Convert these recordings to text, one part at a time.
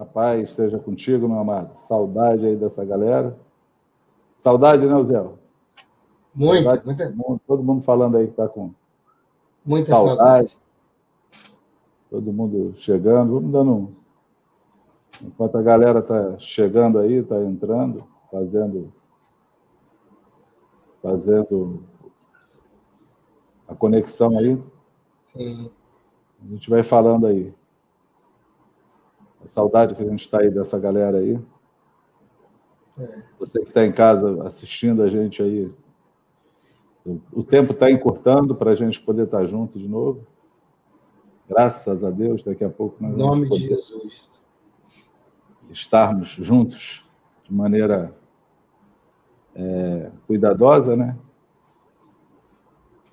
A paz seja contigo, meu amado. Saudade aí dessa galera. Saudade, né, Zé? Muita, saudade, muita. Todo mundo, todo mundo falando aí que está com muita saudade. saudade. Todo mundo chegando. Vamos dando um. Enquanto a galera está chegando aí, está entrando, fazendo. Fazendo a conexão aí. Sim. A gente vai falando aí. Saudade que a gente está aí dessa galera aí. É. Você que está em casa assistindo a gente aí. O tempo está encurtando para a gente poder estar tá junto de novo. Graças a Deus, daqui a pouco nós Em nome de Jesus. Estarmos juntos de maneira é, cuidadosa, né?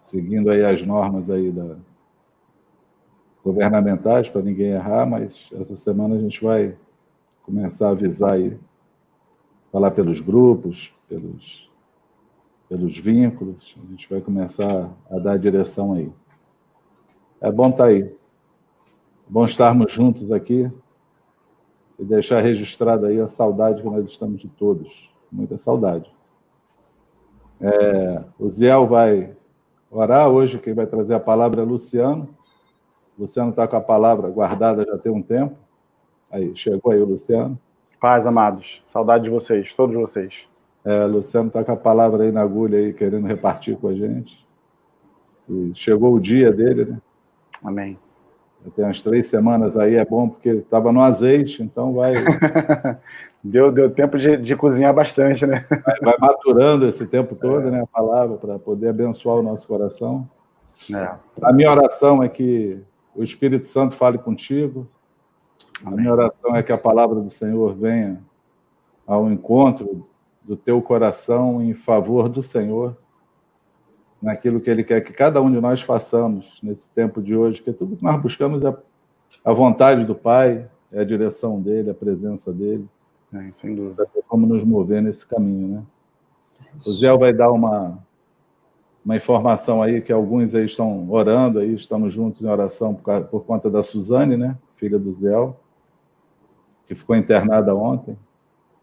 Seguindo aí as normas aí da, governamentais para ninguém errar, mas essa semana a gente vai começar a avisar aí, falar pelos grupos, pelos, pelos vínculos, a gente vai começar a dar a direção aí. É bom estar tá aí. É bom estarmos juntos aqui e deixar registrada aí a saudade que nós estamos de todos. Muita saudade. É, o Ziel vai orar hoje, quem vai trazer a palavra é Luciano. Luciano está com a palavra guardada já tem um tempo. Aí, chegou aí o Luciano. Paz, amados. Saudade de vocês, todos vocês. É, Luciano está com a palavra aí na agulha, aí, querendo repartir com a gente. E chegou o dia dele, né? Amém. Tem umas três semanas aí, é bom, porque estava no azeite, então vai. deu, deu tempo de, de cozinhar bastante, né? vai, vai maturando esse tempo todo, é. né? A palavra, para poder abençoar o nosso coração. É. A minha oração é que o Espírito Santo fale contigo. A minha oração é que a palavra do Senhor venha ao encontro do teu coração em favor do Senhor, naquilo que Ele quer que cada um de nós façamos nesse tempo de hoje, que tudo que nós buscamos é a vontade do Pai, é a direção dele, a presença dele. É, sem dúvida. Como nos mover nesse caminho, né? O Zé vai dar uma, uma informação aí que alguns aí estão orando aí, estamos juntos em oração por, por conta da Suzane, né, filha do Zé, que ficou internada ontem.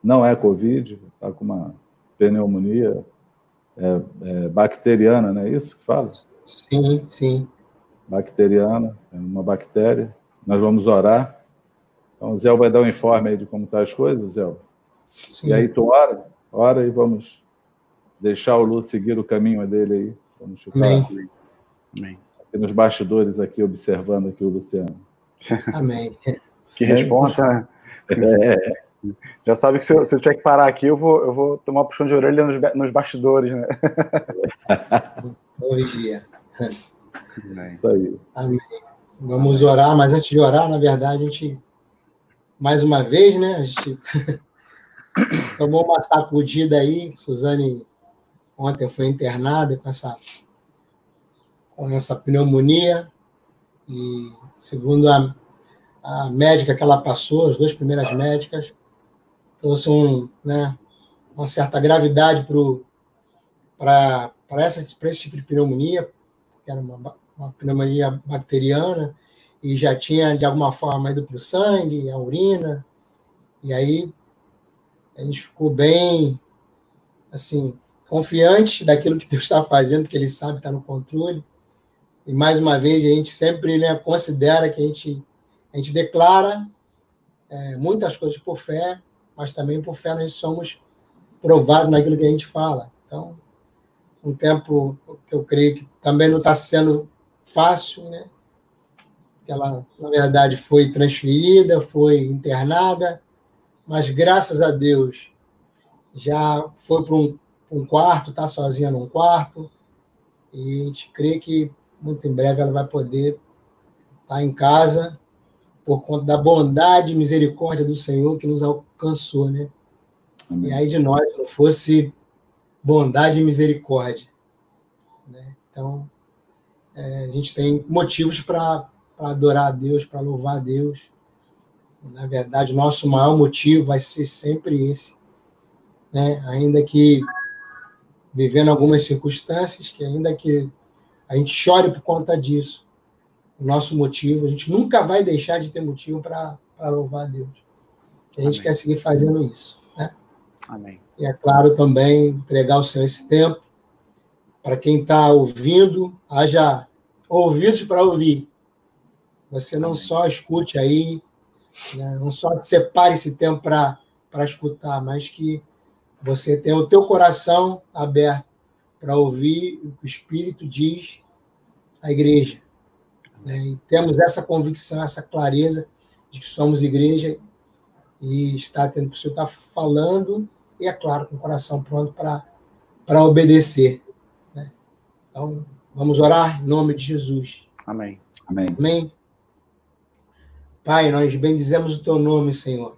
Não é Covid, está com uma pneumonia é, é, bacteriana, não é isso que fala? Sim, sim. Bacteriana, é uma bactéria. Nós vamos orar. Então, o Zé vai dar um informe aí de como estão tá as coisas, Zé. Sim. E aí tu ora, ora e vamos deixar o Lu seguir o caminho dele aí. Vamos ficar Amém. Amém. Aqui nos bastidores, aqui observando aqui o Luciano. Amém. Que resposta. É. Já sabe que se eu, se eu, tiver que parar aqui, eu vou, eu vou tomar puxão de orelha nos, nos bastidores, né? Bom dia. Isso aí. Amém. Vamos orar, mas antes de orar, na verdade, a gente, mais uma vez, né? A gente tomou uma sacudida aí, Suzane ontem foi internada com essa, com essa pneumonia, e segundo a, a médica que ela passou, as duas primeiras médicas, trouxe um, né, uma certa gravidade para esse tipo de pneumonia, que era uma, uma pneumonia bacteriana, e já tinha, de alguma forma, ido para o sangue, a urina, e aí a gente ficou bem, assim, confiante daquilo que Deus está fazendo, porque Ele sabe, está no controle. E mais uma vez, a gente sempre né, considera que a gente, a gente declara é, muitas coisas por fé, mas também por fé nós somos provados naquilo que a gente fala. Então, um tempo que eu creio que também não está sendo fácil, né? Ela, na verdade, foi transferida, foi internada, mas graças a Deus já foi para um um quarto, está sozinha num quarto, e a gente crê que muito em breve ela vai poder estar tá em casa por conta da bondade e misericórdia do Senhor que nos alcançou, né? Amém. E aí de nós, se não fosse bondade e misericórdia. Né? Então, é, a gente tem motivos para adorar a Deus, para louvar a Deus. Na verdade, nosso maior motivo vai ser sempre esse. Né? Ainda que vivendo algumas circunstâncias que, ainda que a gente chore por conta disso, o nosso motivo, a gente nunca vai deixar de ter motivo para louvar a Deus. A gente Amém. quer seguir fazendo isso. Né? Amém. E é claro também entregar ao Senhor esse tempo para quem está ouvindo, haja ouvidos para ouvir. Você não Amém. só escute aí, né? não só separe esse tempo para escutar, mas que você tenha o teu coração aberto para ouvir o que o Espírito diz à igreja. Né? E temos essa convicção, essa clareza de que somos igreja e está tendo que o Senhor está falando e, é claro, com o coração pronto para obedecer. Né? Então, vamos orar em nome de Jesus. Amém. Amém. Amém. Pai, nós bendizemos o teu nome, Senhor.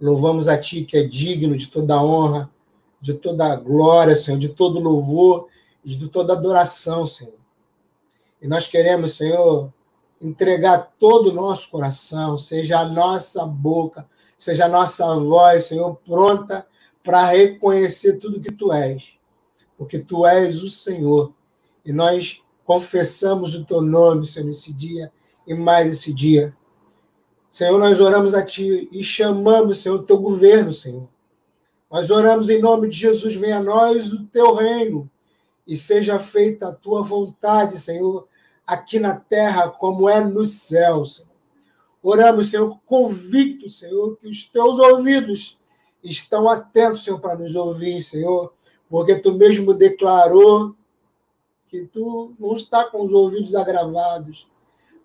Louvamos a ti que é digno de toda honra, de toda glória, Senhor, de todo louvor, de toda adoração, Senhor. E nós queremos, Senhor, entregar todo o nosso coração, seja a nossa boca, seja a nossa voz, Senhor, pronta para reconhecer tudo que tu és, porque tu és o Senhor. E nós confessamos o teu nome, Senhor, nesse dia e mais esse dia. Senhor, nós oramos a Ti e chamamos, Senhor, o Teu governo, Senhor. Nós oramos em nome de Jesus, venha a nós o Teu reino e seja feita a Tua vontade, Senhor, aqui na terra como é no céu, Senhor. Oramos, Senhor, convicto, Senhor, que os Teus ouvidos estão atentos, Senhor, para nos ouvir, Senhor, porque Tu mesmo declarou que Tu não está com os ouvidos agravados,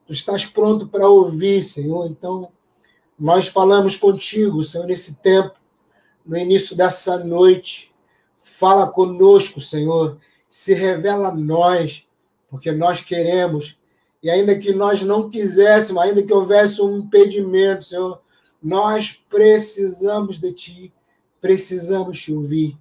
Tu estás pronto para ouvir, Senhor. Então, nós falamos contigo, Senhor, nesse tempo, no início dessa noite. Fala conosco, Senhor. Se revela a nós, porque nós queremos. E ainda que nós não quiséssemos, ainda que houvesse um impedimento, Senhor, nós precisamos de Ti, precisamos te ouvir.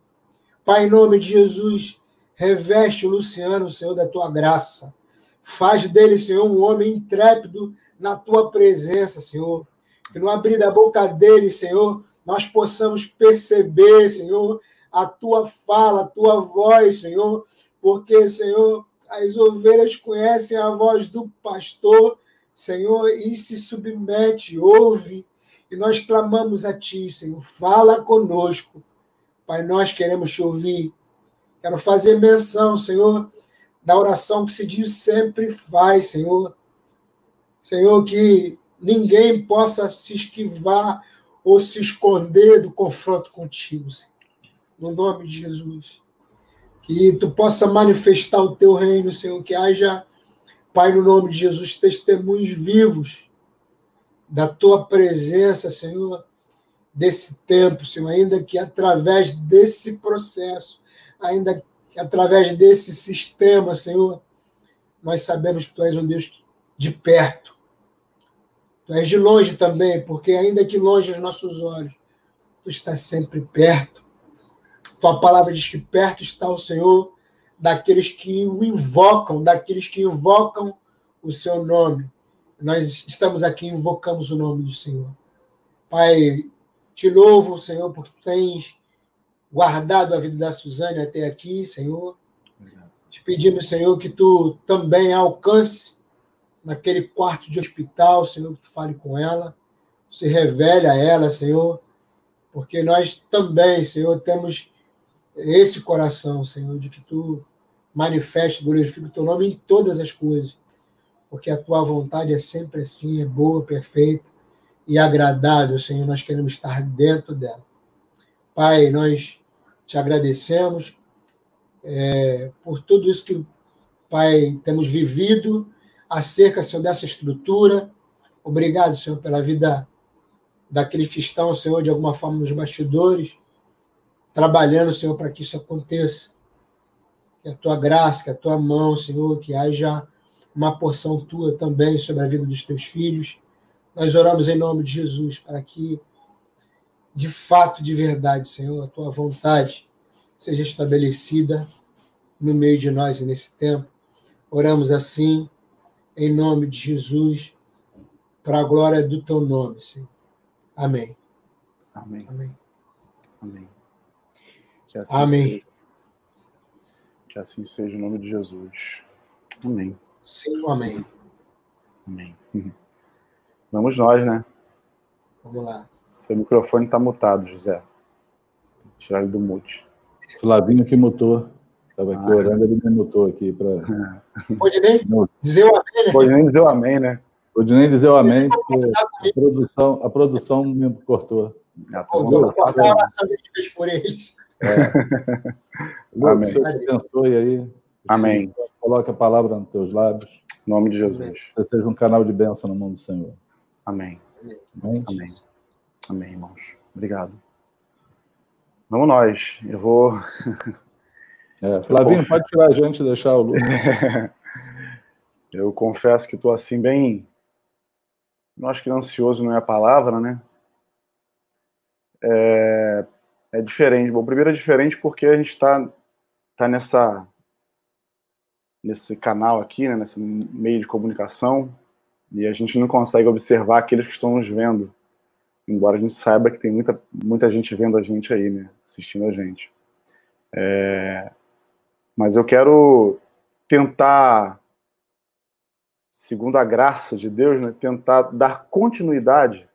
Pai, em nome de Jesus, reveste o Luciano, Senhor, da Tua graça. Faz dele, Senhor, um homem intrépido na tua presença, Senhor. Que no abrir da boca dele, Senhor, nós possamos perceber, Senhor, a tua fala, a tua voz, Senhor, porque, Senhor, as ovelhas conhecem a voz do pastor, Senhor, e se submete, ouve, e nós clamamos a ti, Senhor, fala conosco. Pai, nós queremos te ouvir. Quero fazer menção, Senhor, da oração que se diz sempre faz, Senhor. Senhor, que ninguém possa se esquivar ou se esconder do confronto contigo, Senhor. No nome de Jesus. Que tu possa manifestar o teu reino, Senhor, que haja, Pai, no nome de Jesus, testemunhos vivos da tua presença, Senhor, desse tempo, Senhor, ainda que através desse processo, ainda que através desse sistema, Senhor, nós sabemos que Tu és um Deus de perto. Tu és de longe também, porque ainda que longe aos nossos olhos, Tu estás sempre perto. Tua palavra diz que perto está o Senhor daqueles que o invocam, daqueles que invocam o seu nome. Nós estamos aqui invocamos o nome do Senhor. Pai, te louvo, Senhor, porque tu tens guardado a vida da Suzane até aqui, Senhor. Te pedimos, Senhor, que tu também alcance naquele quarto de hospital, Senhor, que tu fale com ela, se revele a ela, Senhor, porque nós também, Senhor, temos esse coração, Senhor, de que tu manifeste, glorifique o teu nome em todas as coisas, porque a tua vontade é sempre assim, é boa, perfeita e agradável, Senhor, nós queremos estar dentro dela. Pai, nós te agradecemos é, por tudo isso que, Pai, temos vivido acerca, Senhor, dessa estrutura. Obrigado, Senhor, pela vida daqueles que estão, Senhor, de alguma forma nos bastidores, trabalhando, Senhor, para que isso aconteça. Que a tua graça, que a tua mão, Senhor, que haja uma porção tua também sobre a vida dos teus filhos. Nós oramos em nome de Jesus para que de fato, de verdade, Senhor, a tua vontade seja estabelecida no meio de nós e nesse tempo. Oramos assim, em nome de Jesus, para a glória do teu nome, Senhor. Amém. Amém. Amém. Amém. Que assim Amém. Seja. Que assim seja o nome de Jesus. Amém. Sim, amém. Amém. Vamos nós, né? Vamos lá. Seu microfone está mutado, José. Tirar ele do mute. Flavinho que mutou. Estava aqui ah, orando, ele me mutou aqui. Pra... Pode nem dizer o amém, né? Pode nem dizer o amém, né? Pode nem dizer o amém, porque a produção, a produção me cortou. Ah, a oração que a gente fez por eles. É. amém. Senhor te abençoe aí. Amém. Coloque a palavra nos teus lábios. Em nome de Jesus. Você seja um canal de bênção no mundo do Senhor. Amém. Amém. Amém. Amém, irmãos. Obrigado. Vamos nós. Eu vou. É, Flavinho, pode tirar a gente e deixar o Lucas. Eu confesso que estou assim, bem. Não acho que ansioso não é a palavra, né? É, é diferente. Bom, primeiro é diferente porque a gente está tá nessa nesse canal aqui, né, nesse meio de comunicação, e a gente não consegue observar aqueles que estão nos vendo, embora a gente saiba que tem muita, muita gente vendo a gente aí, né, assistindo a gente. É, mas eu quero tentar, segundo a graça de Deus, né, tentar dar continuidade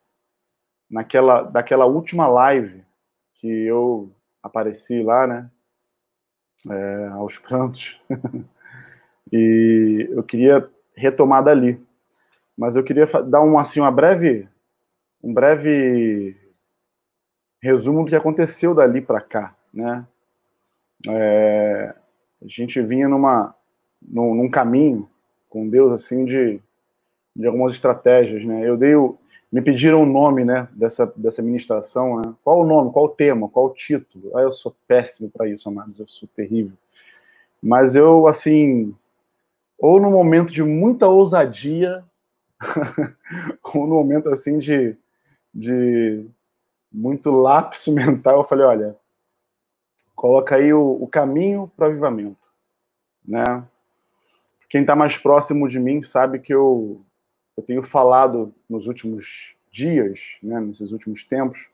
naquela daquela última live que eu apareci lá, né, é, aos prantos. E eu queria retomar dali. Mas eu queria dar um, assim, uma breve, um breve resumo do que aconteceu dali para cá, né? É, a gente vinha numa, num, num, caminho com Deus, assim, de, de algumas estratégias, né? Eu dei o, me pediram o nome, né, dessa, dessa ministração, né? Qual o nome, qual o tema, qual o título? Ah, eu sou péssimo para isso, amados, eu sou terrível. Mas eu, assim, ou no momento de muita ousadia, ou no momento assim de, de muito lapso mental, eu falei, olha, coloca aí o, o caminho para o avivamento, né? Quem está mais próximo de mim sabe que eu, eu tenho falado nos últimos dias, né, nesses últimos tempos,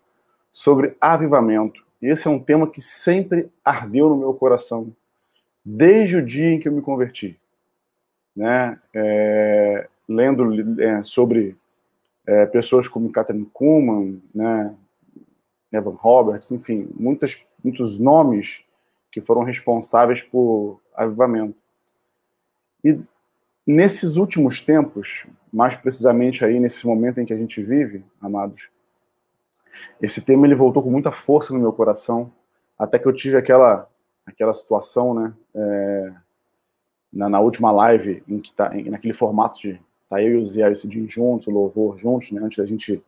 sobre avivamento. E esse é um tema que sempre ardeu no meu coração, desde o dia em que eu me converti né, é, lendo é, sobre é, pessoas como Catherine Kuhlman, né, Evan Roberts, enfim, muitas, muitos nomes que foram responsáveis por avivamento. E nesses últimos tempos, mais precisamente aí nesse momento em que a gente vive, amados, esse tema ele voltou com muita força no meu coração, até que eu tive aquela aquela situação, né, é, na, na, última live, em que tá, em, naquele formato de tá eu e o Zé Cidinho juntos, o louvor juntos, né, antes da gente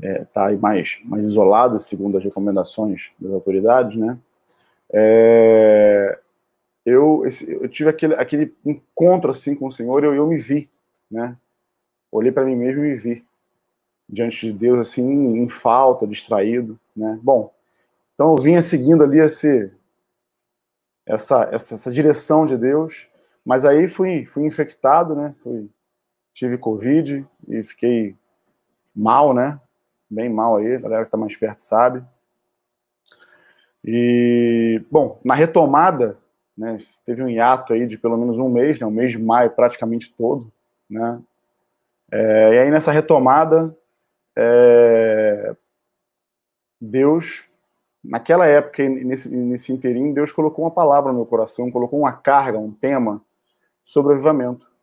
é, tá aí mais, mais isolado, segundo as recomendações das autoridades, né, é, eu, esse, eu tive aquele, aquele encontro assim com o Senhor e eu, eu me vi, né, olhei para mim mesmo e me vi diante de Deus assim em falta, distraído, né, bom, então eu vinha seguindo ali esse, essa, essa, essa direção de Deus, mas aí fui, fui infectado, né? Fui, tive Covid e fiquei mal, né? Bem mal aí, a galera que tá mais perto sabe. E, bom, na retomada, né, teve um hiato aí de pelo menos um mês, né, um mês de maio praticamente todo, né? É, e aí nessa retomada, é, Deus naquela época, nesse, nesse inteirinho, Deus colocou uma palavra no meu coração, colocou uma carga, um tema sobre avivamento.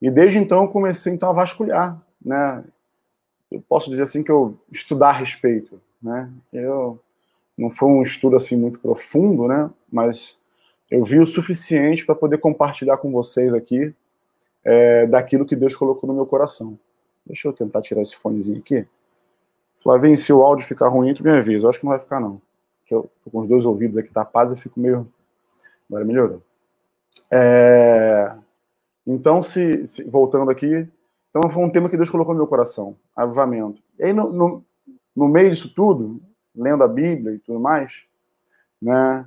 E desde então eu comecei então a vasculhar, né? Eu posso dizer assim que eu estudar a respeito, né? Eu não foi um estudo assim muito profundo, né? Mas eu vi o suficiente para poder compartilhar com vocês aqui é, daquilo que Deus colocou no meu coração. Deixa eu tentar tirar esse fonezinho aqui. Flavinho, se o áudio ficar ruim, tu me avisa. Eu acho que não vai ficar, não. Porque eu tô com os dois ouvidos aqui tapados e fico meio. Agora melhorou. É... Então, se, se, voltando aqui, então foi um tema que Deus colocou no meu coração, avivamento. E aí, no, no, no meio disso tudo, lendo a Bíblia e tudo mais, né,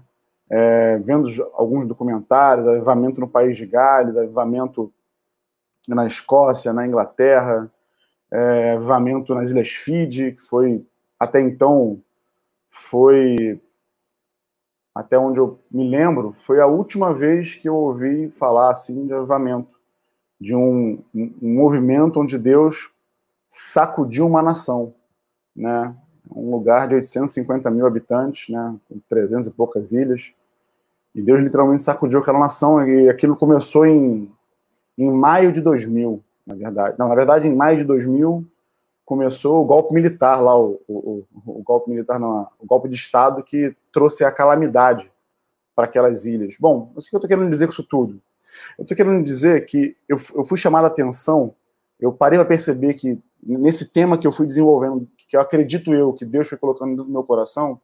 é, vendo alguns documentários, avivamento no país de Gales, avivamento na Escócia, na Inglaterra, é, avivamento nas Ilhas Fiji, que foi até então foi até onde eu me lembro, foi a última vez que eu ouvi falar assim de avivamento, de um, um, movimento onde Deus sacudiu uma nação, né? Um lugar de 850 mil habitantes, né? Com 300 e poucas ilhas. E Deus literalmente sacudiu aquela nação e aquilo começou em, em maio de 2000, na verdade. Não, na verdade, em maio de 2000 começou o golpe militar lá, o, o, o golpe militar não, o golpe de Estado que trouxe a calamidade para aquelas ilhas. Bom, o que eu estou querendo dizer com isso tudo? Eu estou querendo dizer que eu, eu fui chamado a atenção, eu parei para perceber que nesse tema que eu fui desenvolvendo, que eu acredito eu, que Deus foi colocando no meu coração,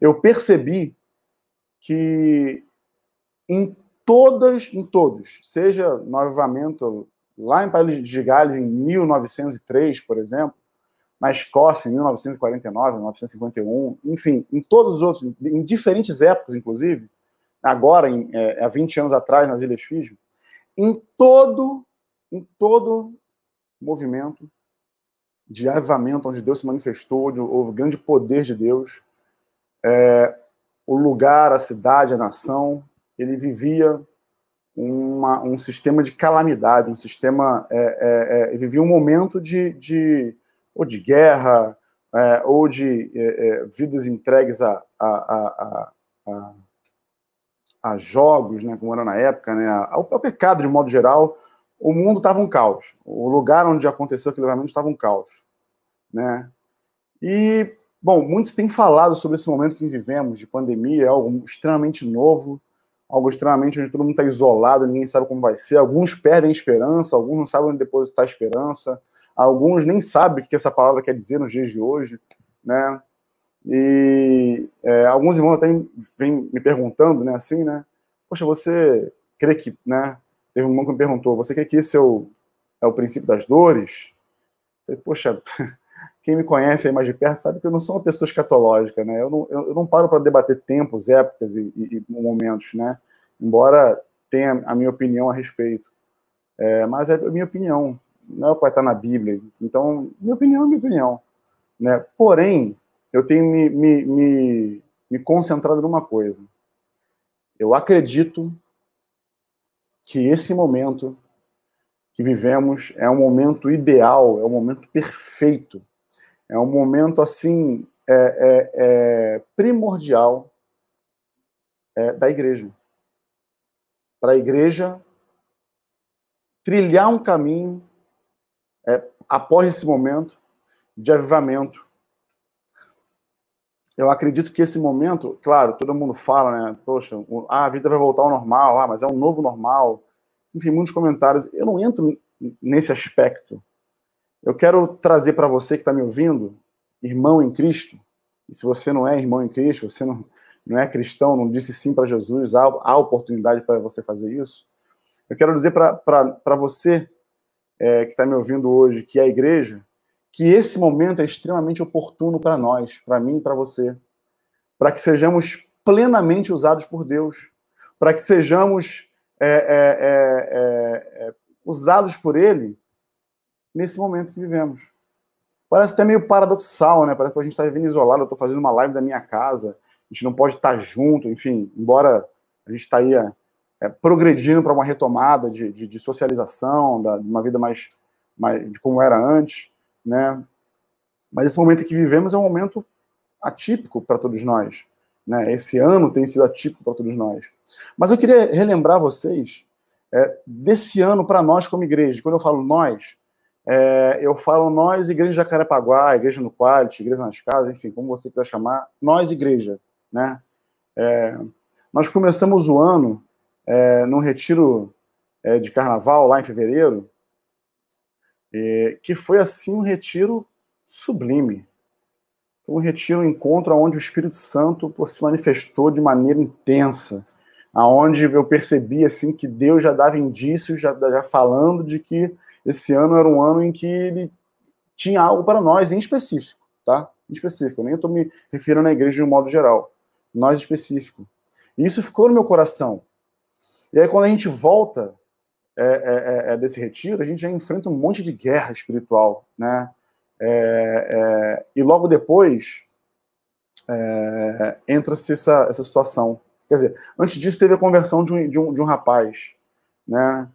eu percebi que em todas, em todos, seja no avivamento lá em País de Gales em 1903, por exemplo, na Escócia em 1949, 1951, enfim, em todos os outros, em diferentes épocas, inclusive, agora, em, é, há 20 anos atrás, nas Ilhas Fiji, em todo, em todo movimento de avivamento, onde Deus se manifestou, onde houve grande poder de Deus, é, o lugar, a cidade, a nação, ele vivia uma, um sistema de calamidade, um sistema, é, é, é vivia um momento de, de ou de guerra, é, ou de é, vidas entregues a, a, a, a jogos, né, como era na época, né, ao, ao pecado de modo geral, o mundo estava um caos. O lugar onde aconteceu aquele momento estava um caos, né? E bom, muitos têm falado sobre esse momento que vivemos de pandemia, é algo extremamente novo, algo extremamente onde todo mundo está isolado, ninguém sabe como vai ser. Alguns perdem esperança, alguns não sabem onde depositar a esperança, alguns nem sabem o que essa palavra quer dizer nos dias de hoje, né? E é, alguns irmãos até vêm me perguntando, né, assim, né? Poxa, você crê que, né? Teve um irmão que me perguntou, você crê que esse é o, é o princípio das dores? Eu falei, poxa, quem me conhece aí mais de perto sabe que eu não sou uma pessoa escatológica, né? Eu não, eu, eu não paro para debater tempos, épocas e, e, e, momentos, né? Embora tenha a minha opinião a respeito. É, mas é a minha opinião, não é o que vai estar na Bíblia. Então, minha opinião é minha opinião. Né? Porém, eu tenho me, me, me, me concentrado numa coisa. Eu acredito que esse momento que vivemos é um momento ideal, é um momento perfeito, é um momento assim é, é, é primordial é, da igreja. Para a igreja trilhar um caminho é, após esse momento de avivamento, eu acredito que esse momento, claro, todo mundo fala, né? Poxa, a vida vai voltar ao normal, ah, mas é um novo normal. Enfim, muitos comentários. Eu não entro nesse aspecto. Eu quero trazer para você que está me ouvindo, irmão em Cristo, e se você não é irmão em Cristo, você não, não é cristão, não disse sim para Jesus, há, há oportunidade para você fazer isso. Eu quero dizer para você é, que está me ouvindo hoje, que é a igreja, que esse momento é extremamente oportuno para nós, para mim e para você, para que sejamos plenamente usados por Deus, para que sejamos é, é, é, é, usados por Ele nesse momento que vivemos. Parece até meio paradoxal, né? Parece que a gente está vivendo isolado. Eu estou fazendo uma live da minha casa, a gente não pode estar tá junto, enfim, embora a gente está aí é, progredindo para uma retomada de, de, de socialização, da, de uma vida mais, mais de como era antes né? Mas esse momento que vivemos é um momento atípico para todos nós, né? Esse ano tem sido atípico para todos nós. Mas eu queria relembrar vocês é, desse ano para nós como igreja. Quando eu falo nós, é, eu falo nós, igreja de Jacarepaguá, igreja no Quality, igreja nas casas, enfim, como você quiser chamar, nós, igreja, né? É, nós começamos o ano é, num retiro é, de carnaval lá em fevereiro, é, que foi assim um retiro sublime. Foi um retiro, um encontro onde o Espírito Santo se manifestou de maneira intensa, aonde eu percebi assim que Deus já dava indícios, já, já falando de que esse ano era um ano em que ele tinha algo para nós em específico, tá? Em específico, eu nem estou me referindo à igreja de um modo geral, nós específico. E isso ficou no meu coração. E aí quando a gente volta é, é, é, é, desse retiro, a gente já enfrenta um monte de guerra espiritual, né? É, é, e logo depois entra-se essa, essa situação. Quer dizer, antes disso teve a conversão de um, de um, de um rapaz, né?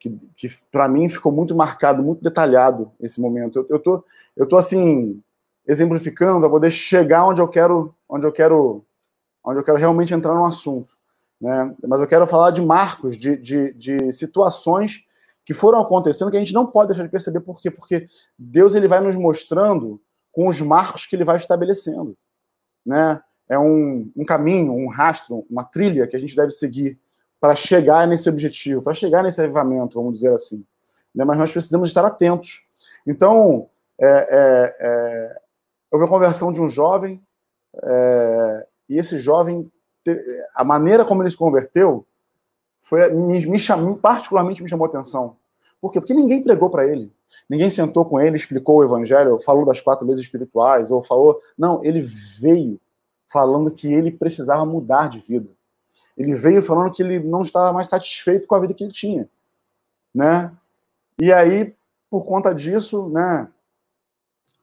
que, que para mim ficou muito marcado, muito detalhado esse momento. Eu, eu, tô, eu tô assim, exemplificando para poder chegar onde eu quero, onde eu quero, onde eu quero realmente entrar no assunto. Né? Mas eu quero falar de marcos, de, de, de situações que foram acontecendo que a gente não pode deixar de perceber por quê? Porque Deus ele vai nos mostrando com os marcos que ele vai estabelecendo, né? É um, um caminho, um rastro, uma trilha que a gente deve seguir para chegar nesse objetivo, para chegar nesse avivamento, vamos dizer assim. Né? Mas nós precisamos estar atentos. Então, é, é, é, houve a conversão de um jovem, é, e esse jovem, a maneira como ele se converteu, foi, me, me chamou, particularmente me chamou atenção. Por quê? Porque ninguém pregou para ele. Ninguém sentou com ele, explicou o evangelho, falou das quatro leis espirituais, ou falou. Não, ele veio falando que ele precisava mudar de vida. Ele veio falando que ele não estava mais satisfeito com a vida que ele tinha, né? E aí, por conta disso, né,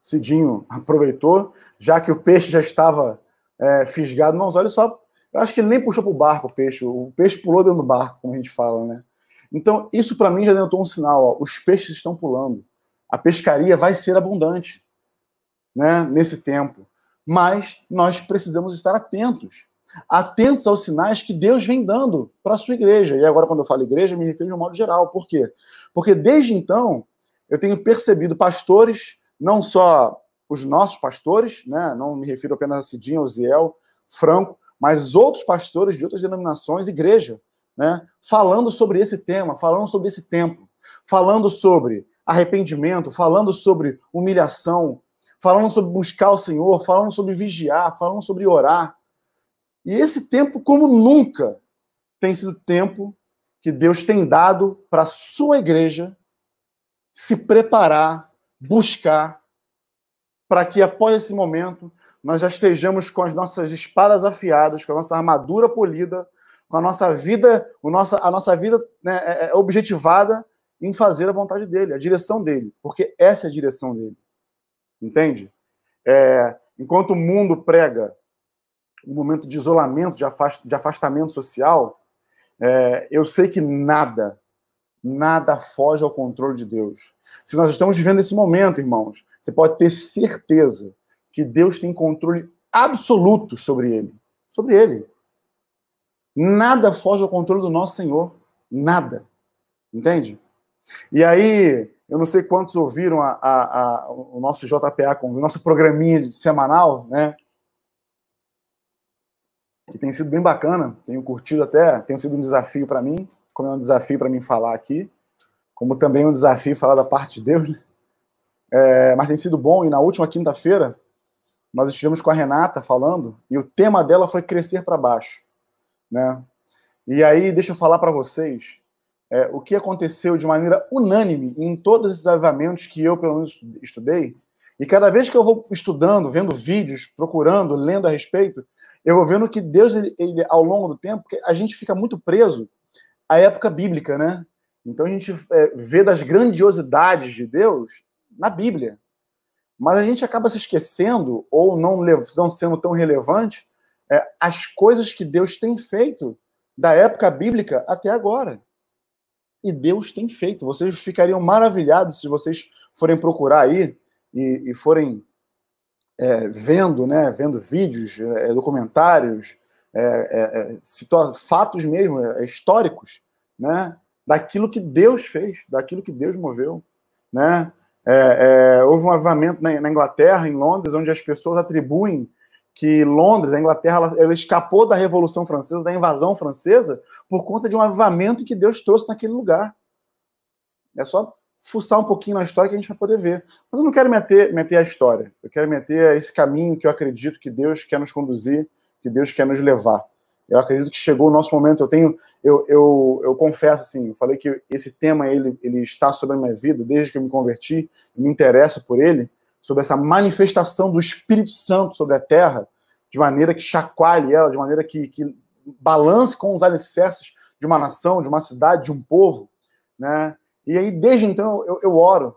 Cidinho aproveitou, já que o peixe já estava é, fisgado nos olhos, só. Eu acho que ele nem puxou para o barco o peixe, o peixe pulou dentro do barco, como a gente fala, né? Então, isso para mim já denotou um sinal, ó, os peixes estão pulando. A pescaria vai ser abundante, né, nesse tempo. Mas nós precisamos estar atentos, atentos aos sinais que Deus vem dando para a sua igreja. E agora, quando eu falo igreja, me refiro de um modo geral. Por quê? Porque desde então, eu tenho percebido pastores, não só os nossos pastores, né? não me refiro apenas a Cidinho, ao Ziel, Franco, mas outros pastores de outras denominações, igreja, né? falando sobre esse tema, falando sobre esse tempo, falando sobre arrependimento, falando sobre humilhação, falando sobre buscar o Senhor, falando sobre vigiar, falando sobre orar. E esse tempo, como nunca, tem sido tempo que Deus tem dado para a sua igreja se preparar, buscar, para que após esse momento nós já estejamos com as nossas espadas afiadas, com a nossa armadura polida, com a nossa vida, o nossa, a nossa vida né, é, é objetivada em fazer a vontade dele, a direção dele, porque essa é a direção dele. Entende? É, enquanto o mundo prega um momento de isolamento, de, afast, de afastamento social, é, eu sei que nada, nada foge ao controle de Deus. Se nós estamos vivendo esse momento, irmãos, você pode ter certeza que Deus tem controle absoluto sobre ele. Sobre ele. Nada foge ao controle do nosso Senhor. Nada. Entende? E aí, eu não sei quantos ouviram a, a, a, o nosso JPA, o nosso programinha semanal, né? Que tem sido bem bacana, tenho curtido até, tem sido um desafio para mim, como é um desafio para mim falar aqui, como também um desafio falar da parte de Deus, né? é, mas tem sido bom. E na última quinta-feira, nós estivemos com a Renata falando, e o tema dela foi crescer para baixo, né? E aí, deixa eu falar para vocês, é, o que aconteceu de maneira unânime em todos esses avivamentos que eu, pelo menos, estudei. E cada vez que eu vou estudando, vendo vídeos, procurando, lendo a respeito, eu vou vendo que Deus, ele, ele ao longo do tempo, a gente fica muito preso à época bíblica, né? Então a gente é, vê das grandiosidades de Deus na Bíblia. Mas a gente acaba se esquecendo, ou não, não sendo tão relevante, é, as coisas que Deus tem feito da época bíblica até agora e Deus tem feito. Vocês ficariam maravilhados se vocês forem procurar aí e, e forem é, vendo, né, vendo vídeos, é, documentários, é, é, é fatos mesmo, é, históricos, né, daquilo que Deus fez, daquilo que Deus moveu, né. Houve um avivamento na, na Inglaterra, em Londres, onde as pessoas atribuem que Londres, a Inglaterra, ela, ela, escapou da Revolução Francesa, da invasão francesa, por conta de um avivamento que Deus trouxe naquele lugar. É só fuçar um pouquinho na história que a gente vai poder ver. Mas eu não quero meter, meter a história. Eu quero meter esse caminho que eu acredito que Deus quer nos conduzir, que Deus quer nos levar. Eu acredito que chegou o nosso momento. Eu tenho, eu, eu, eu confesso assim, eu falei que esse tema ele, ele está sobre a minha vida desde que eu me converti, me interesso por ele sobre essa manifestação do Espírito Santo sobre a terra, de maneira que chacoalhe ela, de maneira que, que balance com os alicerces de uma nação, de uma cidade, de um povo, né? E aí, desde então, eu, eu oro,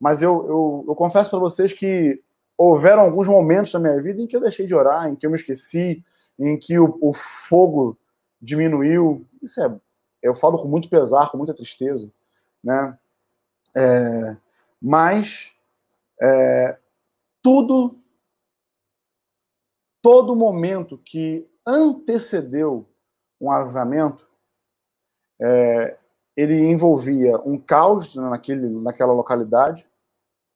mas eu, eu, eu confesso para vocês que houveram alguns momentos na minha vida em que eu deixei de orar, em que eu me esqueci, em que o, o fogo diminuiu. Isso é, eu falo com muito pesar, com muita tristeza, né? É, mas é, tudo todo momento que antecedeu um avivamento, é, ele envolvia um caos naquele, naquela localidade.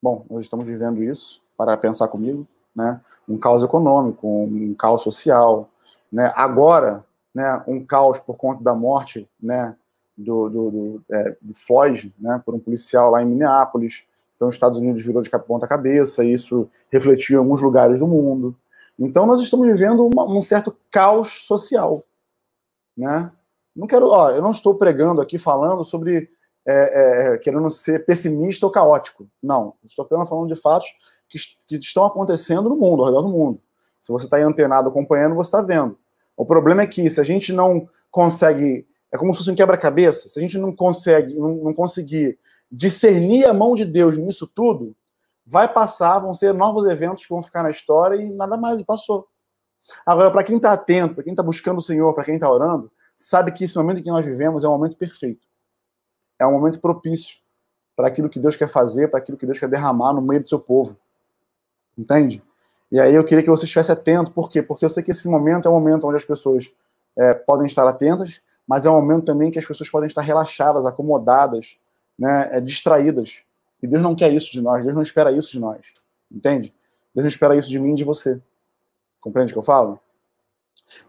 Bom, nós estamos vivendo isso, para pensar comigo, né? Um caos econômico, um caos social, né? Agora, né? Um caos por conta da morte, né? Do, do, do, é, do Floyd, né? Por um policial lá em Minneapolis. Então, os Estados Unidos virou de ponta cabeça, e isso refletiu em alguns lugares do mundo. Então, nós estamos vivendo uma, um certo caos social, né? Não quero, ó, eu não estou pregando aqui falando sobre é, é, querendo ser pessimista ou caótico. Não, estou apenas falando de fatos que, que estão acontecendo no mundo, ao redor do mundo. Se você está antenado acompanhando, você está vendo. O problema é que se a gente não consegue, é como se fosse um quebra-cabeça, se a gente não consegue, não, não conseguir discernir a mão de Deus nisso tudo, vai passar, vão ser novos eventos que vão ficar na história e nada mais, e passou. Agora, para quem está atento, para quem está buscando o Senhor, para quem está orando, sabe que esse momento em que nós vivemos é um momento perfeito. É um momento propício para aquilo que Deus quer fazer, para aquilo que Deus quer derramar no meio do seu povo. Entende? E aí eu queria que você estivesse atento. Por quê? Porque eu sei que esse momento é um momento onde as pessoas é, podem estar atentas, mas é um momento também que as pessoas podem estar relaxadas, acomodadas, né, é, distraídas. E Deus não quer isso de nós, Deus não espera isso de nós. Entende? Deus não espera isso de mim e de você. Compreende o que eu falo?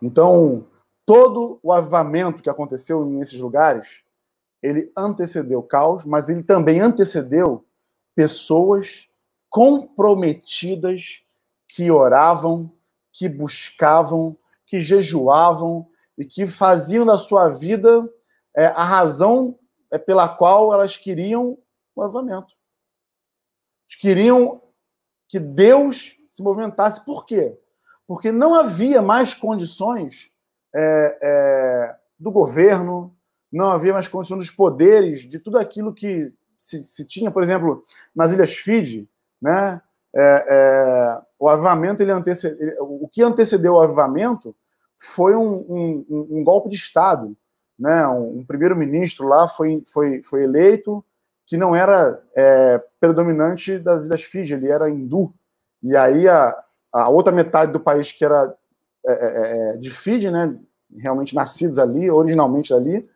Então, todo o avivamento que aconteceu nesses lugares, ele antecedeu caos, mas ele também antecedeu pessoas comprometidas que oravam, que buscavam, que jejuavam e que faziam da sua vida é, a razão é, pela qual elas queriam o avivamento. Queriam que Deus se movimentasse. Por quê? Porque não havia mais condições é, é, do governo, não havia mais condição dos poderes, de tudo aquilo que se, se tinha, por exemplo, nas Ilhas Fiji, né? É, é, o avivamento, ele antecede, o que antecedeu o avivamento foi um, um, um golpe de Estado. Né? Um, um primeiro-ministro lá foi, foi, foi eleito que não era é, predominante das Ilhas Fiji, ele era hindu. E aí a, a outra metade do país, que era é, é, é, de Fiji, né, realmente nascidos ali, originalmente ali,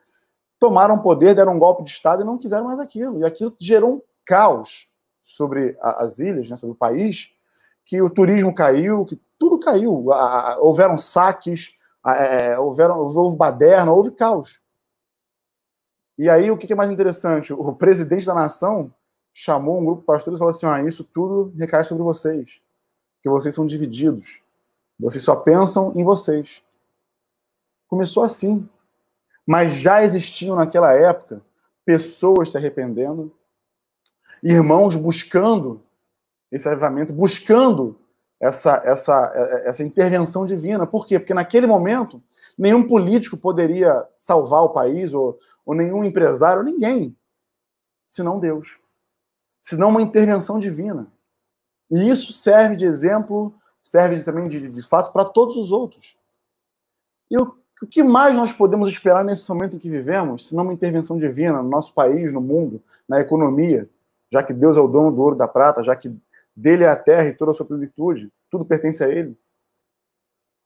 tomaram poder, deram um golpe de Estado e não quiseram mais aquilo. E aquilo gerou um caos sobre as ilhas, né, sobre o país, que o turismo caiu, que tudo caiu. houveram saques, é, houveram, houve baderna, houve caos. E aí, o que é mais interessante? O presidente da nação chamou um grupo de pastores e falou assim: ah, isso tudo recai sobre vocês, que vocês são divididos. Vocês só pensam em vocês. Começou assim. Mas já existiam naquela época pessoas se arrependendo, irmãos buscando esse avivamento, buscando essa, essa, essa intervenção divina. Por quê? Porque naquele momento, nenhum político poderia salvar o país, ou, ou nenhum empresário, ninguém, senão Deus. Senão uma intervenção divina. E isso serve de exemplo serve também de, de fato para todos os outros. E o, o que mais nós podemos esperar nesse momento em que vivemos, se não uma intervenção divina no nosso país, no mundo, na economia, já que Deus é o dono do ouro da prata, já que dele é a terra e toda a sua plenitude, tudo pertence a ele.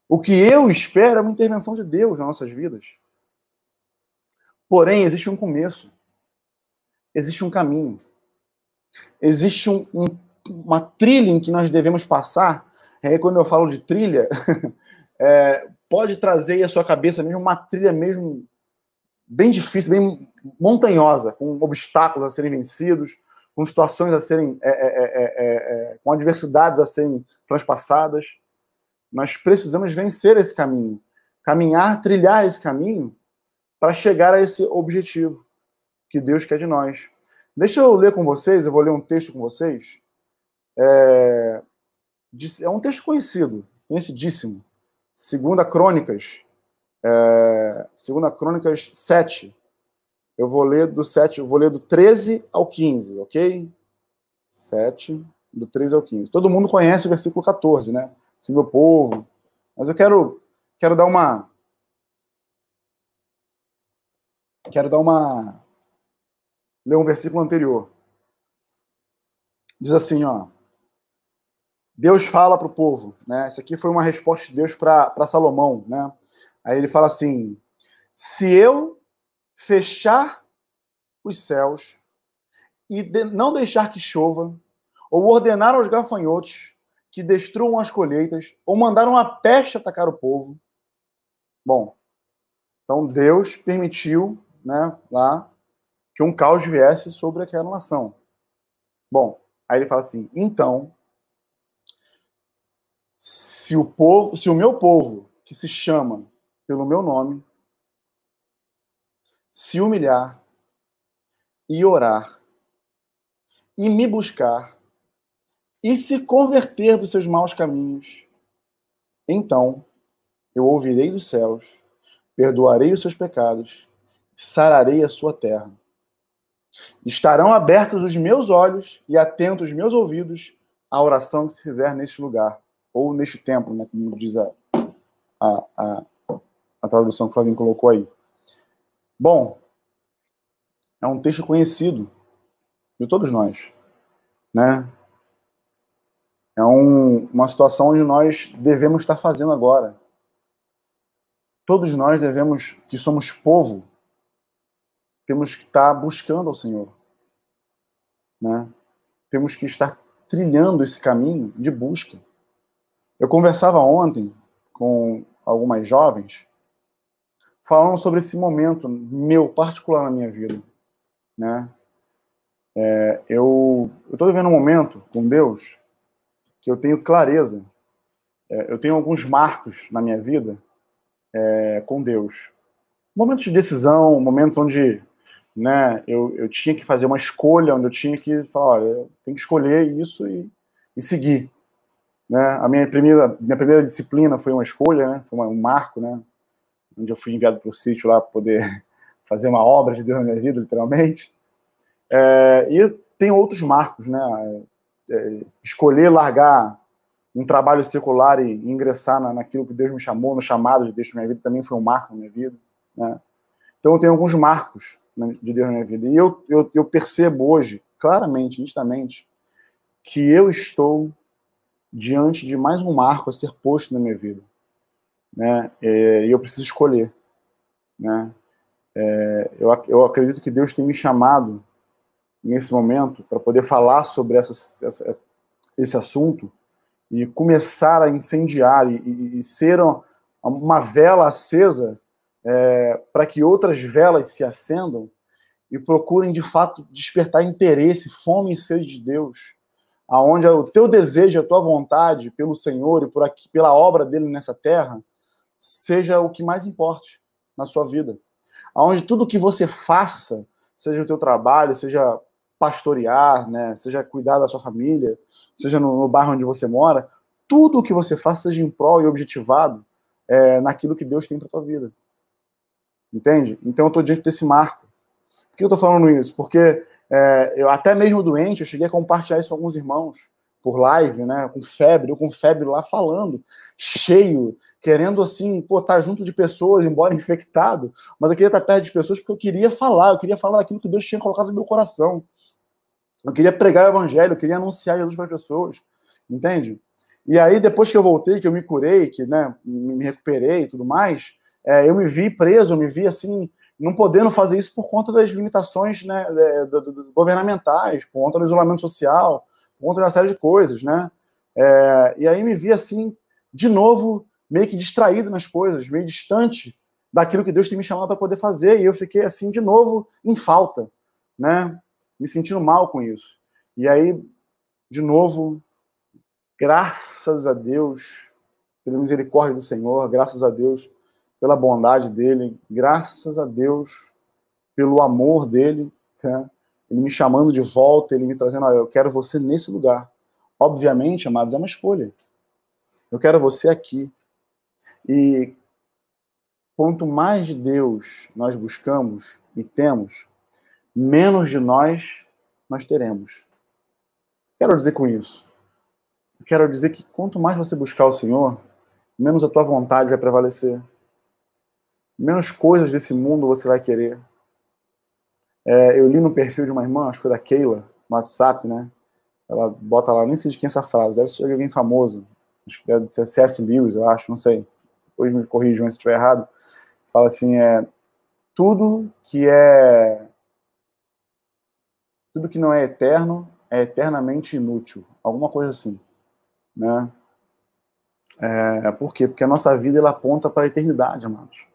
O que eu espero é uma intervenção de Deus nas nossas vidas. Porém, existe um começo. Existe um caminho. Existe um, um, uma trilha em que nós devemos passar aí, quando eu falo de trilha, é, pode trazer aí à sua cabeça mesmo uma trilha mesmo bem difícil, bem montanhosa, com obstáculos a serem vencidos, com situações a serem, é, é, é, é, é com adversidades a serem transpassadas. Nós precisamos vencer esse caminho, caminhar, trilhar esse caminho para chegar a esse objetivo que Deus quer de nós. Deixa eu ler com vocês, eu vou ler um texto com vocês. É, é um texto conhecido, conhecidíssimo. Segunda Crônicas, é, Segunda Crônicas 7. Eu vou ler do 7, eu vou ler do 13 ao 15, ok? 7, do 13 ao 15. Todo mundo conhece o versículo 14, né? Se meu povo. Mas eu quero, quero dar uma. Quero dar uma. Ler um versículo anterior. Diz assim, ó. Deus fala para o povo, né? Isso aqui foi uma resposta de Deus para Salomão, né? Aí ele fala assim: se eu fechar os céus e de, não deixar que chova, ou ordenar aos gafanhotos que destruam as colheitas, ou mandar uma peste atacar o povo. Bom, então Deus permitiu, né, lá, que um caos viesse sobre aquela nação. Bom, aí ele fala assim: então se o povo, se o meu povo, que se chama pelo meu nome, se humilhar e orar e me buscar e se converter dos seus maus caminhos, então eu ouvirei dos céus, perdoarei os seus pecados, sararei a sua terra. Estarão abertos os meus olhos e atentos os meus ouvidos à oração que se fizer neste lugar ou neste templo, né, como diz a, a, a, a tradução que o Flavinho colocou aí. Bom, é um texto conhecido de todos nós, né? É um, uma situação onde nós devemos estar fazendo agora. Todos nós devemos, que somos povo, temos que estar buscando ao Senhor, né? Temos que estar trilhando esse caminho de busca. Eu conversava ontem com algumas jovens falando sobre esse momento meu particular na minha vida, né? É, eu estou vivendo um momento com Deus que eu tenho clareza, é, eu tenho alguns marcos na minha vida é, com Deus, momentos de decisão, momentos onde, né, eu, eu tinha que fazer uma escolha, onde eu tinha que falar, olha, eu tenho que escolher isso e, e seguir. Né? A minha primeira, minha primeira disciplina foi uma escolha, né? foi um marco, né? Onde eu fui enviado para o sítio lá para poder fazer uma obra de Deus na minha vida, literalmente. É, e tem outros marcos, né? É, escolher largar um trabalho secular e, ingressar na, naquilo que Deus me chamou, no chamado de Deus na minha vida, também foi um marco na minha vida. Né? Então eu tenho alguns marcos de Deus na minha vida. E eu, eu, eu percebo hoje, claramente, nitidamente, que eu estou diante de mais um marco a ser posto na minha vida, né? É, e eu preciso escolher, né? É, eu, eu acredito que Deus tem me chamado nesse momento para poder falar sobre essa, essa, esse assunto e começar a incendiar e, e ser uma, uma, vela acesa é, para que outras velas se acendam e procurem de fato despertar interesse, fome e sede de Deus aonde o teu desejo, a tua vontade pelo Senhor e por aqui, pela obra dele nessa terra, seja o que mais importe na sua vida. Aonde tudo que você faça, seja o teu trabalho, seja pastorear, né, seja cuidar da sua família, seja no, no bairro onde você mora, tudo o que você faça seja em prol e objetivado é, naquilo que Deus tem para tua vida. Entende? Então eu estou diante desse marco. Por que eu estou falando isso? Porque é, eu até mesmo doente, eu cheguei a compartilhar isso com alguns irmãos por live, né? Com febre, eu com febre lá falando, cheio, querendo assim, pô, estar tá junto de pessoas, embora infectado, mas eu queria estar perto de pessoas porque eu queria falar, eu queria falar daquilo que Deus tinha colocado no meu coração. Eu queria pregar o evangelho, eu queria anunciar Jesus para as pessoas, entende? E aí, depois que eu voltei, que eu me curei, que né, me recuperei e tudo mais, é, eu me vi preso, eu me vi assim, não podendo fazer isso por conta das limitações né, governamentais, por conta do isolamento social, por conta de uma série de coisas, né? É, e aí me vi assim, de novo, meio que distraído nas coisas, meio distante daquilo que Deus tem me chamado para poder fazer, e eu fiquei assim, de novo, em falta, né? Me sentindo mal com isso. E aí, de novo, graças a Deus, pela misericórdia do Senhor, graças a Deus, pela bondade dele, graças a Deus pelo amor dele, tá? ele me chamando de volta, ele me trazendo, olha, eu quero você nesse lugar. Obviamente, amados, é uma escolha. Eu quero você aqui. E quanto mais de Deus nós buscamos e temos, menos de nós nós teremos. Quero dizer com isso. Quero dizer que quanto mais você buscar o Senhor, menos a tua vontade vai prevalecer menos coisas desse mundo você vai querer. É, eu li no perfil de uma irmã, acho que foi da Keila, no WhatsApp, né? ela bota lá, nem sei de quem é essa frase, deve ser de alguém famoso, acho que deve ser C.S. Lewis, eu acho, não sei, depois me corrijam se estiver errado, fala assim, é, tudo que é, tudo que não é eterno é eternamente inútil, alguma coisa assim, né? É, por quê? Porque a nossa vida ela aponta para a eternidade, amados.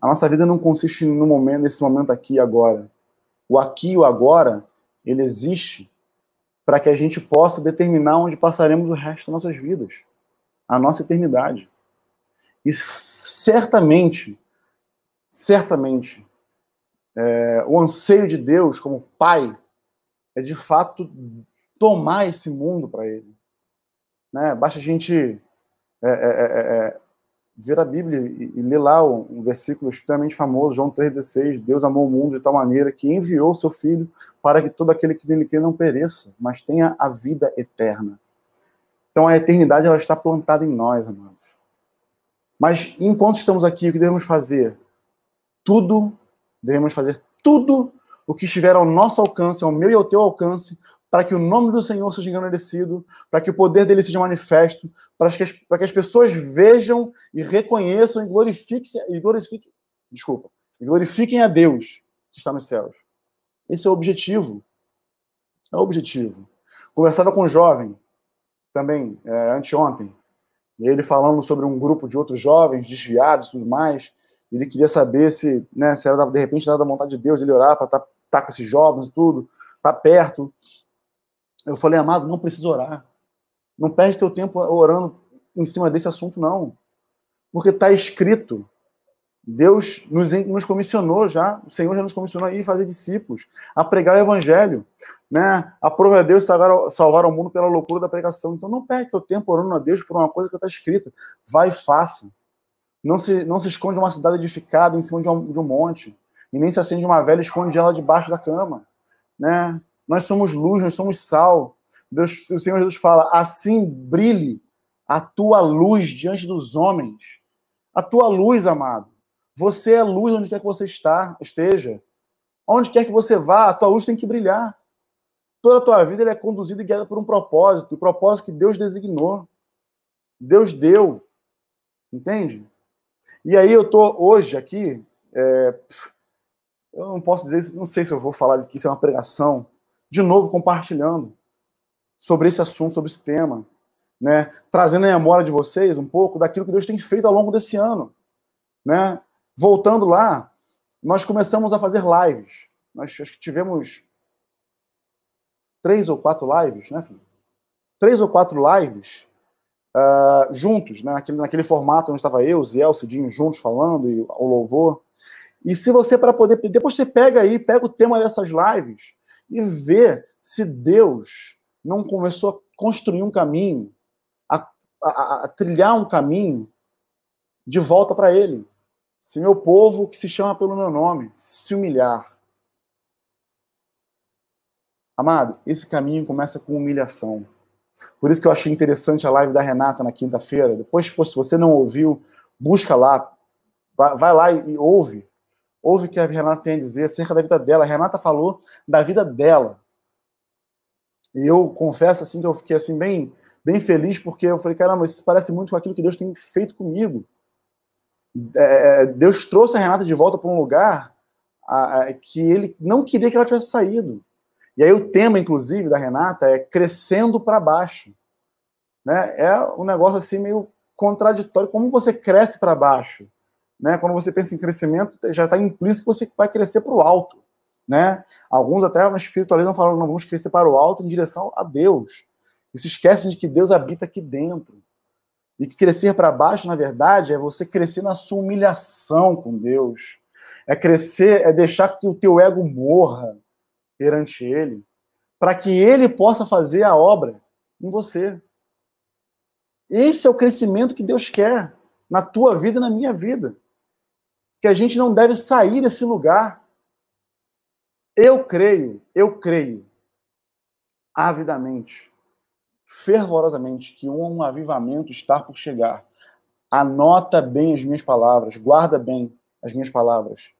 A nossa vida não consiste no momento, nesse momento aqui e agora. O aqui e o agora, ele existe para que a gente possa determinar onde passaremos o resto das nossas vidas, a nossa eternidade. E certamente, certamente, é, o anseio de Deus como Pai é de fato tomar esse mundo para Ele. Né? Basta a gente é, é, é, é ver a Bíblia e, e ler lá um, um, versículo extremamente famoso, João 3,16, Deus amou o mundo de tal maneira que enviou seu Filho para que todo aquele que nele crê não pereça, mas tenha a vida eterna. Então a eternidade ela está plantada em nós, amados. Mas enquanto estamos aqui, o que devemos fazer? Tudo, devemos fazer tudo o que estiver ao nosso alcance, ao meu e ao teu alcance, para que o nome do Senhor seja engrandecido, para que o poder dele seja manifesto, para que as, para que as pessoas vejam e reconheçam e glorifiquem, e glorifiquem, desculpa, e glorifiquem a Deus que está nos céus. Esse é o objetivo. É o objetivo. Conversava com um jovem, também, é, anteontem, e ele falando sobre um grupo de outros jovens desviados e tudo mais, ele queria saber se, né, se era de repente era da vontade de Deus ele orar para estar tá, tá com esses jovens e tudo, estar tá perto. Eu falei, amado, não precisa orar. Não perde teu tempo orando em cima desse assunto, não. Porque está escrito. Deus nos, nos comissionou já, o Senhor já nos comissionou a ir fazer discípulos, a pregar o evangelho, né? A prova é Deus salvar, salvar o mundo pela loucura da pregação. Então não perde teu tempo orando a Deus por uma coisa que está escrita. Vai e faça. Não se, não se esconde uma cidade edificada em cima de um, de um monte. E nem se acende uma velha e esconde ela debaixo da cama. Né? Nós somos luz, nós somos sal. Deus, o Senhor Jesus fala: assim brilhe a tua luz diante dos homens. A tua luz, amado. Você é luz onde quer que você está, esteja. Onde quer que você vá, a tua luz tem que brilhar. Toda a tua vida é conduzida e guiada por um propósito, o propósito que Deus designou. Deus deu. Entende? E aí eu tô hoje aqui, é, eu não posso dizer, não sei se eu vou falar que isso é uma pregação, de novo compartilhando sobre esse assunto, sobre esse tema, né? Trazendo a memória de vocês um pouco daquilo que Deus tem feito ao longo desse ano, né? Voltando lá, nós começamos a fazer lives. Nós acho que tivemos três ou quatro lives, né, filho? Três ou quatro lives uh, juntos, né? naquele, naquele formato onde estava eu, Zé, o Cidinho juntos falando e o louvor. E se você, para poder. Depois você pega aí, pega o tema dessas lives e ver se Deus não começou a construir um caminho, a, a, a trilhar um caminho de volta para Ele. Se meu povo, que se chama pelo meu nome, se humilhar. Amado, esse caminho começa com humilhação. Por isso que eu achei interessante a live da Renata na quinta-feira. Depois, se você não ouviu, busca lá, vai lá e ouve ouve o que a Renata tem a dizer acerca da vida dela. A Renata falou da vida dela. E eu confesso assim que eu fiquei assim bem, bem feliz porque eu falei, caramba, isso parece muito com aquilo que Deus tem feito comigo. É, é Deus trouxe a Renata de volta para um lugar a, a, que ele não queria que ela tivesse saído. E aí o tema, inclusive, da Renata é crescendo para baixo. Né? É um negócio assim meio contraditório. Como você cresce para baixo? né? Quando você pensa em crescimento, já está implícito que você vai crescer para o alto, né? Alguns até na espiritualismo falam, não vamos crescer para o alto em direção a Deus. E se esquecem de que Deus habita aqui dentro. E que crescer para baixo, na verdade, é você crescer na sua humilhação com Deus. É crescer, é deixar que o teu ego morra perante Ele, para que Ele possa fazer a obra em você. Esse é o crescimento que Deus quer na tua vida e na minha vida que a gente não deve sair desse lugar. Eu creio, eu creio avidamente, fervorosamente, que um avivamento está por chegar. Anota bem as minhas palavras, guarda bem as minhas palavras.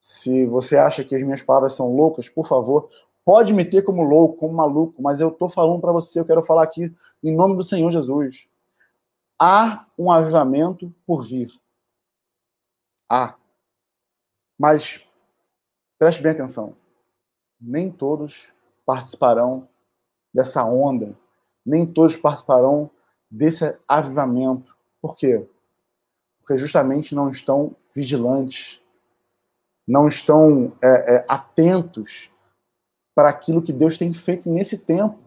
Se você acha que as minhas palavras são loucas, por favor, pode me ter como louco, como maluco, mas eu estou falando para você, eu quero falar aqui em nome do Senhor Jesus. Há um avivamento por vir. Há. Mas preste bem atenção. Nem todos participarão dessa onda. Nem todos participarão desse avivamento. Por quê? Porque justamente não estão vigilantes, não estão é, é, atentos para aquilo que Deus tem feito nesse tempo.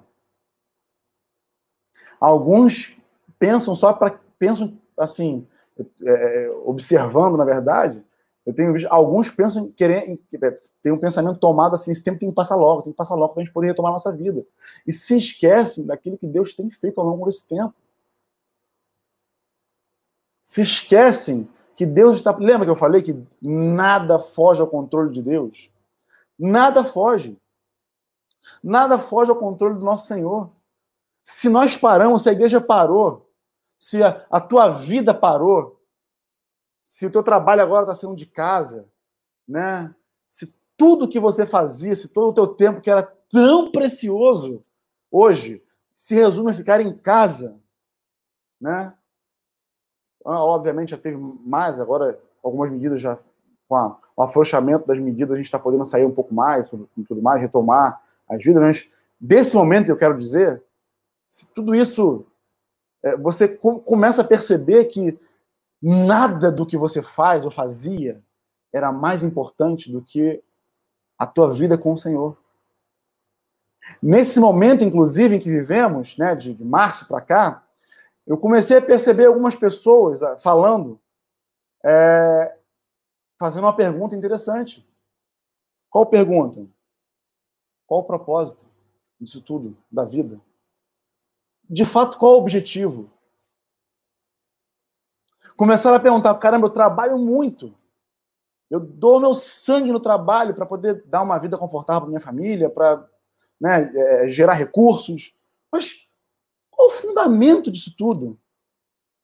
Alguns pensam só para pensam assim, é, é, observando na verdade. Eu tenho visto alguns pensam em querer é, tem um pensamento tomado assim, esse tempo tem que passar logo, tem que passar logo para a gente poder retomar a nossa vida. E se esquecem daquilo que Deus tem feito ao longo desse tempo. Se esquecem que Deus está. Lembra que eu falei que nada foge ao controle de Deus? Nada foge. Nada foge ao controle do nosso Senhor. Se nós paramos, se a igreja parou, se a, a tua vida parou, se o teu trabalho agora está sendo de casa, né? Se tudo que você fazia, se todo o teu tempo que era tão precioso hoje se resume a ficar em casa, né? Ah, obviamente já teve mais, agora algumas medidas já com a, o afrouxamento das medidas a gente está podendo sair um pouco mais e tudo mais, retomar as vidas, mas desse momento eu quero dizer, se tudo isso é, você começa a perceber que nada do que você faz ou fazia era mais importante do que a tua vida com o Senhor. Nesse momento, inclusive, em que vivemos, né, de, de março para cá, eu comecei a perceber algumas pessoas ah, falando, é, fazendo uma pergunta interessante. Qual pergunta? Qual o propósito disso tudo, da vida? De fato, qual o objetivo? Começaram a perguntar: caramba, eu trabalho muito. Eu dou meu sangue no trabalho para poder dar uma vida confortável para minha família, para né, é, gerar recursos. Mas qual o fundamento disso tudo?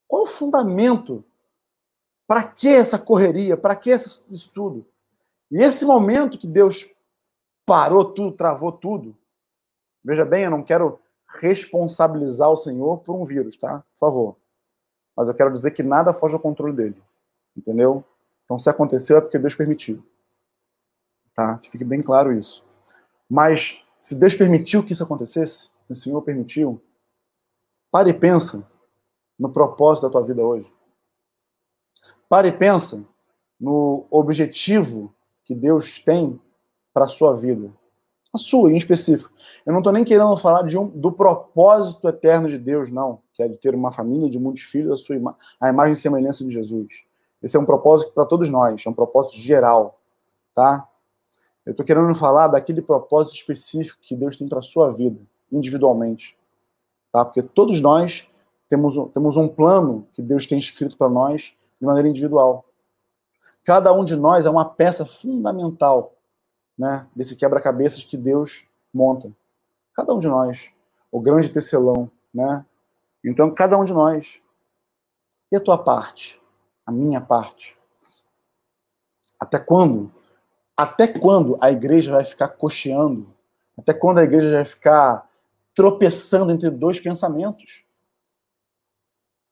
Qual o fundamento? Para que essa correria? Para que isso tudo? E esse momento que Deus parou tudo, travou tudo. Veja bem, eu não quero responsabilizar o Senhor por um vírus, tá? Por favor. Mas eu quero dizer que nada foge ao controle dele. Entendeu? Então, se aconteceu, é porque Deus permitiu. Tá? Que fique bem claro isso. Mas, se Deus permitiu que isso acontecesse, o Senhor permitiu, pare e pensa no propósito da tua vida hoje. Pare e pensa no objetivo que Deus tem para a sua vida. A sua, em específico. Eu não estou nem querendo falar de um, do propósito eterno de Deus, não, que é de ter uma família de muitos filhos, a, sua a imagem e semelhança de Jesus. Esse é um propósito para todos nós, é um propósito geral, tá? Eu estou querendo falar daquele propósito específico que Deus tem para a sua vida, individualmente, tá? Porque todos nós temos um, temos um plano que Deus tem escrito para nós de maneira individual. Cada um de nós é uma peça fundamental né, desse quebra-cabeças que Deus monta. Cada um de nós, o grande tecelão, né? Então, cada um de nós. E a tua parte? A minha parte? Até quando? Até quando a igreja vai ficar cocheando? Até quando a igreja vai ficar tropeçando entre dois pensamentos?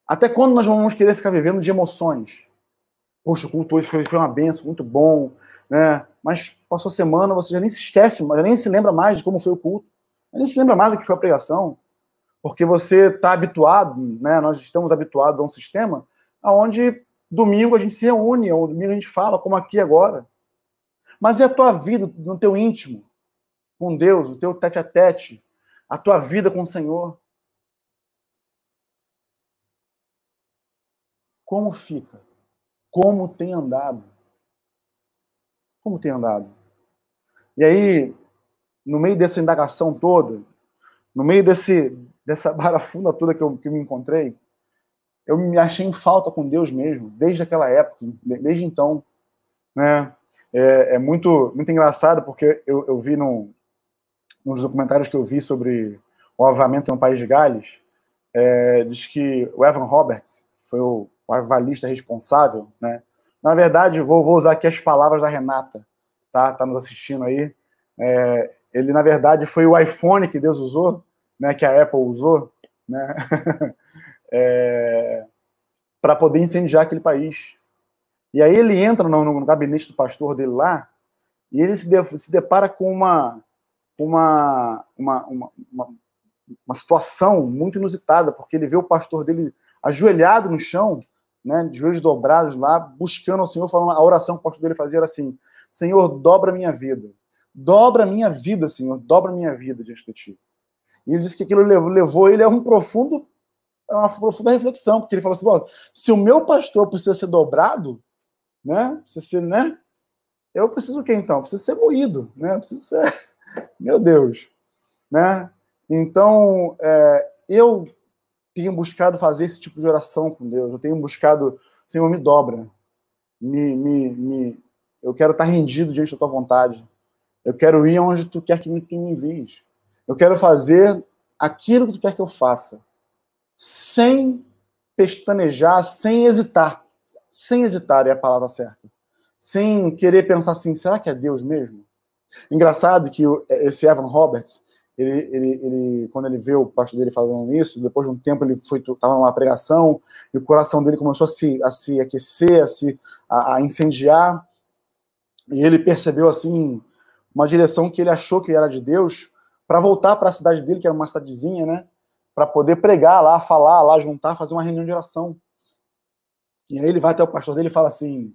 Até quando nós vamos querer ficar vivendo de emoções? Poxa, o culto hoje foi, foi uma benção, muito bom, né? Mas passou a semana, você já nem se esquece, já nem se lembra mais de como foi o culto, já nem se lembra mais do que foi a pregação, porque você está habituado, né? Nós estamos habituados a um sistema onde domingo a gente se reúne, ou domingo a gente fala, como aqui agora. Mas e a tua vida no teu íntimo, com Deus, o teu tete a tete, a tua vida com o Senhor? Como fica? Como tem andado? Como tem andado? E aí, no meio dessa indagação toda, no meio desse, dessa barafunda toda que eu, que eu me encontrei, eu me achei em falta com Deus mesmo, desde aquela época, desde então. Né? É, é muito, muito engraçado, porque eu, eu vi no, nos documentários que eu vi sobre o avamento no País de Gales, é, diz que o Evan Roberts foi o o avalista responsável, né? Na verdade, vou, vou usar aqui as palavras da Renata, tá? Tá nos assistindo aí. É, ele na verdade foi o iPhone que Deus usou, né, que a Apple usou, né, é, para poder incendiar aquele país. E aí ele entra no, no, gabinete do pastor dele lá e ele se, de, se depara com uma, uma, uma, uma, uma, situação muito inusitada, porque ele vê o pastor dele ajoelhado no chão, né, de joelhos dobrados lá, buscando ao Senhor, falando a oração que o pastor dele fazia era assim: Senhor, dobra minha vida. Dobra minha vida, Senhor, dobra minha vida diante de ti. E ele disse que aquilo levou, levou ele a um profundo, a uma profunda reflexão, porque ele falou assim: se o meu pastor precisa ser dobrado, né? Precisa ser, né? Eu preciso o quê então? Eu preciso ser moído, né? Eu preciso ser. Meu Deus, né? Então, é, eu tenho buscado fazer esse tipo de oração com Deus. Eu tenho buscado, Senhor, me dobra. Me, me, me, eu quero estar rendido diante da tua vontade. Eu quero ir onde tu quer que tu me envies. Eu quero fazer aquilo que tu quer que eu faça. Sem pestanejar, sem hesitar. Sem hesitar é a palavra certa. Sem querer pensar assim, será que é Deus mesmo? Engraçado que esse Evan Roberts, ele, ele, ele, quando ele vê o pastor dele falando isso, depois de um tempo ele foi estava numa pregação e o coração dele começou a se, a se aquecer, a se a, a incendiar e ele percebeu assim uma direção que ele achou que era de Deus para voltar para a cidade dele, que era uma cidadezinha, né? Para poder pregar lá, falar lá, juntar, fazer uma reunião de oração. E aí ele vai até o pastor dele e fala assim: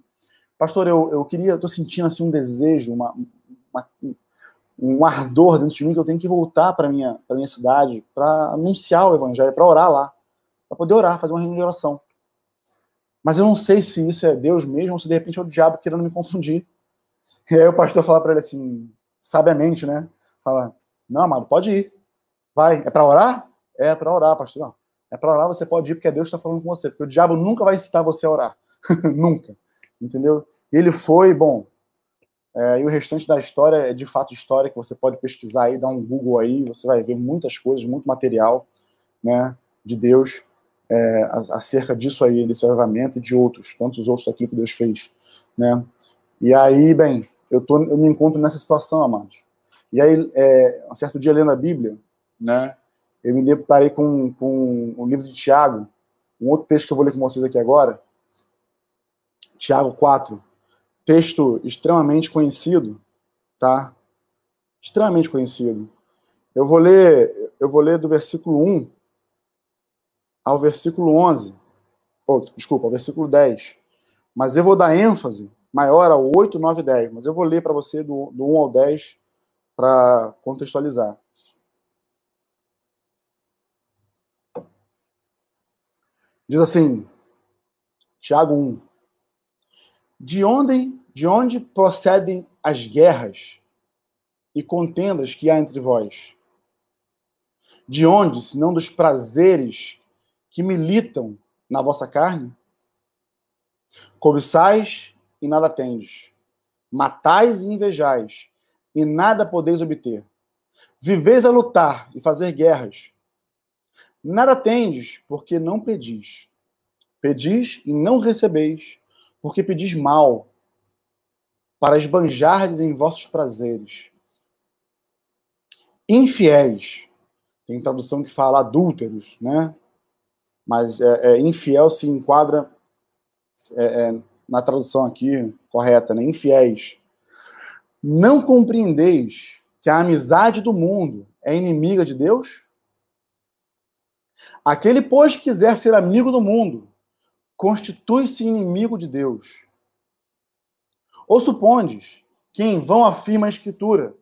Pastor, eu, eu queria, eu tô sentindo assim um desejo, uma, uma um ardor dentro de mim que eu tenho que voltar para minha para minha cidade para anunciar o evangelho, para orar lá, para poder orar, fazer uma reunião de oração. Mas eu não sei se isso é Deus mesmo ou se de repente é o diabo querendo me confundir. E aí o pastor fala para ele assim, sabiamente, né? Fala: Não, amado, pode ir. Vai. É para orar? É para orar, pastor. Não. É para orar, você pode ir porque Deus está falando com você. Porque o diabo nunca vai incitar você a orar. nunca. Entendeu? Ele foi, bom. É, e o restante da história é de fato história que você pode pesquisar aí, dar um Google aí, você vai ver muitas coisas, muito material, né, de Deus é, acerca disso aí, desse avivamento e de outros, tantos outros daquilo que Deus fez, né. E aí, bem, eu, tô, eu me encontro nessa situação, amados. E aí, é, um certo dia lendo a Bíblia, né, eu me deparei com, com o livro de Tiago, um outro texto que eu vou ler com vocês aqui agora, Tiago 4, texto extremamente conhecido, tá? Extremamente conhecido. Eu vou ler, eu vou ler do versículo 1 ao versículo 11. Ou, desculpa, ao versículo 10. Mas eu vou dar ênfase maior ao 8, 9 e 10. Mas eu vou ler para você do, do 1 ao 10 para contextualizar. Diz assim, Tiago 1. De onde, de onde procedem as guerras e contendas que há entre vós? De onde, senão dos prazeres que militam na vossa carne? Cobiçais e nada tendes. Matais e invejais, e nada podeis obter. Viveis a lutar e fazer guerras. Nada tendes, porque não pedis. Pedis e não recebeis, porque pedis mal, para esbanjardes em vossos prazeres. Infiéis. Tem tradução que fala adúlteros, né? Mas é, é infiel se enquadra é, é, na tradução aqui correta, né? Infiéis. Não compreendeis que a amizade do mundo é inimiga de Deus? Aquele, pois, que quiser ser amigo do mundo, constitui-se inimigo de Deus. Ou supondes que em vão afirma a Escritura,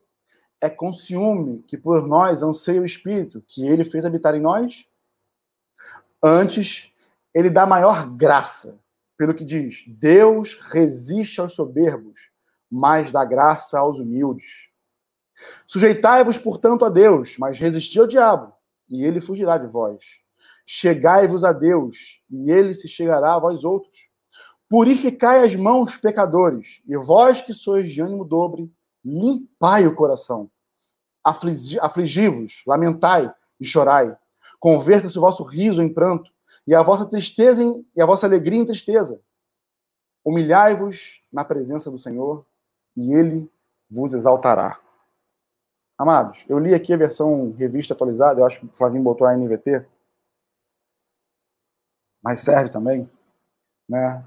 é com ciúme que por nós anseia o Espírito, que ele fez habitar em nós? Antes, ele dá maior graça pelo que diz: Deus resiste aos soberbos, mas dá graça aos humildes. Sujeitai-vos, portanto, a Deus, mas resisti ao diabo, e ele fugirá de vós. Chegai-vos a Deus, e ele se chegará a vós outros. Purificai as mãos, pecadores, e vós que sois de ânimo dobre, limpai o coração. Afligi-vos, lamentai e chorai. Converta-se o vosso riso em pranto e a vossa tristeza em, e a vossa alegria em tristeza. Humilhai-vos na presença do Senhor, e ele vos exaltará. Amados, eu li aqui a versão revista atualizada, eu acho que o Flavinho botou a NVT, mas serve também, né?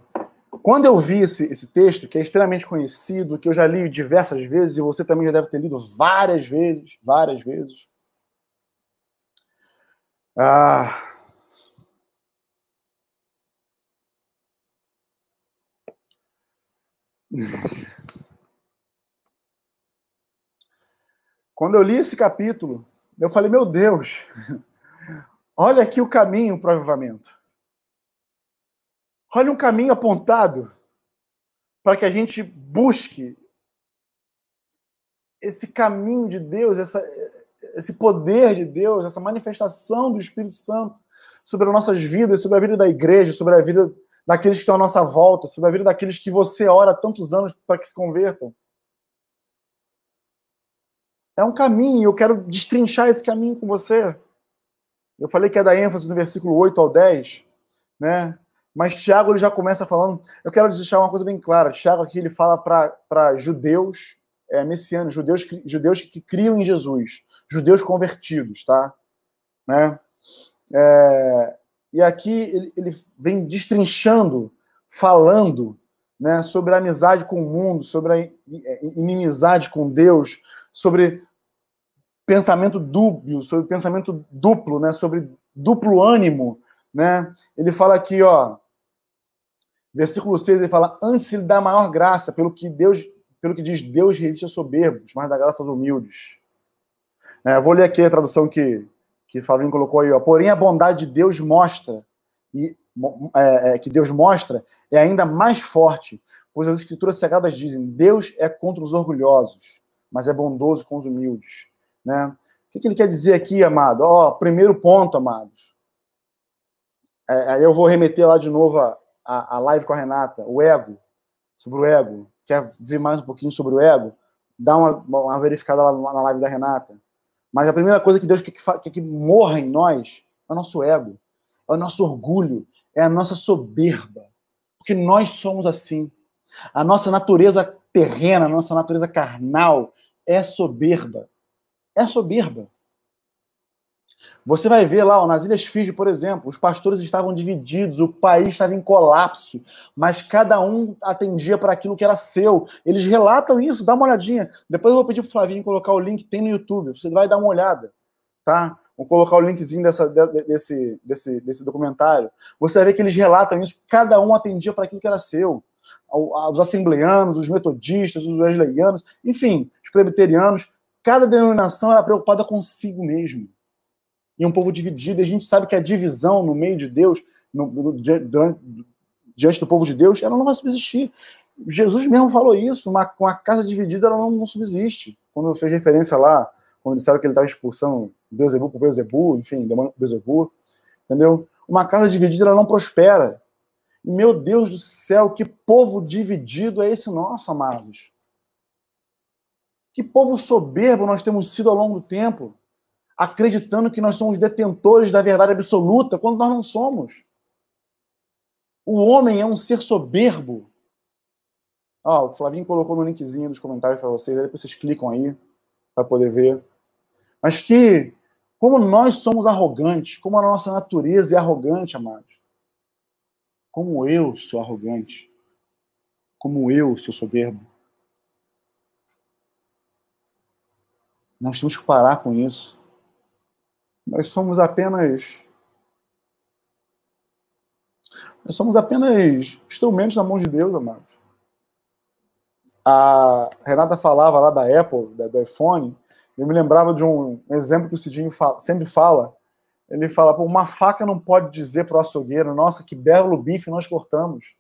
Quando eu vi esse, esse texto, que é extremamente conhecido, que eu já li diversas vezes, e você também já deve ter lido várias vezes, várias vezes. Ah, Quando eu li esse capítulo, eu falei, meu Deus, olha aqui o caminho para o avivamento. Olha um caminho apontado para que a gente busque esse caminho de Deus, essa, esse poder de Deus, essa manifestação do Espírito Santo sobre as nossas vidas, sobre a vida da igreja, sobre a vida daqueles que estão à nossa volta, sobre a vida daqueles que você ora há tantos anos para que se convertam. É um caminho, eu quero destrinchar esse caminho com você. Eu falei que é da ênfase no versículo 8 ao 10, né? Mas Tiago ele já começa falando. Eu quero deixar uma coisa bem clara. Tiago aqui ele fala para judeus é, messianos, judeus, judeus que criam em Jesus, judeus convertidos, tá? Né? É, e aqui ele, ele, vem destrinchando, falando né, sobre a amizade com o mundo, sobre a inimizade com Deus, sobre pensamento dúbio, sobre pensamento duplo, né, sobre duplo ânimo, né? Ele fala aqui, ó, versículo 6, ele fala: "Antes ele dá maior graça, pelo que Deus, pelo que diz, Deus resiste aos soberbos, mas dá graça aos humildes." É, vou ler aqui a tradução que que Flavinho colocou aí, ó. Porém a bondade de Deus mostra e é, é, que Deus mostra é ainda mais forte, pois as escrituras sagradas dizem: Deus é contra os orgulhosos, mas é bondoso com os humildes. Né? O que, que ele quer dizer aqui, amado? Ó, primeiro ponto, amados. É, aí eu vou remeter lá de novo a, a, a, live com a Renata, o ego, sobre o ego. Quer ver mais um pouquinho sobre o ego? Dá uma, uma verificada lá na live da Renata. Mas a primeira coisa que Deus quer que, quer que morra em nós é o nosso ego, é o nosso orgulho, é a nossa soberba. Porque nós somos assim. A nossa natureza terrena, a nossa natureza carnal é soberba. É soberba. Você vai ver lá, ó, nas Ilhas Fiji, por exemplo, os pastores estavam divididos, o país estava em colapso, mas cada um atendia para aquilo que era seu. Eles relatam isso, dá uma olhadinha. Depois eu vou pedir para o Flavinho colocar o link, tem no YouTube, você vai dar uma olhada, tá? Vou colocar o linkzinho dessa, desse, desse, desse documentário. Você vai ver que eles relatam isso, cada um atendia para aquilo que era seu. Os assembleanos, os metodistas, os wesleyanianos, enfim, os presbiterianos, cada denominação era preocupada consigo mesmo. E um povo dividido, e a gente sabe que a divisão no meio de Deus, no, no, diante, do povo de Deus, ela não vai subsistir. Jesus mesmo falou isso, uma, uma casa dividida ela não, não subsiste. Quando fez referência lá, quando disseram que ele estava expulsando Beuzebu por Beuzebu, enfim, demônio por Beuzebu, entendeu? Uma casa dividida, ela não prospera. Meu Deus do céu, que povo dividido é esse nosso, amados? Que povo soberbo nós temos sido ao longo do tempo, acreditando que nós somos detentores da verdade absoluta, quando nós não somos. O homem é um ser soberbo. Ó, o Flavinho colocou no linkzinho dos comentários para vocês, aí depois vocês clicam aí para poder ver. Mas que, como nós somos arrogantes, como a nossa natureza é arrogante, amados. Como eu sou arrogante. Como eu sou soberbo. Nós temos que parar com isso. Nós somos apenas. Nós somos apenas instrumentos na mão de Deus, amados. A Renata falava lá da Apple, do iPhone, eu me lembrava de um exemplo que o Cidinho fala, sempre fala. Ele fala: uma faca não pode dizer para o açougueiro, nossa, que belo bife nós cortamos.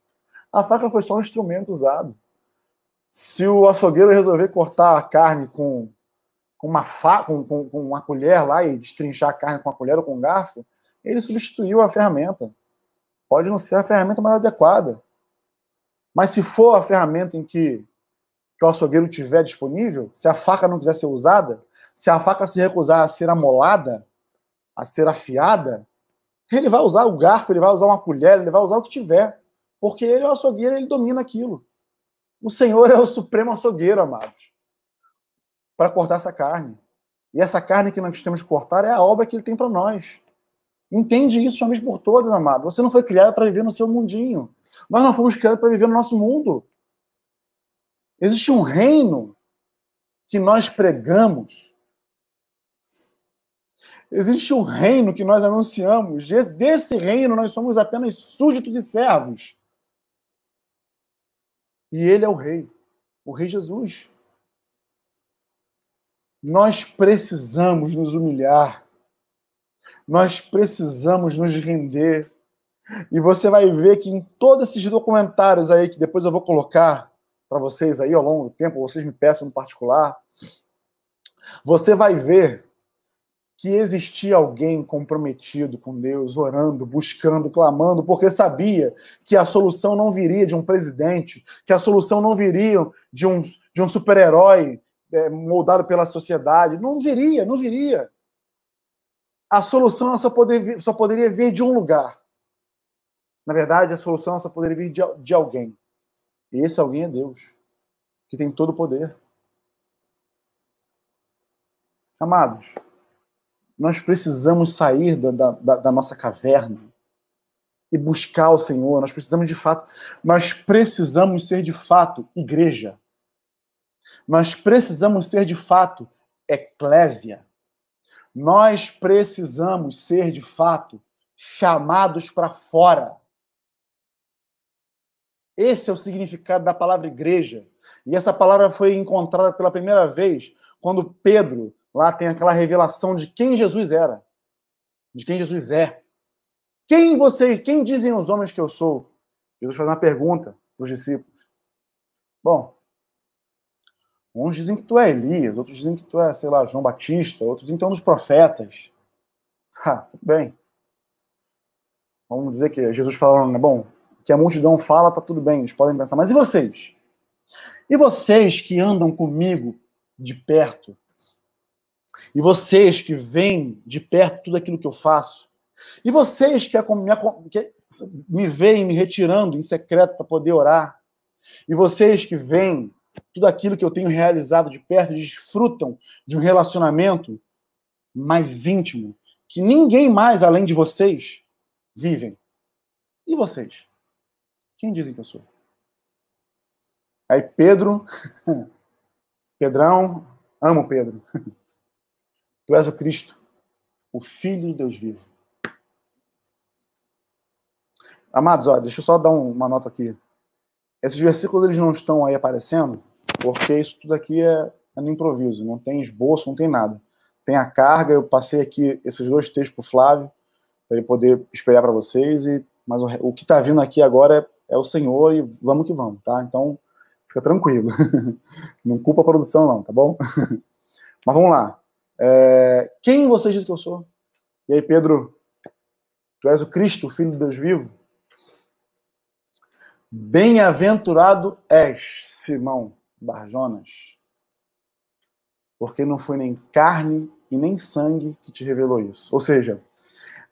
A faca foi só um instrumento usado. Se o açougueiro resolver cortar a carne com, com uma faca, com, com, com, uma colher lá e destrinchar a carne com a colher ou com um garfo, ele substituiu a ferramenta. Pode não ser a ferramenta mais adequada. Mas se for a ferramenta em que, que o açougueiro tiver disponível, se a faca não quiser ser usada, se a faca se recusar a ser amolada, a ser afiada, ele vai usar o garfo, ele vai usar uma colher, ele vai usar o que tiver. Porque ele é o açougueiro, ele domina aquilo. O Senhor é o supremo açougueiro, amados, para cortar essa carne. E essa carne que nós temos que cortar é a obra que ele tem para nós. Entende isso uma vez por todas, amado. Você não foi criado para viver no seu mundinho. Nós não fomos criados para viver no nosso mundo. Existe um reino que nós pregamos. Existe um reino que nós anunciamos. Desse reino nós somos apenas súditos e servos. E ele é o rei, o rei Jesus. Nós precisamos nos humilhar. Nós precisamos nos render. E você vai ver que em todos esses documentários aí, que depois eu vou colocar para vocês aí ao longo do tempo, vocês me peçam no particular, você vai ver que existia alguém comprometido com Deus, orando, buscando, clamando, porque sabia que a solução não viria de um presidente, que a solução não viria de um, de um super-herói é, moldado pela sociedade. Não viria, não viria. A solução só, poder, só poderia vir de um lugar. Na verdade, a solução só poderia vir de, de alguém. E esse alguém é Deus, que tem todo o poder. Amados, nós precisamos sair da, da, da nossa caverna e buscar o Senhor. Nós precisamos de fato, nós precisamos ser de fato igreja. Nós precisamos ser de fato eclésia. Nós precisamos ser de fato chamados para fora. Esse é o significado da palavra igreja. E essa palavra foi encontrada pela primeira vez quando Pedro Lá tem aquela revelação de quem Jesus era, de quem Jesus é. Quem você, quem dizem os homens que eu sou? Jesus faz uma pergunta para os discípulos. Bom, uns dizem que tu é Elias, outros dizem que tu é, sei lá, João Batista, outros dizem que tu é um dos profetas. Ah, tudo bem. Vamos dizer que Jesus falando, né? Bom, que a multidão fala, tá tudo bem, eles podem pensar. Mas e vocês? E vocês que andam comigo de perto? E vocês que veem de perto tudo aquilo que eu faço, e vocês que me veem me retirando em secreto para poder orar, e vocês que veem tudo aquilo que eu tenho realizado de perto, desfrutam de um relacionamento mais íntimo, que ninguém mais além de vocês vivem. E vocês? Quem dizem que eu sou? Aí Pedro, Pedrão, amo Pedro. Tu és o Cristo, o Filho de Deus vivo. Amados, olha, deixa eu só dar uma nota aqui. Esses versículos eles não estão aí aparecendo, porque isso tudo aqui é, é no improviso, não tem esboço, não tem nada. Tem a carga, eu passei aqui esses dois textos para o Flávio, para ele poder espelhar para vocês, e, mas o, o que está vindo aqui agora é, é, o Senhor e vamos que vamos, tá? Então, fica tranquilo. não culpa a produção, não, tá bom? mas vamos lá. É, quem vocês dizem que eu sou? E aí, Pedro, tu és o Cristo, Filho de Deus vivo? Bem-aventurado és, Simão Barjonas, porque não foi nem carne e nem sangue que te revelou isso. Ou seja,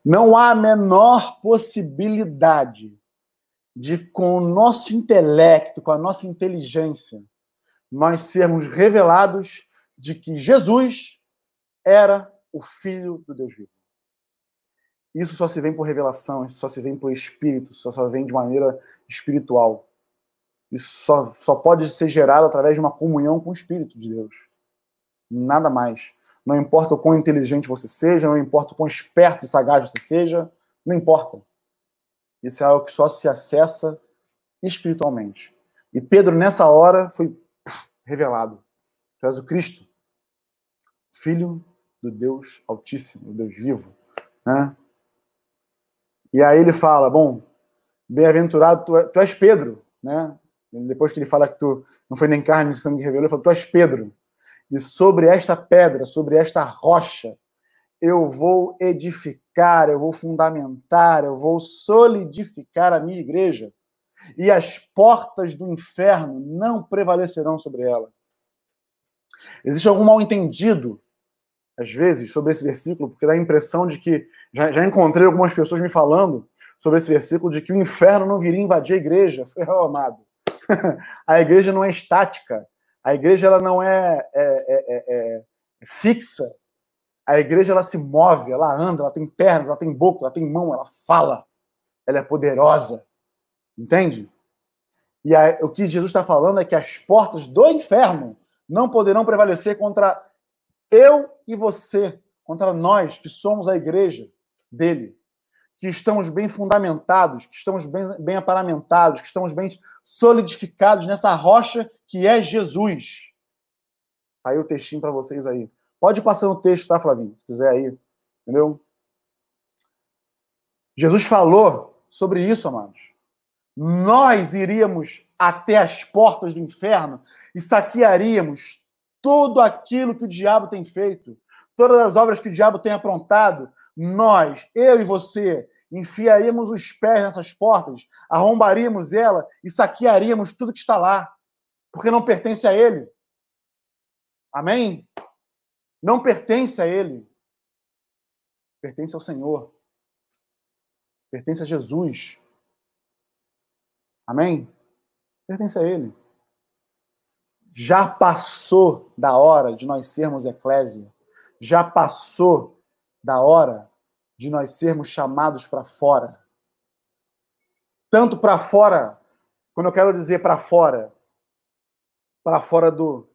não há a menor possibilidade de, com o nosso intelecto, com a nossa inteligência, nós sermos revelados de que Jesus era o Filho do Deus vivo. Isso só se vem por revelação, isso só se vem por Espírito, só, só vem de maneira espiritual. Isso só, só pode ser gerado através de uma comunhão com o Espírito de Deus. Nada mais. Não importa o quão inteligente você seja, não importa o quão esperto e sagaz você seja, não importa. Isso é algo que só se acessa espiritualmente. E Pedro, nessa hora, foi revelado. Tu és o Cristo, Filho do Deus Altíssimo, Deus vivo, né? E aí ele fala, bom, bem-aventurado, tu, é, tu, és Pedro, né? Depois que ele fala que tu não foi nem carne nem sangue revelou, ele fala, tu és Pedro. E sobre esta pedra, sobre esta rocha, eu vou edificar, eu vou fundamentar, eu vou solidificar a minha igreja. E as portas do inferno não prevalecerão sobre ela. Existe algum mal entendido às vezes, sobre esse versículo, porque dá a impressão de que. Já, já encontrei algumas pessoas me falando sobre esse versículo de que o inferno não viria invadir a igreja. Foi, oh, amado. a igreja não é estática. A igreja ela não é, é, é, é, é fixa. A igreja ela se move, ela anda, ela tem pernas, ela tem boca, ela tem mão, ela fala. Ela é poderosa. Entende? E a, o que Jesus está falando é que as portas do inferno não poderão prevalecer contra eu e você, contra nós que somos a igreja dele, que estamos bem fundamentados, que estamos bem, bem aparamentados, que estamos bem solidificados nessa rocha que é Jesus. Aí o textinho para vocês aí. Pode passar no texto, tá, Flavinho? Se quiser aí. Entendeu? Jesus falou sobre isso, amados. Nós iríamos até as portas do inferno e saquearíamos tudo aquilo que o diabo tem feito, todas as obras que o diabo tem aprontado. Nós, eu e você, enfiaríamos os pés nessas portas, arrombaríamos ela e saquearíamos tudo que está lá, porque não pertence a ele. Amém? Não pertence a ele. Pertence ao Senhor. Pertence a Jesus. Amém? Pertence a ele. Já passou da hora de nós sermos eclésia. Já passou da hora de nós sermos chamados para fora. Tanto para fora, quando eu quero dizer para fora, para fora do,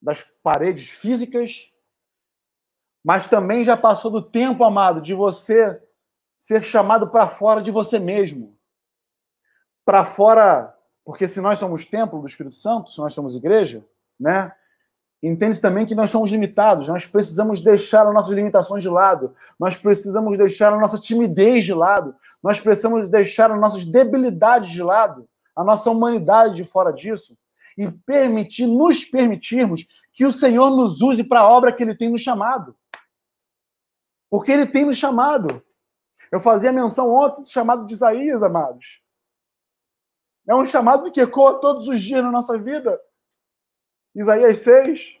das paredes físicas, mas também já passou do tempo, amado, de você ser chamado para fora de você mesmo. Para fora, porque se nós somos templo do Espírito Santo, se nós somos igreja, né? Entende-se também que nós somos limitados, nós precisamos deixar as nossas limitações de lado, nós precisamos deixar a nossa timidez de lado, nós precisamos deixar as nossas debilidades de lado, a nossa humanidade de fora disso, e permitir, nos permitirmos que o Senhor nos use para a obra que Ele tem nos chamado. Porque Ele tem nos chamado. Eu fazia menção ontem do chamado de Isaías, amados. É um chamado que ecoa todos os dias na nossa vida. Isaías 6.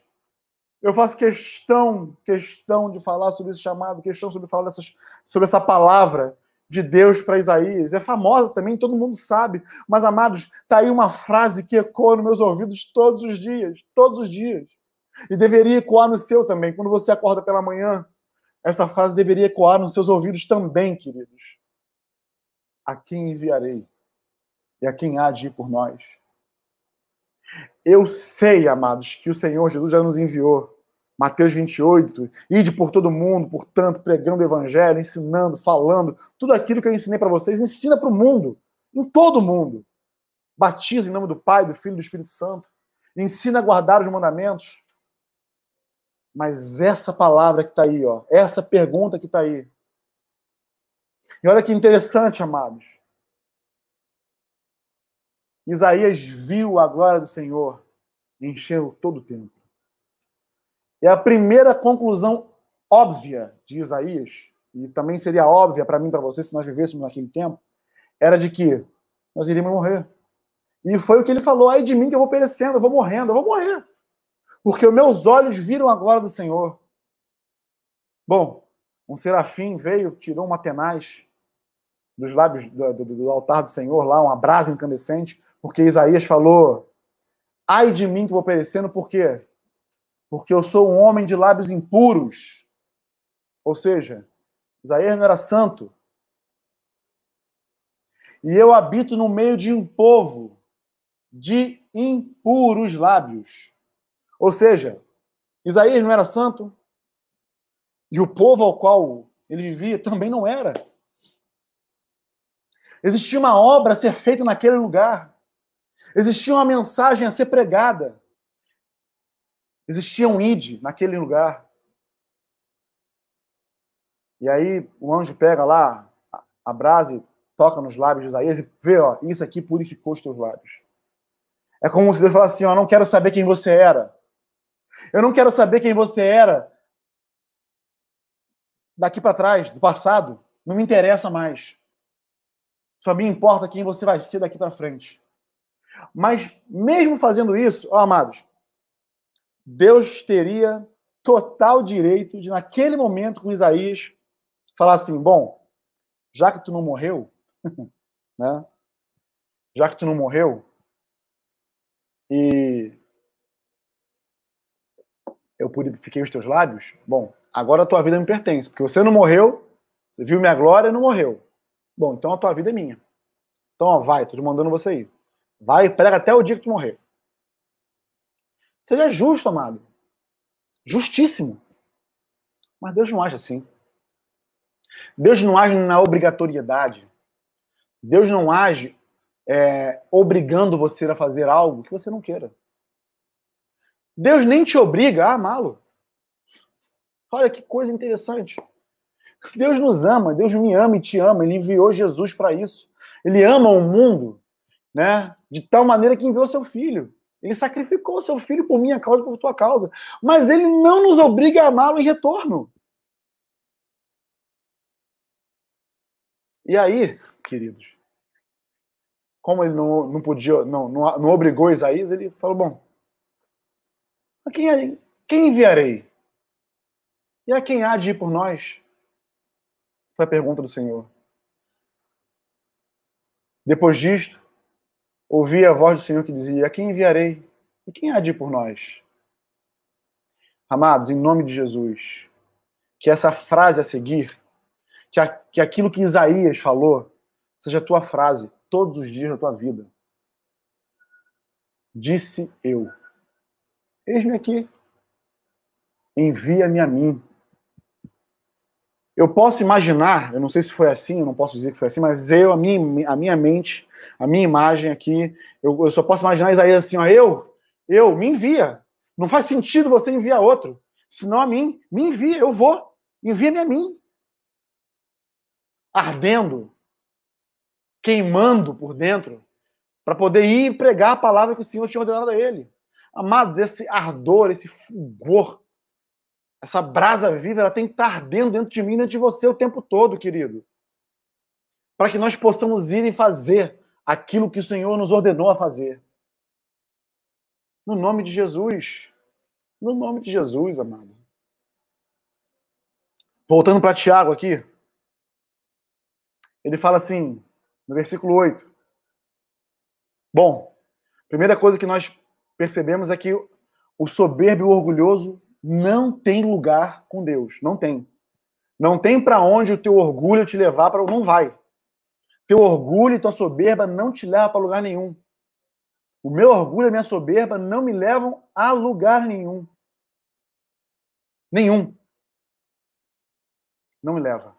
Eu faço questão, questão de falar sobre esse chamado, questão sobre falar dessas, sobre essa palavra de Deus para Isaías. É famosa também, todo mundo sabe. Mas, amados, tá aí uma frase que ecoa nos meus ouvidos todos os dias, todos os dias. E deveria ecoar no seu também, quando você acorda pela manhã. Essa frase deveria ecoar nos seus ouvidos também, queridos. A quem enviarei? E a quem há de ir por nós? Eu sei, amados, que o Senhor Jesus já nos enviou. Mateus 28, ide por todo mundo, portanto, pregando o evangelho, ensinando, falando, tudo aquilo que eu ensinei para vocês, ensina para o mundo, em todo mundo. Batiza em nome do Pai, do Filho e do Espírito Santo. Ensina a guardar os mandamentos. Mas essa palavra que está aí, ó, essa pergunta que está aí. E olha que interessante, amados. Isaías viu a glória do Senhor encheu todo o tempo. E a primeira conclusão óbvia de Isaías, e também seria óbvia para mim para você se nós vivêssemos naquele tempo, era de que nós iríamos morrer. E foi o que ele falou: ai de mim que eu vou perecendo, eu vou morrendo, eu vou morrer. Porque meus olhos viram a glória do Senhor. Bom, um serafim veio, tirou uma tenaz dos lábios do, do, do, altar do Senhor, lá, uma brasa incandescente, porque Isaías falou: Ai de mim que vou perecendo, por quê? Porque eu sou um homem de lábios impuros. Ou seja, Isaías não era santo. E eu habito no meio de um povo de impuros lábios. Ou seja, Isaías não era santo. E o povo ao qual ele vivia também não era. Existia uma obra a ser feita naquele lugar. Existia uma mensagem a ser pregada. Existia um id naquele lugar. E aí o anjo pega lá a brasa e toca nos lábios de Isaías e vê, ó, isso aqui purificou os teus lábios. É como se Deus falasse assim, ó, não quero saber quem você era. Eu não quero saber quem você era daqui para trás, do passado. Não me interessa mais. Só me importa quem você vai ser daqui para frente. Mas mesmo fazendo isso, ó, amados, Deus teria total direito de, naquele momento, com Isaías, falar assim: bom, já que tu não morreu, né? Já que tu não morreu, e eu purifiquei os teus lábios, bom, agora a tua vida me pertence, porque você não morreu, você viu minha glória e não morreu. Bom, então a tua vida é minha. Então, ó, vai, tô te mandando você ir. Vai prega até o dia que tu morrer. Seja justo, amado. Justíssimo. Mas Deus não age assim. Deus não age na obrigatoriedade. Deus não age é, obrigando você a fazer algo que você não queira. Deus nem te obriga a amá-lo. Olha que coisa interessante. Deus nos ama, Deus me ama e te ama. Ele enviou Jesus para isso. Ele ama o mundo, né? De tal maneira que enviou seu filho. Ele sacrificou seu filho por minha causa, por tua causa. Mas ele não nos obriga a amá-lo em retorno. E aí, queridos, como ele não, não podia, não, não, não obrigou Isaías, ele falou: bom, a quem, quem enviarei? E a quem há de ir por nós? Foi a pergunta do Senhor. Depois disto, ouvi a voz do Senhor que dizia: A quem enviarei? E quem há de ir por nós? Amados, em nome de Jesus, que essa frase a seguir, que, a, que aquilo que Isaías falou, seja a tua frase todos os dias da tua vida. Disse eu: Eis-me aqui, envia-me a mim. Eu posso imaginar, eu não sei se foi assim, eu não posso dizer que foi assim, mas eu, a minha, a minha mente, a minha imagem aqui, eu, eu só posso imaginar Isaías assim, ó, eu, eu, me envia. Não faz sentido você enviar outro. Senão a mim, me envia, eu vou. Envia-me a mim. Ardendo, queimando por dentro, para poder ir pregar a palavra que o Senhor tinha ordenado a ele. Amados, esse ardor, esse fulgor, essa brasa viva, ela tem que estar ardendo dentro de mim, dentro de você o tempo todo, querido. Para que nós possamos ir e fazer aquilo que o Senhor nos ordenou a fazer. No nome de Jesus. No nome de Jesus, amado. Voltando para Tiago aqui. Ele fala assim: no versículo 8. Bom, primeira coisa que nós percebemos é que o soberbo e o orgulhoso não tem lugar com Deus. Não tem. Não tem para onde o teu orgulho te levar para. Não vai. Teu orgulho e tua soberba não te levam para lugar nenhum. O meu orgulho e a minha soberba não me levam a lugar nenhum. Nenhum. Não me leva.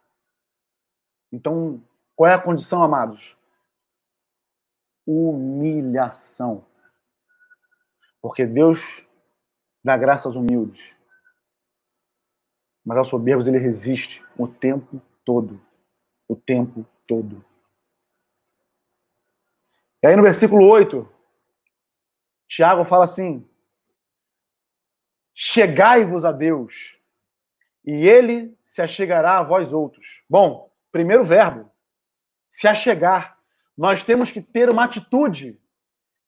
Então, qual é a condição, amados? Humilhação. Porque Deus dá graça aos humildes. Mas aos soberbos ele resiste o tempo todo. O tempo todo. E aí no versículo 8, Tiago fala assim: Chegai-vos a Deus, e ele se achegará a vós outros. Bom, primeiro verbo, se achegar. Nós temos que ter uma atitude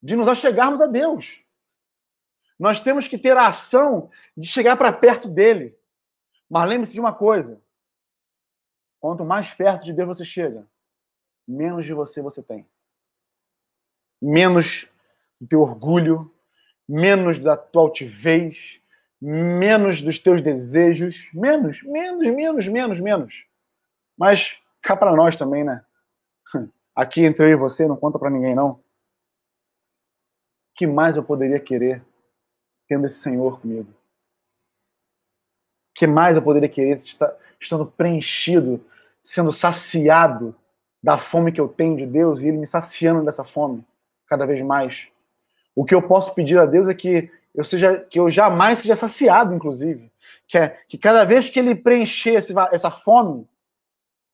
de nos achegarmos a Deus. Nós temos que ter a ação de chegar para perto dele. Mas lembre-se de uma coisa: quanto mais perto de Deus você chega, menos de você você tem. Menos do teu orgulho, menos da tua altivez, menos dos teus desejos, menos, menos, menos, menos, menos. Mas cá para nós também, né? Aqui entre eu e você, não conta para ninguém, não. O que mais eu poderia querer tendo esse Senhor comigo? Que mais eu poderia querer estando preenchido, sendo saciado da fome que eu tenho de Deus e Ele me saciando dessa fome cada vez mais? O que eu posso pedir a Deus é que eu seja, que eu jamais seja saciado, inclusive, que é que cada vez que Ele preencher essa fome,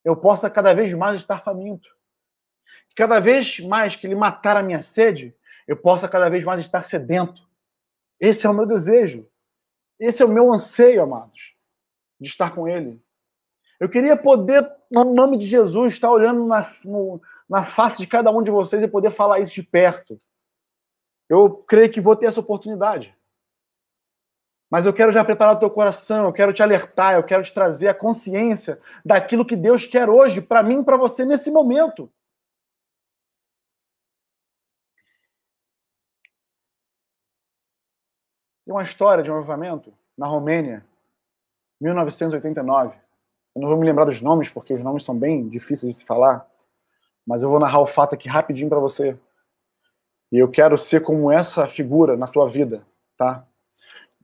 eu possa cada vez mais estar faminto que cada vez mais que ele matar a minha sede, eu possa cada vez mais estar sedento. Esse é o meu desejo. Esse é o meu anseio, amados, de estar com ele. Eu queria poder, no nome de Jesus, estar olhando na, no, na face de cada um de vocês e poder falar isso de perto. Eu creio que vou ter essa oportunidade. Mas eu quero já preparar o teu coração, eu quero te alertar, eu quero te trazer a consciência daquilo que Deus quer hoje para mim e para você nesse momento. Tem uma história de um avivamento na Romênia, 1989. Eu não vou me lembrar dos nomes, porque os nomes são bem difíceis de se falar, mas eu vou narrar o fato aqui rapidinho para você. E eu quero ser como essa figura na tua vida, tá?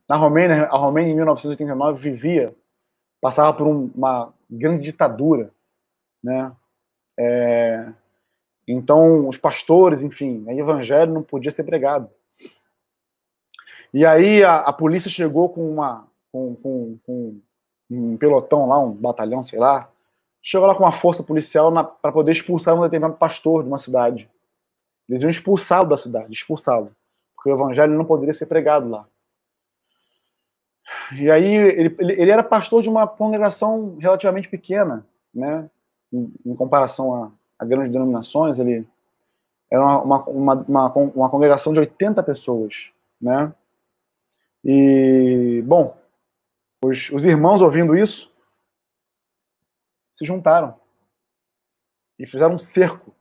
Na Romênia, a Romênia em 1989 vivia, passava por um, uma grande ditadura, né? É, então, os pastores, enfim, o evangelho não podia ser pregado. E aí a, a polícia chegou com uma com, com, com, um pelotão lá, um batalhão, sei lá, chegou lá com uma força policial para poder expulsar um determinado pastor de uma cidade. Eles iam expulsá-lo da cidade, expulsá-lo, porque o evangelho não poderia ser pregado lá. E aí ele, ele era pastor de uma congregação relativamente pequena, né? Em, em comparação a, a, grandes denominações, ele era uma, uma, uma, uma congregação de 80 pessoas, né? E, bom, os, os irmãos ouvindo isso se juntaram e fizeram um cerco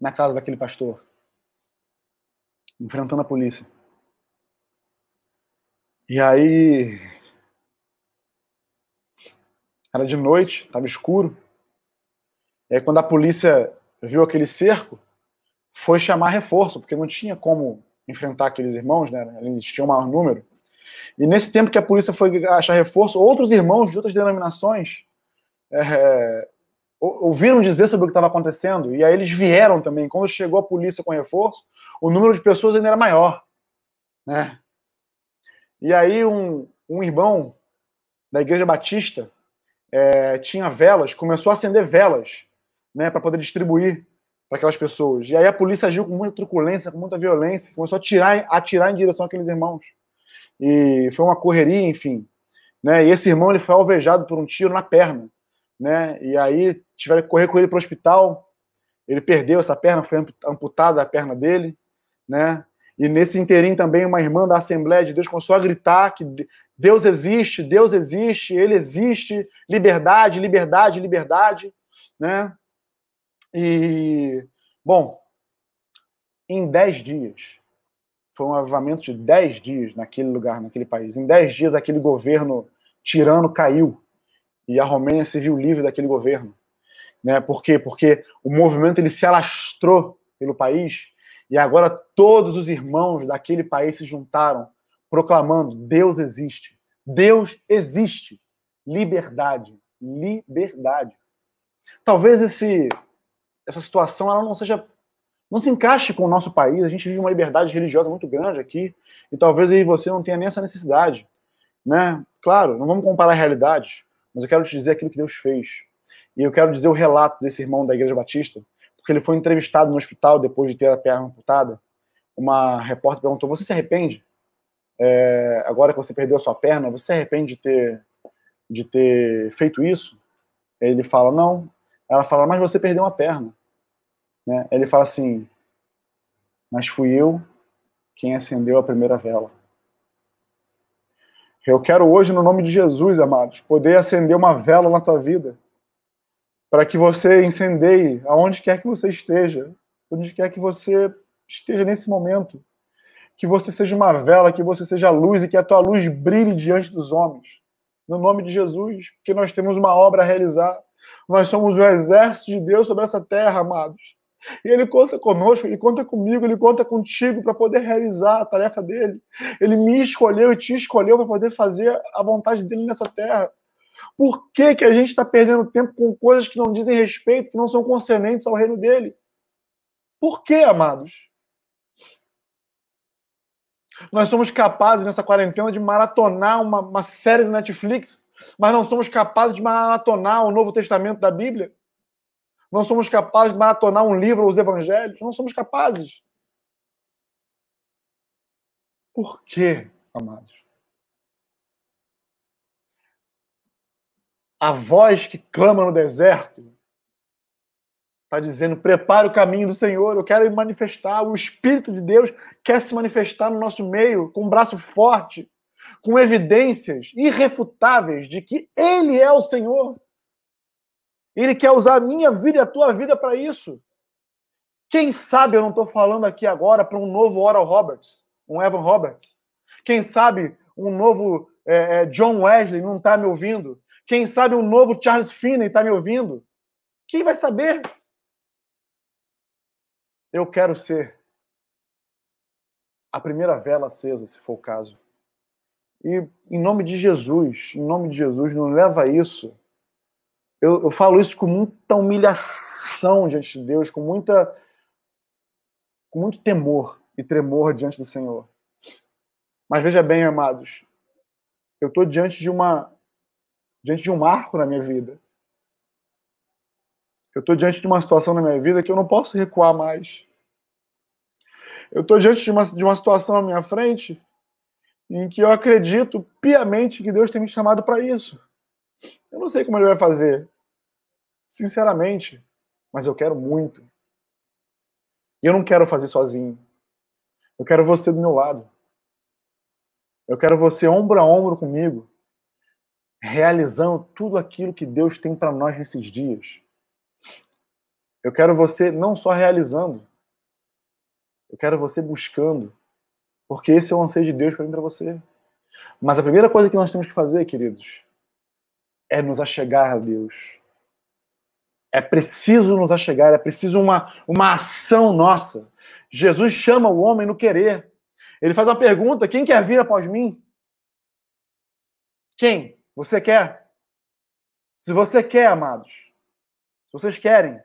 na casa daquele pastor, enfrentando a polícia. E aí. Era de noite, estava escuro. E aí, quando a polícia viu aquele cerco, foi chamar reforço, porque não tinha como enfrentar aqueles irmãos, né? Eles tinham um maior número. E nesse tempo que a polícia foi achar reforço, outros irmãos de outras denominações é, ouviram dizer sobre o que estava acontecendo, e aí eles vieram também. Quando chegou a polícia com reforço, o número de pessoas ainda era maior. Né? E aí um, um irmão da Igreja Batista é, tinha velas, começou a acender velas né, para poder distribuir para aquelas pessoas. E aí a polícia agiu com muita truculência, com muita violência, começou a atirar, atirar em direção àqueles irmãos e foi uma correria, enfim. Né? E esse irmão ele foi alvejado por um tiro na perna, né? E aí tiveram que correr com ele para o hospital. Ele perdeu essa perna, foi amputada a perna dele, né? E nesse interim também uma irmã da Assembleia de Deus começou a gritar que Deus existe, Deus existe, Ele existe, liberdade, liberdade, liberdade, né? E bom, em dez dias foi um avivamento de 10 dias naquele lugar, naquele país. Em 10 dias, aquele governo tirano caiu e a Romênia se viu livre daquele governo. Né? Por quê? Porque o movimento ele se alastrou pelo país e agora todos os irmãos daquele país se juntaram, proclamando: Deus existe. Deus existe. Liberdade. Liberdade. Talvez esse, essa situação ela não seja não se encaixe com o nosso país. A gente vive uma liberdade religiosa muito grande aqui, e talvez aí você não tenha nem essa necessidade. Né? Claro, não vamos comparar realidades, mas eu quero te dizer aquilo que Deus fez. E eu quero dizer o relato desse irmão da Igreja Batista, porque ele foi entrevistado no hospital depois de ter a perna amputada. Uma repórter perguntou: Você se arrepende? É, agora que você perdeu a sua perna, você se arrepende de ter, de ter feito isso? Ele fala: Não. Ela fala: Mas você perdeu uma perna. Né? Ele fala assim: Mas fui eu quem acendeu a primeira vela. Eu quero hoje, no nome de Jesus, amados, poder acender uma vela na tua vida, para que você incendeie aonde quer que você esteja, onde quer que você esteja nesse momento. Que você seja uma vela, que você seja luz e que a tua luz brilhe diante dos homens. No nome de Jesus, porque nós temos uma obra a realizar. Nós somos o exército de Deus sobre essa terra, amados. E ele conta conosco, ele conta comigo, ele conta contigo para poder realizar a tarefa dele. Ele me escolheu e te escolheu para poder fazer a vontade dele nessa terra. Por que, que a gente está perdendo tempo com coisas que não dizem respeito, que não são concernentes ao reino dele? Por que, amados? Nós somos capazes nessa quarentena de maratonar uma, uma série de Netflix, mas não somos capazes de maratonar o Novo Testamento da Bíblia? Não somos capazes de maratonar um livro ou os evangelhos. Não somos capazes. Por quê, amados? A voz que clama no deserto está dizendo: prepare o caminho do Senhor, eu quero me manifestar. O Espírito de Deus quer se manifestar no nosso meio com um braço forte, com evidências irrefutáveis de que Ele é o Senhor. Ele quer usar a minha vida e a tua vida para isso. Quem sabe eu não estou falando aqui agora para um novo Oral Roberts, um Evan Roberts. Quem sabe um novo é, é, John Wesley não está me ouvindo? Quem sabe um novo Charles Finney está me ouvindo? Quem vai saber? Eu quero ser a primeira vela acesa, se for o caso. E em nome de Jesus, em nome de Jesus, não leva isso. Eu, eu falo isso com muita humilhação diante de Deus, com muita com muito temor e tremor diante do Senhor. Mas veja bem, amados, eu estou diante de uma diante de um marco na minha vida. Eu estou diante de uma situação na minha vida que eu não posso recuar mais. Eu estou diante de uma, de uma situação à minha frente em que eu acredito piamente que Deus tem me chamado para isso. Eu não sei como ele vai fazer, sinceramente, mas eu quero muito. E eu não quero fazer sozinho. Eu quero você do meu lado. Eu quero você ombro a ombro comigo, realizando tudo aquilo que Deus tem para nós nesses dias. Eu quero você não só realizando, eu quero você buscando, porque esse é o anseio de Deus para mim para você. Mas a primeira coisa que nós temos que fazer, queridos, é nos achegar a Deus. É preciso nos achegar, é preciso uma, uma ação nossa. Jesus chama o homem no querer. Ele faz uma pergunta: quem quer vir após mim? Quem? Você quer? Se você quer, amados, se vocês querem,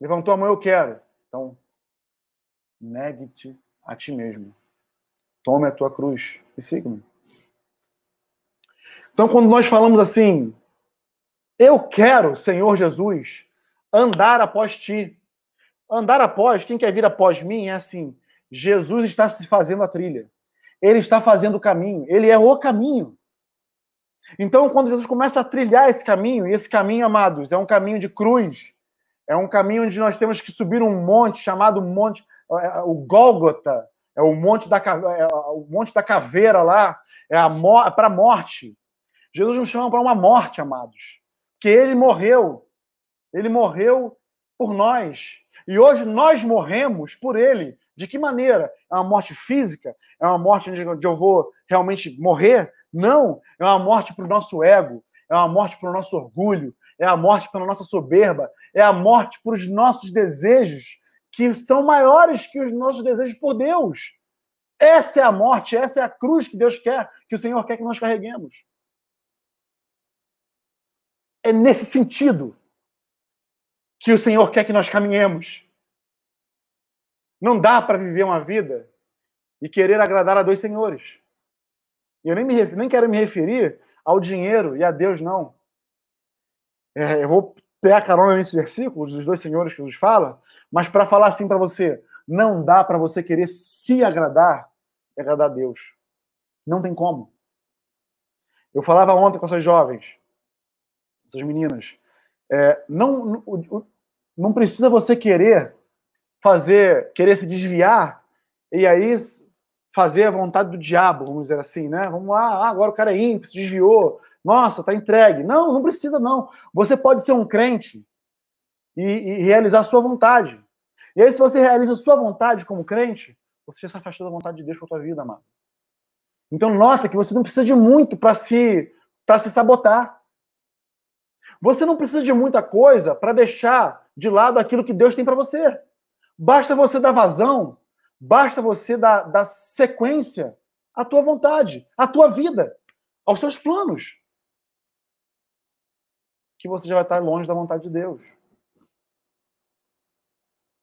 levantou a mão, eu quero. Então, negue-te a ti mesmo. Tome a tua cruz e siga-me. Então, quando nós falamos assim, eu quero, Senhor Jesus, andar após ti. Andar após, quem quer vir após mim é assim: Jesus está se fazendo a trilha. Ele está fazendo o caminho. Ele é o caminho. Então, quando Jesus começa a trilhar esse caminho, e esse caminho, amados, é um caminho de cruz, é um caminho onde nós temos que subir um monte chamado Monte, é, é, o Gólgota, é o monte da, é o monte da caveira lá, é para a morte. Jesus nos chama para uma morte, amados. Que ele morreu. Ele morreu por nós. E hoje nós morremos por ele. De que maneira? É uma morte física? É uma morte onde eu vou realmente morrer? Não. É uma morte para o nosso ego. É uma morte para o nosso orgulho. É a morte pela nossa soberba. É a morte para os nossos desejos que são maiores que os nossos desejos por Deus. Essa é a morte, essa é a cruz que Deus quer, que o Senhor quer que nós carreguemos. É nesse sentido que o Senhor quer que nós caminhemos. Não dá para viver uma vida e querer agradar a dois senhores. Eu nem, me, nem quero me referir ao dinheiro e a Deus, não. É, eu vou pegar carona nesse versículo dos dois senhores que nos fala, mas para falar assim para você, não dá para você querer se agradar e agradar a Deus. Não tem como. Eu falava ontem com essas jovens, essas meninas, é, não, não, precisa você querer fazer, querer se desviar e aí fazer a vontade do diabo, vamos dizer assim, né? Vamos lá, ah, agora o cara é ímpio, se desviou, nossa, tá entregue. Não, não precisa não. Você pode ser um crente e, e realizar a sua vontade. E aí, se você realiza a sua vontade como crente, você já se afastou da vontade de Deus para a tua vida, amado. Então nota que você não precisa de muito para se para se sabotar. Você não precisa de muita coisa para deixar de lado aquilo que Deus tem para você. Basta você dar vazão, basta você dar, dar sequência à tua vontade, à tua vida, aos seus planos. Que você já vai estar longe da vontade de Deus.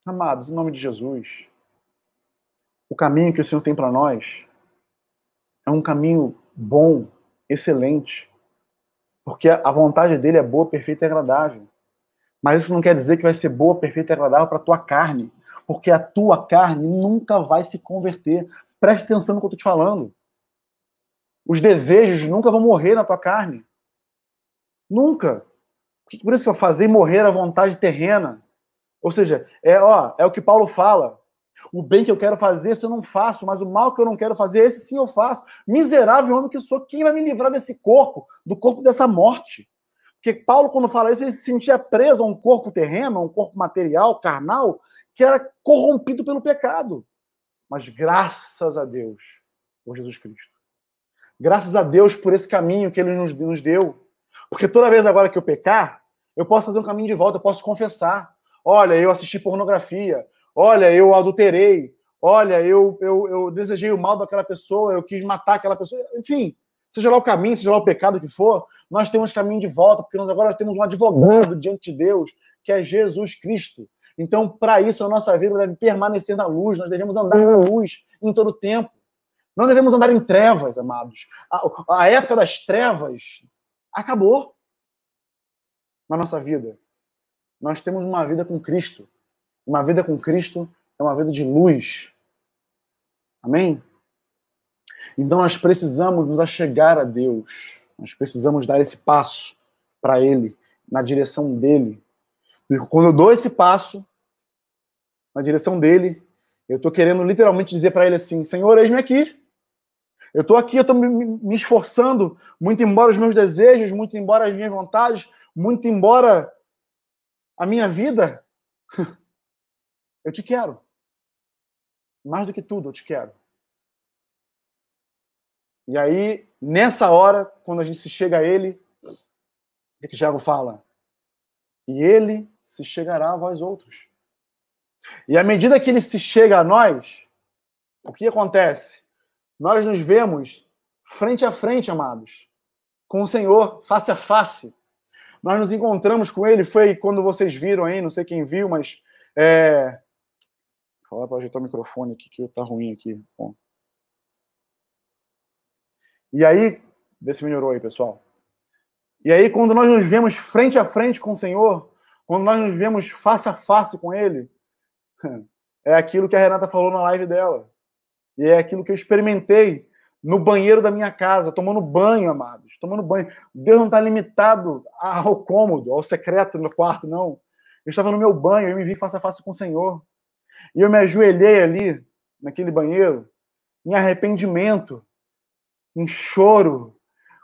Amados, em nome de Jesus, o caminho que o Senhor tem para nós é um caminho bom, excelente, porque a vontade dele é boa, perfeita e agradável. Mas isso não quer dizer que vai ser boa, perfeita e agradável para a tua carne, porque a tua carne nunca vai se converter. Preste atenção no que eu estou te falando. Os desejos nunca vão morrer na tua carne. Nunca. Por isso que eu fazer morrer a vontade terrena. Ou seja, é, ó, é o que Paulo fala. O bem que eu quero fazer, esse eu não faço, mas o mal que eu não quero fazer, esse sim eu faço. Miserável homem que sou, quem vai me livrar desse corpo, do corpo dessa morte? Porque Paulo, quando fala isso, ele se sentia preso a um corpo terreno, a um corpo material, carnal, que era corrompido pelo pecado. Mas graças a Deus, por Jesus Cristo. Graças a Deus por esse caminho que ele nos, nos deu. Porque toda vez agora que eu pecar, eu posso fazer um caminho de volta, eu posso confessar. Olha, eu assisti pornografia. Olha, eu adulterei. Olha, eu, eu, eu desejei o mal daquela pessoa, eu quis matar aquela pessoa. Enfim, seja lá o caminho, seja lá o pecado que for, nós temos caminho de volta, porque nós agora temos um advogado diante de Deus, que é Jesus Cristo. Então, para isso, a nossa vida deve permanecer na luz, nós devemos andar na luz em todo o tempo. Não devemos andar em trevas, amados. A, a época das trevas acabou na nossa vida. Nós temos uma vida com Cristo. Uma vida com Cristo é uma vida de luz. Amém? Então nós precisamos nos achegar a Deus. Nós precisamos dar esse passo para Ele, na direção dele. E quando eu dou esse passo na direção dele, eu estou querendo literalmente dizer para ele assim: Senhor, eis-me aqui. Eu estou aqui, eu estou me, esforçando, muito embora os meus desejos, muito embora as minhas vontades, muito embora a minha vida. Eu te quero. Mais do que tudo, eu te quero. E aí, nessa hora, quando a gente se chega a ele, o que, que Tiago fala? E ele se chegará a vós outros. E à medida que ele se chega a nós, o que acontece? Nós nos vemos frente a frente, amados, com o Senhor, face a face. Nós nos encontramos com ele, foi quando vocês viram aí, não sei quem viu, mas. É... Falar para ajeitar o microfone aqui, que tá ruim aqui. Bom. E aí, vê se melhorou aí, pessoal. E aí, quando nós nos vemos frente a frente com o Senhor, quando nós nos vemos face a face com Ele, é aquilo que a Renata falou na live dela. E é aquilo que eu experimentei no banheiro da minha casa, tomando banho, amados, tomando banho. Deus não está limitado ao cômodo, ao secreto no quarto, não. Eu estava no meu banho, eu me vi face a face com o Senhor. E eu me ajoelhei ali, naquele banheiro, em arrependimento, em choro,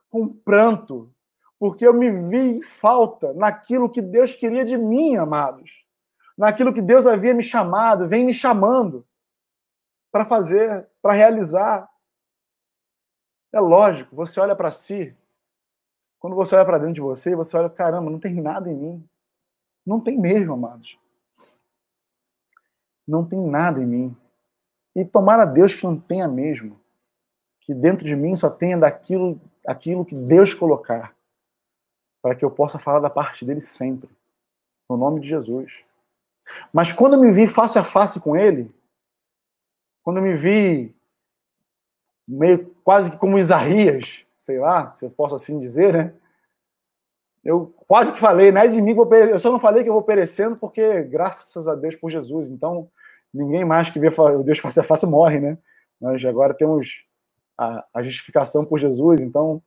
com pranto, porque eu me vi em falta naquilo que Deus queria de mim, amados. Naquilo que Deus havia me chamado, vem me chamando para fazer, para realizar. É lógico, você olha para si, quando você olha para dentro de você, você olha, caramba, não tem nada em mim. Não tem mesmo, amados. Não tem nada em mim. E tomara Deus que não tenha mesmo. Que dentro de mim só tenha daquilo aquilo que Deus colocar. Para que eu possa falar da parte dele sempre. No nome de Jesus. Mas quando eu me vi face a face com ele, quando eu me vi meio quase que como Isaías, sei lá, se eu posso assim dizer, né? Eu quase que falei, não é de mim, eu só não falei que eu vou perecendo porque, graças a Deus por Jesus, então ninguém mais que vê Deus face a face morre, né? Nós agora temos a, a justificação por Jesus, então,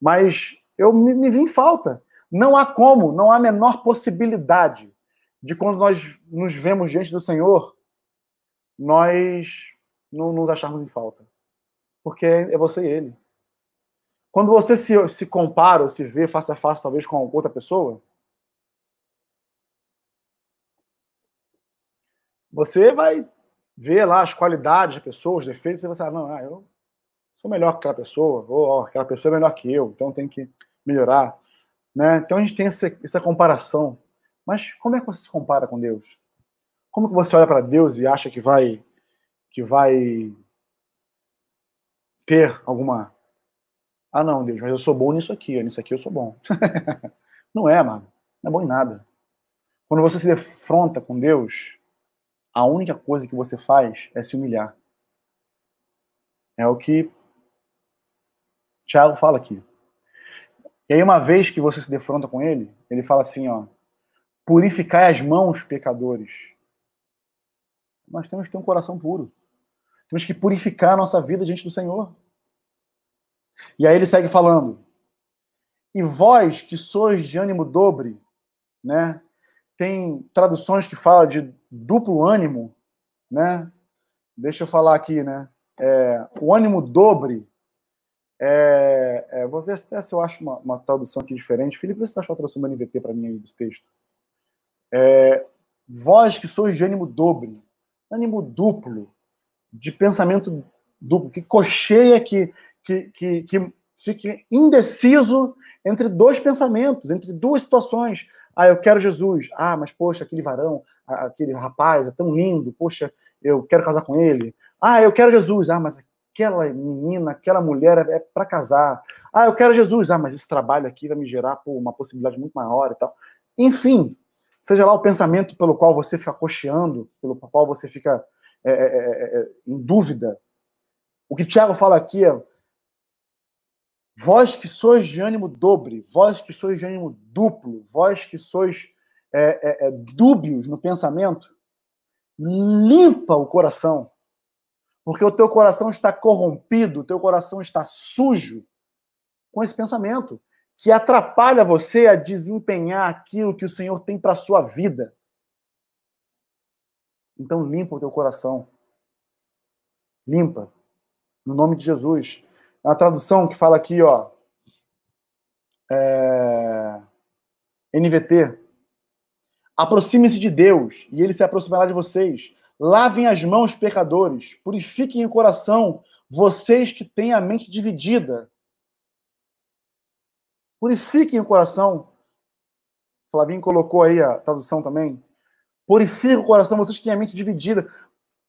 mas eu me, me vi em falta. Não há como, não há a menor possibilidade de quando nós nos vemos diante do Senhor, nós não nos acharmos em falta. Porque é você e ele. Quando você se, se compara ou se vê face a face, talvez, com outra pessoa, você vai ver lá as qualidades da pessoa, os defeitos, e você vai não, ah, eu sou melhor que aquela pessoa, ou aquela pessoa é melhor que eu, então tem que melhorar. Né? Então a gente tem essa, essa comparação. Mas como é que você se compara com Deus? Como que você olha para Deus e acha que vai que vai ter alguma. Ah, não, Deus, mas eu sou bom nisso aqui, nisso aqui eu sou bom. não é, mano. Não é bom em nada. Quando você se defronta com Deus, a única coisa que você faz é se humilhar. É o que Tiago fala aqui. E aí, uma vez que você se defronta com ele, ele fala assim: ó, purificai as mãos, pecadores. Nós temos que ter um coração puro. Temos que purificar a nossa vida diante do Senhor. E aí ele segue falando: E vós que sois de ânimo dobre, né? Tem traduções que falam de duplo ânimo, né? Deixa eu falar aqui, né? É, o ânimo dobre. É, é, vou ver até se eu acho uma, uma tradução aqui diferente. Felipe, você achou a tradução do NVT para mim aí desse texto. É, vós que sois de ânimo dobre, ânimo duplo, de pensamento duplo, que cocheia, que, que, que, que fique indeciso entre dois pensamentos, entre duas situações. Ah, eu quero Jesus. Ah, mas poxa, aquele varão, aquele rapaz é tão lindo. Poxa, eu quero casar com ele. Ah, eu quero Jesus. Ah, mas aquela menina, aquela mulher é para casar. Ah, eu quero Jesus. Ah, mas esse trabalho aqui vai me gerar pô, uma possibilidade muito maior e tal. Enfim, seja lá o pensamento pelo qual você fica cocheando, pelo qual você fica é, é, é, é em dúvida. O que Tiago fala aqui é Vós que sois de ânimo dobre, vós que sois de ânimo duplo, vós que sois é, é, é, dúbios no pensamento, limpa o coração. Porque o teu coração está corrompido, o teu coração está sujo com esse pensamento, que atrapalha você a desempenhar aquilo que o Senhor tem para a sua vida. Então limpa o teu coração. Limpa. No nome de Jesus. Uma tradução que fala aqui, ó. É... NVT. Aproxime-se de Deus e ele se aproximará de vocês. Lavem as mãos, pecadores. Purifiquem o coração, vocês que têm a mente dividida. Purifiquem o coração. Flavinho colocou aí a tradução também. Purifiquem o coração, vocês que têm a mente dividida.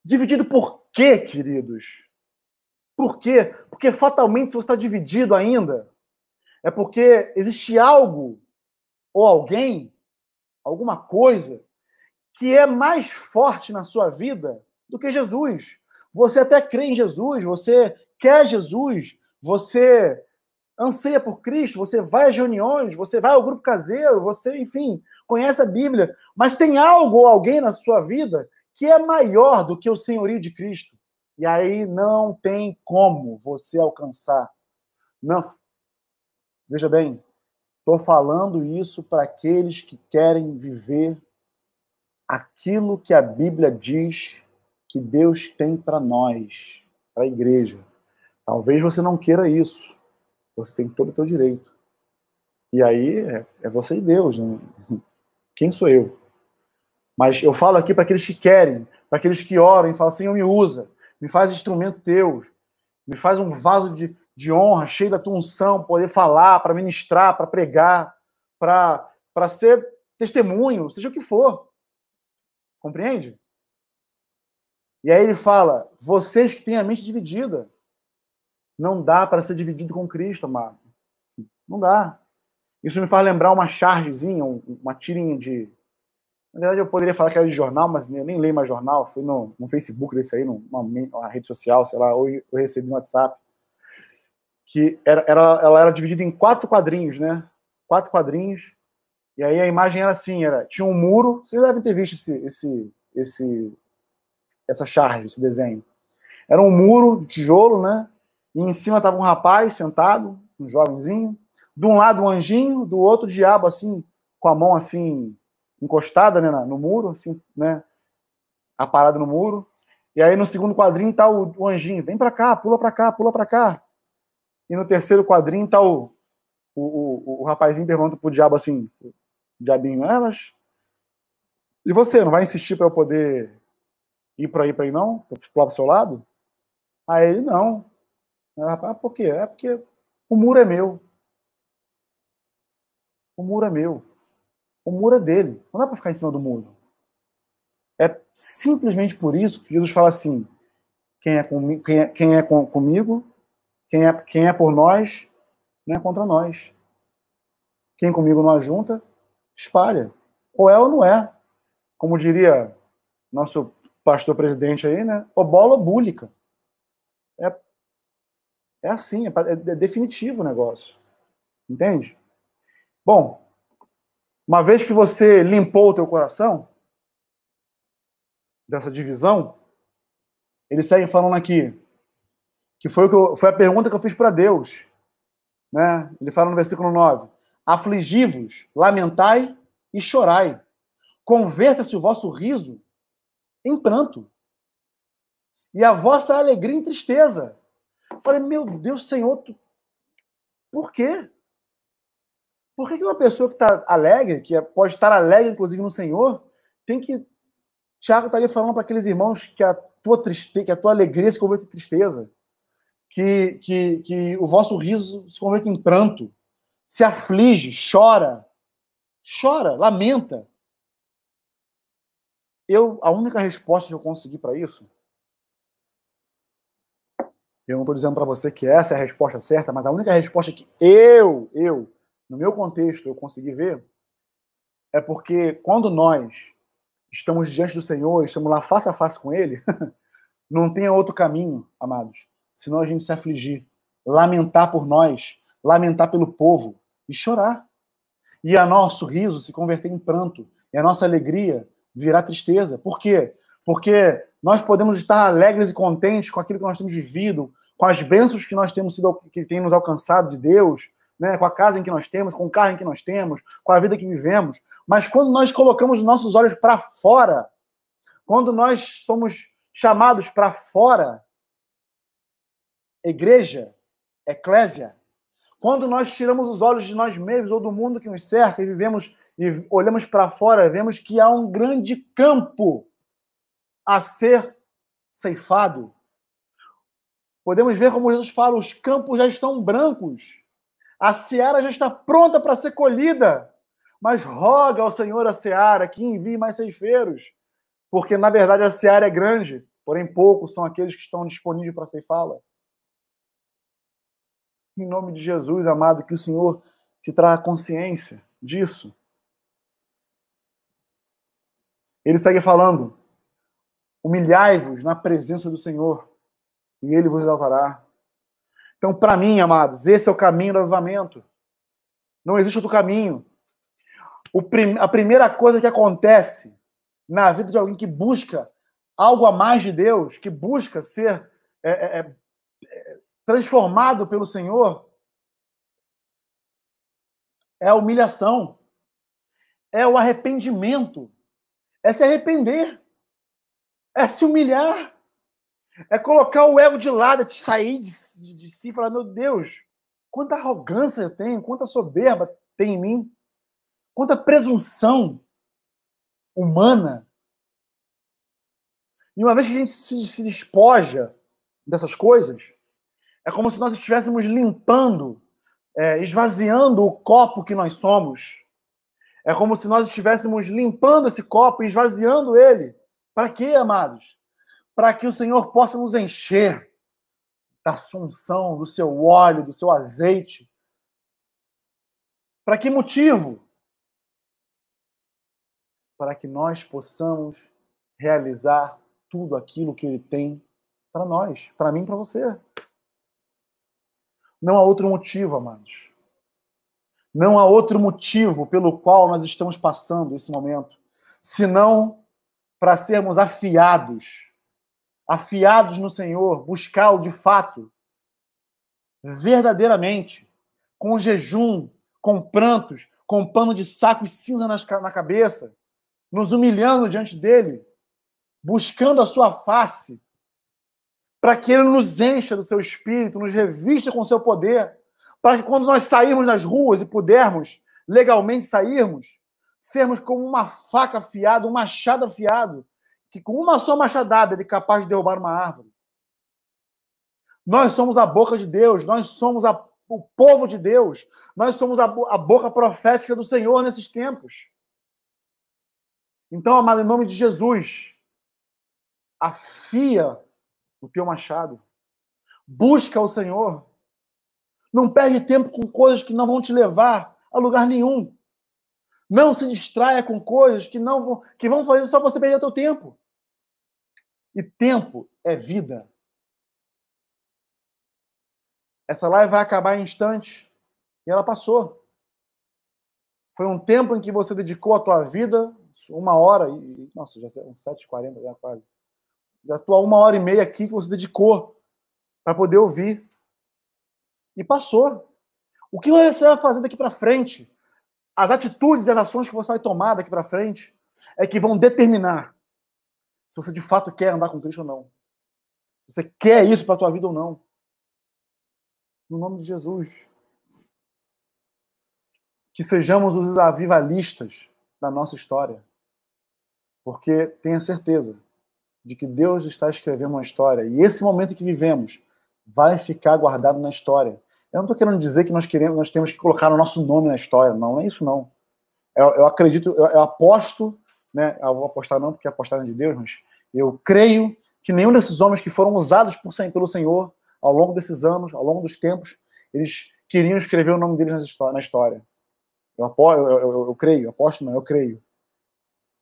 Dividido por quê, queridos? Por quê? Porque fatalmente, se você está dividido ainda, é porque existe algo ou alguém, alguma coisa, que é mais forte na sua vida do que Jesus. Você até crê em Jesus, você quer Jesus, você anseia por Cristo, você vai às reuniões, você vai ao grupo caseiro, você, enfim, conhece a Bíblia, mas tem algo ou alguém na sua vida que é maior do que o senhorio de Cristo. E aí não tem como você alcançar. Não. Veja bem, estou falando isso para aqueles que querem viver aquilo que a Bíblia diz que Deus tem para nós, para a igreja. Talvez você não queira isso. Você tem todo o seu direito. E aí é, é você e Deus. Né? Quem sou eu? Mas eu falo aqui para aqueles que querem, para aqueles que oram e falam, Senhor, me usa me faz instrumento teu, me faz um vaso de, de honra, cheio da tua unção, poder falar, para ministrar, para pregar, para ser testemunho, seja o que for. Compreende? E aí ele fala: vocês que têm a mente dividida, não dá para ser dividido com Cristo, amado. Não dá. Isso me faz lembrar uma chargezinha, uma tirinha de, na verdade, eu poderia falar que era de jornal, mas eu nem leio mais jornal. Fui no, no Facebook desse aí, numa, numa rede social, sei lá, ou eu recebi no WhatsApp. Que era, era, ela era dividida em quatro quadrinhos, né? Quatro quadrinhos. E aí a imagem era assim: era, tinha um muro. Vocês devem ter visto esse, esse, esse, essa charge, esse desenho. Era um muro de tijolo, né? E em cima estava um rapaz sentado, um jovenzinho. De um lado um anjinho, do outro o diabo, assim, com a mão assim encostada né, no muro, assim, né? No muro. E aí no segundo quadrinho tá o, o anjinho, vem para cá, pula para cá, pula para cá. E no terceiro quadrinho tá o, o, o, o rapazinho pergunta pro diabo assim, o diabinho, é, mas e você não vai insistir para eu poder ir para aí para aí não, para pular pro seu lado? Aí ele não. Ah, por quê? É porque o muro é meu. O muro é meu. O muro é dele. Não dá para ficar em cima do muro. É simplesmente por isso que Jesus fala assim: quem é, comigo, quem é, quem é com, comigo, quem é, quem é por nós, não é contra nós. Quem comigo não ajunta, espalha. Ou é ou não é. Como diria nosso pastor presidente aí, né? O bola búlica. É, é assim, é, é definitivo o negócio. Entende? Bom, uma vez que você limpou o teu coração dessa divisão, ele segue falando aqui que foi, eu, foi a pergunta que eu fiz para Deus. Né? Ele fala no versículo 9: Afligi-vos, lamentai e chorai. Converta-se o vosso riso em pranto e a vossa alegria em tristeza. Eu falei, meu Deus, Senhor, tu... por quê? Por que, uma pessoa que está alegre, que é, pode estar alegre, inclusive, no Senhor, tem que. Tiago está ali falando para aqueles irmãos que a tua tristeza, que a tua alegria se converte em tristeza. que, que, que o vosso riso se converta em pranto, se aflige, chora, chora, lamenta. Eu, a única resposta que eu consegui para isso, eu não estou dizendo para você que essa é a resposta certa, mas a única resposta que eu, eu, no meu contexto, eu consegui ver, é porque quando nós estamos diante do Senhor, estamos lá face a face com Ele, não tem outro caminho, amados, senão a gente se afligir, lamentar por nós, lamentar pelo povo e chorar. E a nosso riso se converter em pranto, e a nossa alegria virar tristeza. Por quê? Porque nós podemos estar alegres e contentes com aquilo que nós temos vivido, com as bênçãos que nós temos sido, que tem nos alcançado de Deus, né, com a casa em que nós temos, com o carro em que nós temos, com a vida que vivemos. Mas quando nós colocamos nossos olhos para fora, quando nós somos chamados para fora, igreja, eclésia, quando nós tiramos os olhos de nós mesmos ou do mundo que nos cerca e vivemos e olhamos para fora, vemos que há um grande campo a ser ceifado. Podemos ver como Jesus fala: os campos já estão brancos. A seara já está pronta para ser colhida, mas roga ao Senhor a seara que envie mais ceifeiros, porque na verdade a seara é grande, porém poucos são aqueles que estão disponíveis para ceifá-la. Em nome de Jesus, amado, que o Senhor te traga consciência disso. Ele segue falando: humilhai-vos na presença do Senhor, e ele vos exaltará. Então, para mim, amados, esse é o caminho do avivamento. Não existe outro caminho. Prim a primeira coisa que acontece na vida de alguém que busca algo a mais de Deus, que busca ser é, é, é, transformado pelo Senhor, é a humilhação, é o arrependimento, é se arrepender, é se humilhar. É colocar o ego de lado, é sair de, de, de si e falar: meu Deus, quanta arrogância eu tenho, quanta soberba tem em mim, quanta presunção humana. E uma vez que a gente se, se despoja dessas coisas, é como se nós estivéssemos limpando, é, esvaziando o copo que nós somos. É como se nós estivéssemos limpando esse copo, esvaziando ele. Para quê, amados? Para que o Senhor possa nos encher da assunção, do seu óleo, do seu azeite. Para que motivo? Para que nós possamos realizar tudo aquilo que Ele tem para nós, para mim e para você. Não há outro motivo, amados. Não há outro motivo pelo qual nós estamos passando esse momento, senão para sermos afiados afiados no Senhor, buscá-lo de fato, verdadeiramente, com jejum, com prantos, com pano de saco e cinza na cabeça, nos humilhando diante dele, buscando a sua face, para que ele nos encha do seu espírito, nos revista com o seu poder, para que quando nós sairmos nas ruas e pudermos legalmente sairmos, sermos como uma faca afiada, um machado afiado, que com uma só machadada ele é capaz de derrubar uma árvore. Nós somos a boca de Deus, nós somos a, o povo de Deus, nós somos a, a boca profética do Senhor nesses tempos. Então, amado, em nome de Jesus, afia o teu machado. Busca o Senhor. Não perde tempo com coisas que não vão te levar a lugar nenhum. Não se distraia com coisas que não vão, que vão fazer só você perder o seu tempo. E tempo é vida. Essa live vai acabar em instantes e ela passou. Foi um tempo em que você dedicou a tua vida, uma hora e nossa, já são 7h40 já quase. Já tua uma hora e meia aqui que você dedicou para poder ouvir. E passou. O que você vai fazer daqui para frente? As atitudes e as ações que você vai tomar daqui para frente é que vão determinar se você de fato quer andar com Cristo ou não. Você quer isso para a tua vida ou não. No nome de Jesus. Que sejamos os avivalistas da nossa história. Porque tenha certeza de que Deus está escrevendo uma história. E esse momento que vivemos vai ficar guardado na história. Eu não estou querendo dizer que nós queremos, nós temos que colocar o nosso nome na história. Não, não é isso não. Eu, eu acredito, eu, eu, aposto, né? Eu vou apostar não porque apostar é de Deus, mas eu creio que nenhum desses homens que foram usados por, pelo Senhor ao longo desses anos, ao longo dos tempos, eles queriam escrever o nome deles na história. Eu, apo, eu, eu, eu creio, aposto não, eu creio.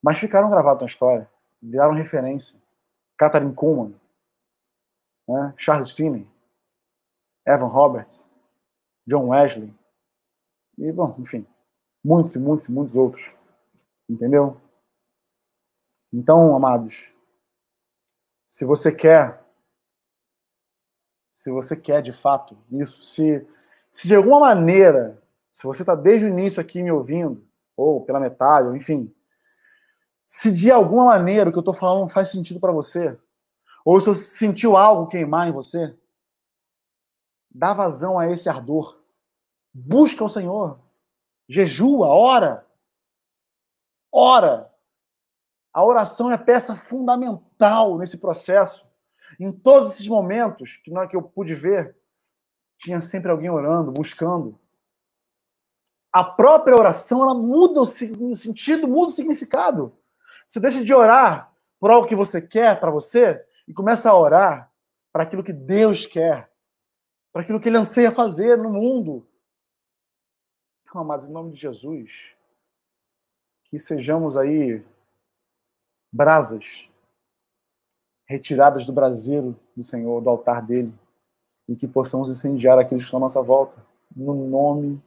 Mas ficaram gravados na história, viraram referência. Catherine Kuhlman, né? Charles Finney, Evan Roberts, John Wesley, e, bom, enfim, muitos e muitos e muitos outros. Entendeu? Então, amados, se você quer, se você quer de fato isso, se, se de alguma maneira, se você está desde o início aqui me ouvindo, ou pela metade, ou enfim, se de alguma maneira o que eu estou falando faz sentido para você, ou se você sentiu algo queimar em você, dá vazão a esse ardor. Busca o Senhor. Jejua, ora. Ora. A oração é peça fundamental nesse processo. Em todos esses momentos que, que eu pude ver, tinha sempre alguém orando, buscando. A própria oração, ela muda o sentido, muda o significado. Você deixa de orar por algo que você quer para você e começa a orar para aquilo que Deus quer, para aquilo que Ele anseia fazer no mundo. Então, amados, em nome de Jesus, que sejamos aí brasas retiradas do braseiro do Senhor, do altar dele, e que possamos incendiar aqueles que estão à nossa volta, no nome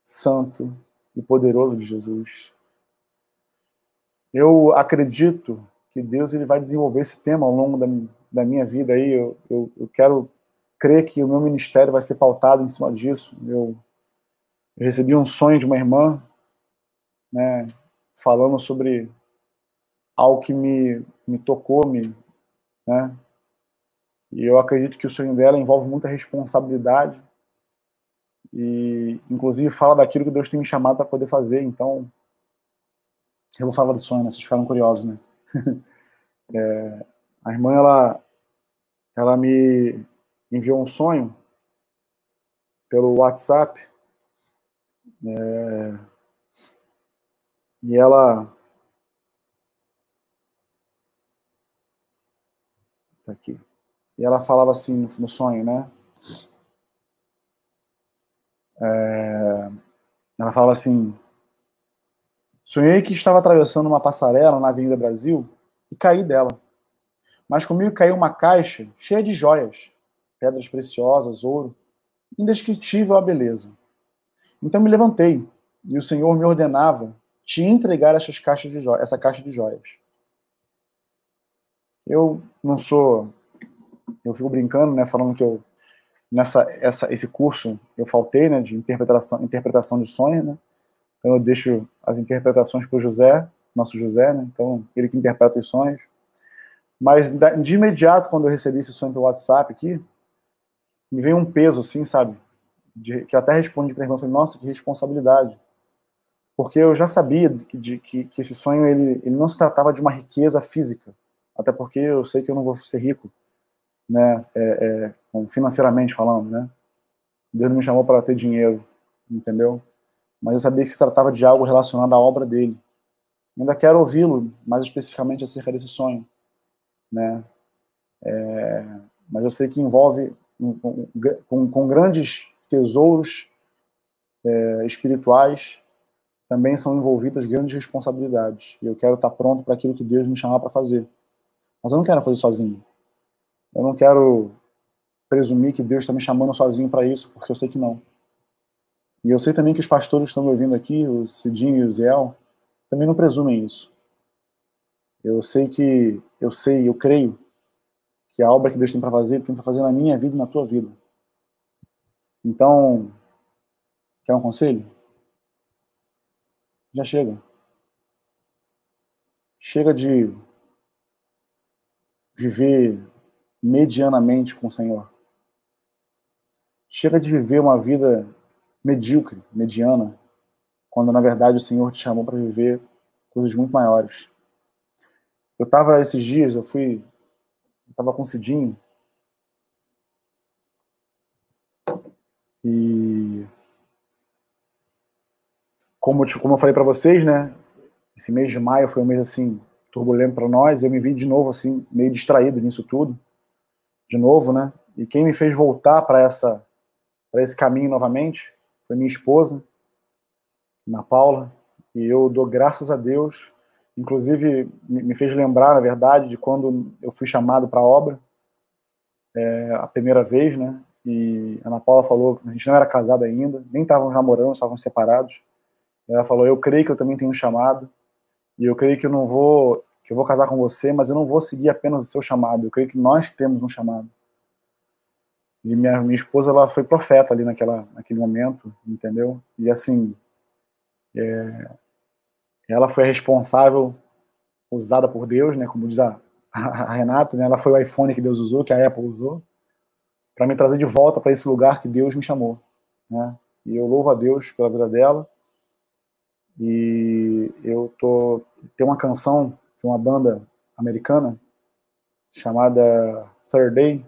santo e poderoso de Jesus. Eu acredito que Deus ele vai desenvolver esse tema ao longo da, da minha vida aí. Eu, eu, eu, quero crer que o meu ministério vai ser pautado em cima disso. Eu, recebi um sonho de uma irmã, né, falando sobre algo que me, me tocou, me, né, e eu acredito que o sonho dela envolve muita responsabilidade e, inclusive, fala daquilo que Deus tem me chamado para poder fazer. Então, eu vou falar do sonho, né? Vocês ficaram curiosos, né? é, a irmã, ela, ela me enviou um sonho pelo WhatsApp. É, e ela. Tá aqui. E ela falava assim no, no sonho, né? É, ela falava assim: Sonhei que estava atravessando uma passarela na Avenida Brasil e caí dela. Mas comigo caiu uma caixa cheia de joias, pedras preciosas, ouro, indescritível a beleza. Então me levantei e o Senhor me ordenava te entregar essas caixas de essa caixa de joias. Eu não sou, eu fico brincando, né, falando que eu nessa essa, esse curso eu faltei, né, de interpretação interpretação de sonhos, né? Então eu deixo as interpretações para o José, nosso José, né? Então ele que interpreta os sonhos. Mas de imediato, quando eu recebi esse sonho pelo WhatsApp aqui, me veio um peso, assim, sabe? De, que eu até respondi para a irmã, falei, nossa, que responsabilidade. Porque eu já sabia de, de, que, que esse sonho, ele, ele não se tratava de uma riqueza física. Até porque eu sei que eu não vou ser rico, né? É, é, financeiramente falando, né? Deus não me chamou para ter dinheiro, entendeu? mas eu sabia que se tratava de algo relacionado à obra dele. ainda quero ouvi-lo mais especificamente acerca desse sonho, né? É, mas eu sei que envolve com, com, grandes tesouros é, espirituais também são envolvidas grandes responsabilidades. E eu quero estar pronto para aquilo que Deus me chamar para fazer. Mas eu não quero fazer sozinho. Eu não quero presumir que Deus está me chamando sozinho para isso, porque eu sei que não. E eu sei também que os pastores que estão me ouvindo aqui, o Cidinho e o Ziel, também não presumem isso. Eu sei que, eu sei, eu creio que a obra que Deus tem para fazer, tem para fazer na minha vida e na tua vida. Então, quer um conselho? Já chega. Chega de viver medianamente com o Senhor. Chega de viver uma vida medíocre, mediana, quando na verdade o Senhor te chamou para viver coisas muito maiores. Eu estava esses dias, eu fui, estava com o Cidinho, E como, como eu falei para vocês, né? Esse mês de maio foi um mês assim turbulento para nós. Eu me vi de novo assim meio distraído nisso tudo, de novo, né? E quem me fez voltar para essa para esse caminho novamente foi minha esposa, Ana Paula, e eu dou graças a Deus. Inclusive me fez lembrar, na verdade, de quando eu fui chamado para a obra é, a primeira vez, né? E a Ana Paula falou, a gente não era casado ainda, nem estavam namorando, estavam separados. Ela falou: "Eu creio que eu também tenho um chamado e eu creio que eu não vou que eu vou casar com você, mas eu não vou seguir apenas o seu chamado. Eu creio que nós temos um chamado." E minha, minha esposa ela foi profeta ali naquela, naquele momento, entendeu? E assim, é, ela foi responsável, usada por Deus, né? Como diz a, a, Renata, né? Ela foi o iPhone que Deus usou, que a Apple usou, para me trazer de volta para esse lugar que Deus me chamou, né? E eu louvo a Deus pela vida dela e eu tô tem uma canção de uma banda americana chamada Third Day.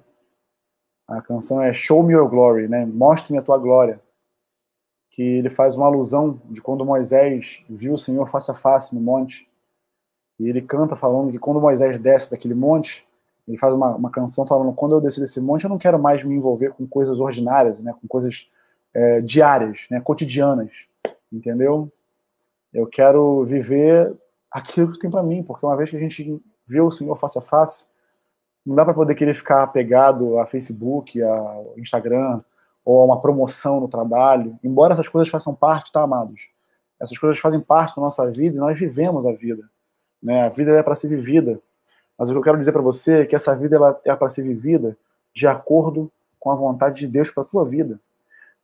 A canção é Show Me Your Glory, né? Mostre-me a tua glória. Que ele faz uma alusão de quando Moisés viu o Senhor face a face no monte. E ele canta falando que quando Moisés desce daquele monte, ele faz uma, uma canção falando: quando eu descer desse monte, eu não quero mais me envolver com coisas ordinárias, né? Com coisas é, diárias, né? Cotidianas, entendeu? Eu quero viver aquilo que tem para mim, porque uma vez que a gente vê o Senhor face a face, não dá para poder querer ficar apegado a Facebook, a Instagram ou a uma promoção no trabalho. Embora essas coisas façam parte, tá, amados? Essas coisas fazem parte da nossa vida e nós vivemos a vida. Né? A vida é para ser vivida. Mas o que eu quero dizer para você é que essa vida ela é para ser vivida de acordo com a vontade de Deus para a tua vida.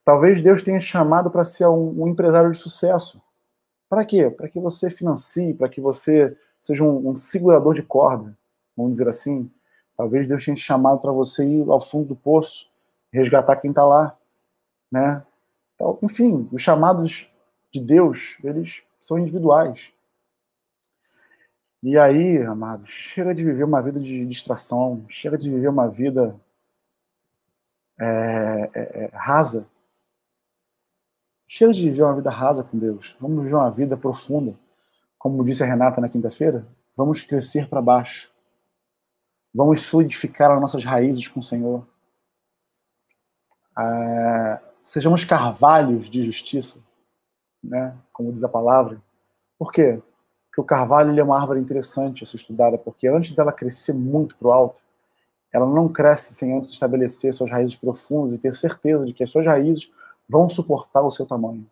Talvez Deus tenha te chamado para ser um, um empresário de sucesso. Para quê? Para que você financie, para que você seja um, um, segurador de corda, vamos dizer assim. Talvez Deus tenha te chamado para você ir ao fundo do poço, resgatar quem está lá, né? Então, enfim, os chamados de Deus, eles são individuais. E aí, amados, chega de viver uma vida de distração, chega de viver uma vida é, é, é, rasa, Chega de viver uma vida rasa com Deus. Vamos viver uma vida profunda. Como disse a Renata na quinta-feira, vamos crescer para baixo. Vamos solidificar as nossas raízes com o Senhor. Ah, sejamos carvalhos de justiça, né? como diz a palavra. Por quê? Porque o carvalho é uma árvore interessante a ser estudada, porque antes dela crescer muito para o alto, ela não cresce sem antes estabelecer suas raízes profundas e ter certeza de que as suas raízes vão suportar o seu tamanho.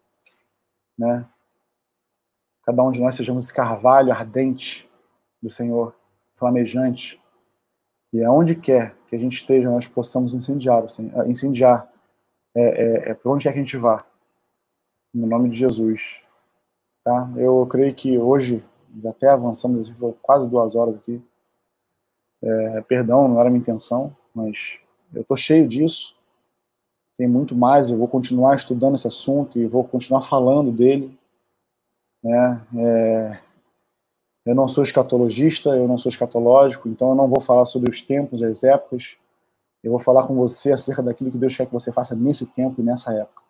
Né? Cada um de nós sejamos esse carvalho ardente do Senhor, flamejante. E aonde quer que a gente esteja, nós possamos incendiar, incendiar é, é, é onde quer que a gente vá. No nome de Jesus. Tá? Eu creio que hoje, até avançamos, foi quase duas horas aqui. É, perdão, não era minha intenção, mas eu estou cheio disso tem muito mais, eu vou continuar estudando esse assunto e vou continuar falando dele. Né? É, eu não sou escatologista, eu não sou escatológico, então eu não vou falar sobre os tempos as épocas. Eu vou falar com você acerca daquilo que Deus quer que você faça nesse tempo e nessa época.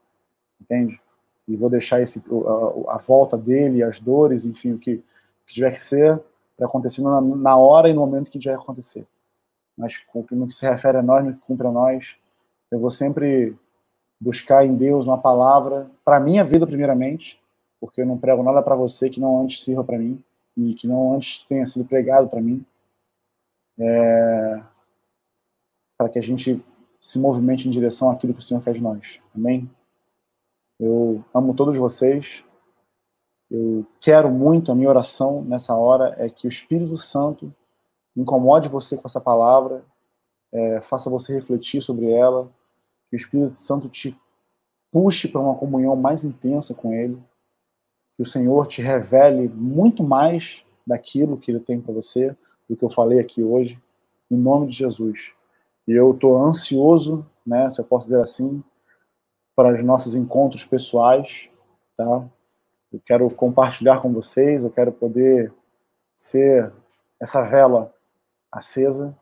Entende? E vou deixar esse, a, a volta dele, as dores, enfim, o que, o que tiver que ser, para acontecer na, na, hora e no momento que tiver que acontecer. Mas no que se refere a nós, no que cumpre a nós, eu vou sempre buscar em Deus uma palavra para minha vida primeiramente, porque eu não prego nada para você que não antes sirva para mim e que não antes tenha sido pregado para mim, é, para que a gente se movimente em direção àquilo que o Senhor quer de nós. Amém? Eu amo todos vocês. Eu quero muito, a minha oração nessa hora é que o Espírito Santo incomode você com essa palavra, é, faça você refletir sobre ela, que o Espírito Santo te puxe para uma comunhão mais intensa com Ele, que o Senhor te revele muito mais daquilo que Ele tem para você, do que eu falei aqui hoje, em nome de Jesus. E eu estou ansioso, né, se eu posso dizer assim, para os nossos encontros pessoais, tá? Eu quero compartilhar com vocês, eu quero poder ser essa vela acesa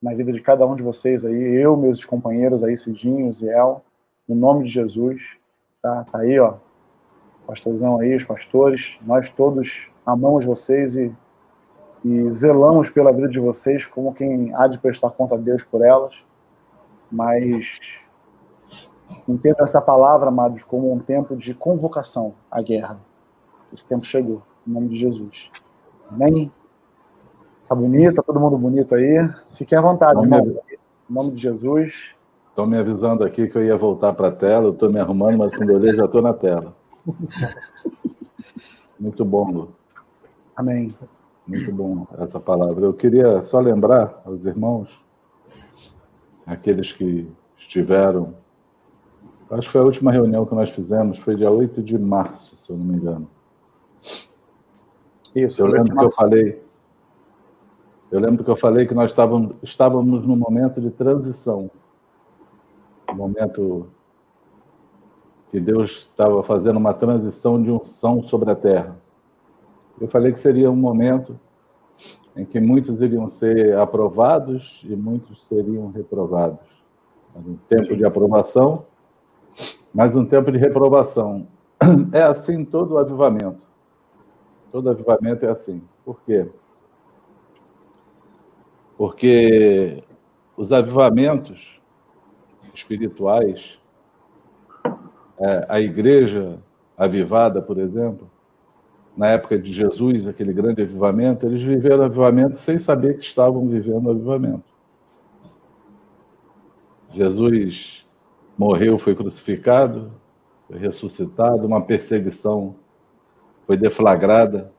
na vida de cada um de vocês aí, eu, meus companheiros aí, Cidinho, Ziel, no nome de Jesus. Tá, tá aí, ó. Pastorzão aí, os pastores. Nós todos amamos vocês e, e zelamos pela vida de vocês como quem há de prestar conta a Deus por elas. Mas entenda essa palavra, amados, como um tempo de convocação à guerra. Esse tempo chegou, em nome de Jesus. Amém? Tá bonito, tá todo mundo bonito aí. Fique à vontade, irmão. Em nome de Jesus. Estão me avisando aqui que eu ia voltar para a tela, eu estou me arrumando, mas quando eu olhei já estou na tela. Muito bom, Lu. Amém. Muito bom essa palavra. Eu queria só lembrar aos irmãos, aqueles que estiveram. Acho que foi a última reunião que nós fizemos, foi dia 8 de março, se eu não me engano. Isso, eu lembro que eu falei eu lembro que eu falei que nós estávamos, estávamos num momento de transição, um momento que Deus estava fazendo uma transição de unção sobre a terra. Eu falei que seria um momento em que muitos iriam ser aprovados e muitos seriam reprovados. Um tempo Sim. de aprovação, mas um tempo de reprovação. É assim todo o avivamento. Todo avivamento é assim. Por quê? Porque os avivamentos espirituais, é, a igreja avivada, por exemplo, na época de Jesus, aquele grande avivamento, eles viveram avivamento sem saber que estavam vivendo avivamento. Jesus morreu, foi crucificado, foi ressuscitado, uma perseguição foi deflagrada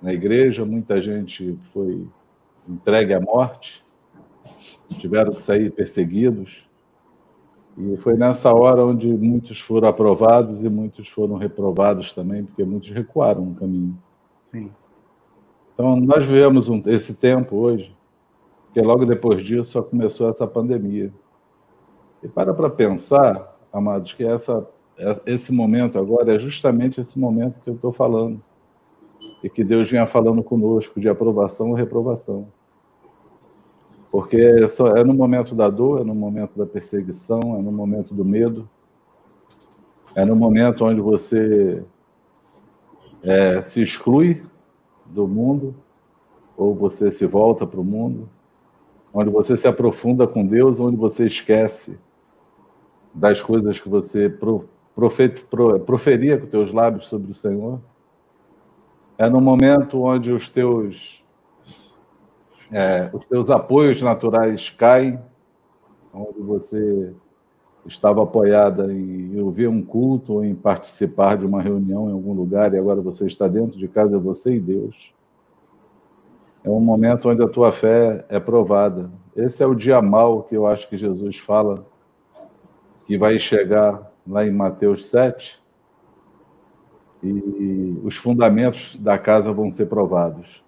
na igreja, muita gente foi entregue à morte, tiveram que sair perseguidos. E foi nessa hora onde muitos foram aprovados e muitos foram reprovados também, porque muitos recuaram no caminho. Sim. Então, nós vivemos um, esse tempo hoje, porque logo depois disso só começou essa pandemia. E para para pensar, amados, que essa, esse momento agora é justamente esse momento que eu estou falando. E que Deus vinha falando conosco de aprovação ou reprovação. Porque é no momento da dor, é no momento da perseguição, é no momento do medo, é no momento onde você é, se exclui do mundo, ou você se volta para o mundo, onde você se aprofunda com Deus, onde você esquece das coisas que você proferia com teus lábios sobre o Senhor. É no momento onde os teus é, os teus apoios naturais caem, onde você estava apoiada em ouvir um culto ou em participar de uma reunião em algum lugar e agora você está dentro de casa, você e Deus. É um momento onde a tua fé é provada. Esse é o dia mal que eu acho que Jesus fala, que vai chegar lá em Mateus 7, e os fundamentos da casa vão ser provados.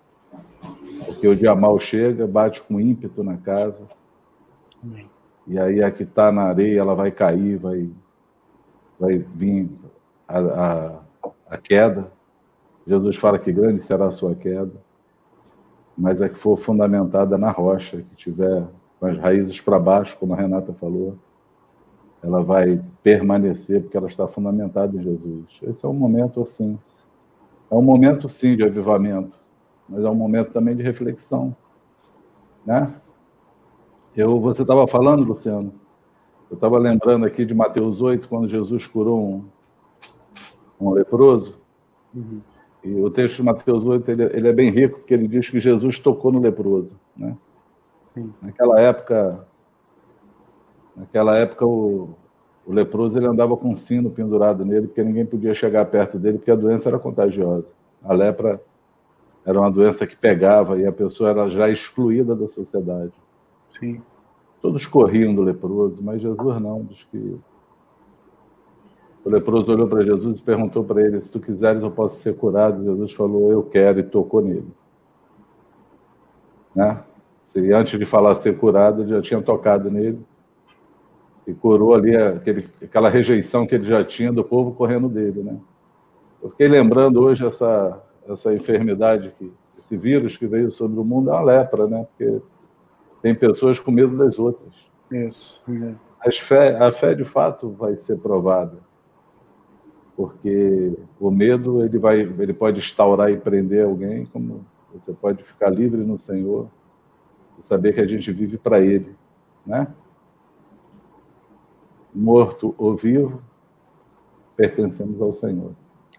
Porque o dia mal chega, bate com ímpeto na casa. Amém. E aí a que está na areia, ela vai cair, vai, vai vir a, a, a queda. Jesus fala que grande será a sua queda. Mas a que for fundamentada na rocha, que tiver com as raízes para baixo, como a Renata falou, ela vai permanecer porque ela está fundamentada em Jesus. Esse é um momento assim. É um momento, sim, de avivamento mas é um momento também de reflexão, né? Eu, você estava falando, Luciano, eu estava lembrando aqui de Mateus 8, quando Jesus curou um, um leproso. Uhum. E o texto de Mateus 8 ele, ele, é bem rico, porque ele diz que Jesus tocou no leproso. Né? Sim. Naquela época, naquela época o, o leproso ele andava com um sino pendurado nele, porque ninguém podia chegar perto dele, porque a doença era contagiosa. A lepra era uma doença que pegava e a pessoa era já excluída da sociedade. Sim. Todos corriam do leproso, mas Jesus não, diz que o leproso olhou para Jesus e perguntou para ele: Se tu quiseres, eu posso ser curado. Jesus falou: Eu quero, e tocou nele. Né? Se antes de falar ser curado, ele já tinha tocado nele e curou ali aquele, aquela rejeição que ele já tinha do povo correndo dele. Né? Eu fiquei lembrando hoje essa, essa enfermidade, que, esse vírus que veio sobre o mundo é uma lepra, né? Porque tem pessoas com medo das outras. Isso. fé, a fé de fato vai ser provada, porque o medo ele vai, ele pode instaurar e prender alguém, como você pode ficar livre no Senhor e saber que a gente vive para Ele, né? Morto ou vivo, pertencemos ao Senhor.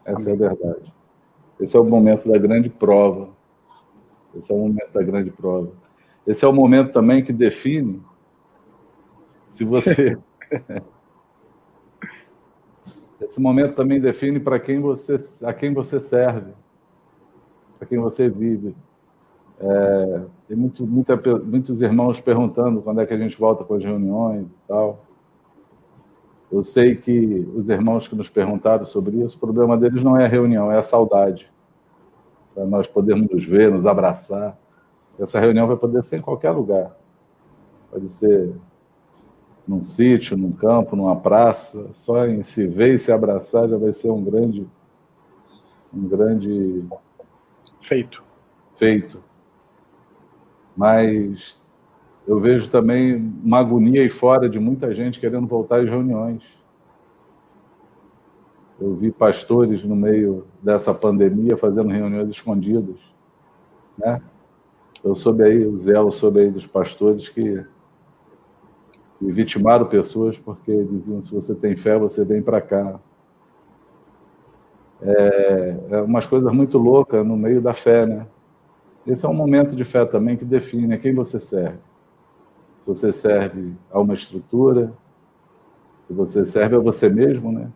Essa Amém. é a verdade. Esse é o momento da grande prova. Esse é o momento da grande prova. Esse é o momento também que define se você. Esse momento também define para quem você, a quem você serve, para quem você vive. É, tem muito, muita, muitos irmãos perguntando quando é que a gente volta para as reuniões e tal. Eu sei que os irmãos que nos perguntaram sobre isso, o problema deles não é a reunião, é a saudade. Para nós podermos nos ver, nos abraçar. Essa reunião vai poder ser em qualquer lugar. Pode ser num sítio, num campo, numa praça, só em se ver e se abraçar já vai ser um grande um grande feito. Feito. Mas eu vejo também uma agonia aí fora de muita gente querendo voltar às reuniões. Eu vi pastores no meio dessa pandemia fazendo reuniões escondidas, né? Eu soube aí, o Zé, eu soube aí dos pastores que e vitimaram pessoas porque diziam: se você tem fé, você vem para cá. É, é umas coisas muito loucas no meio da fé, né? Esse é um momento de fé também que define a quem você serve. Se você serve a uma estrutura, se você serve a você mesmo, né?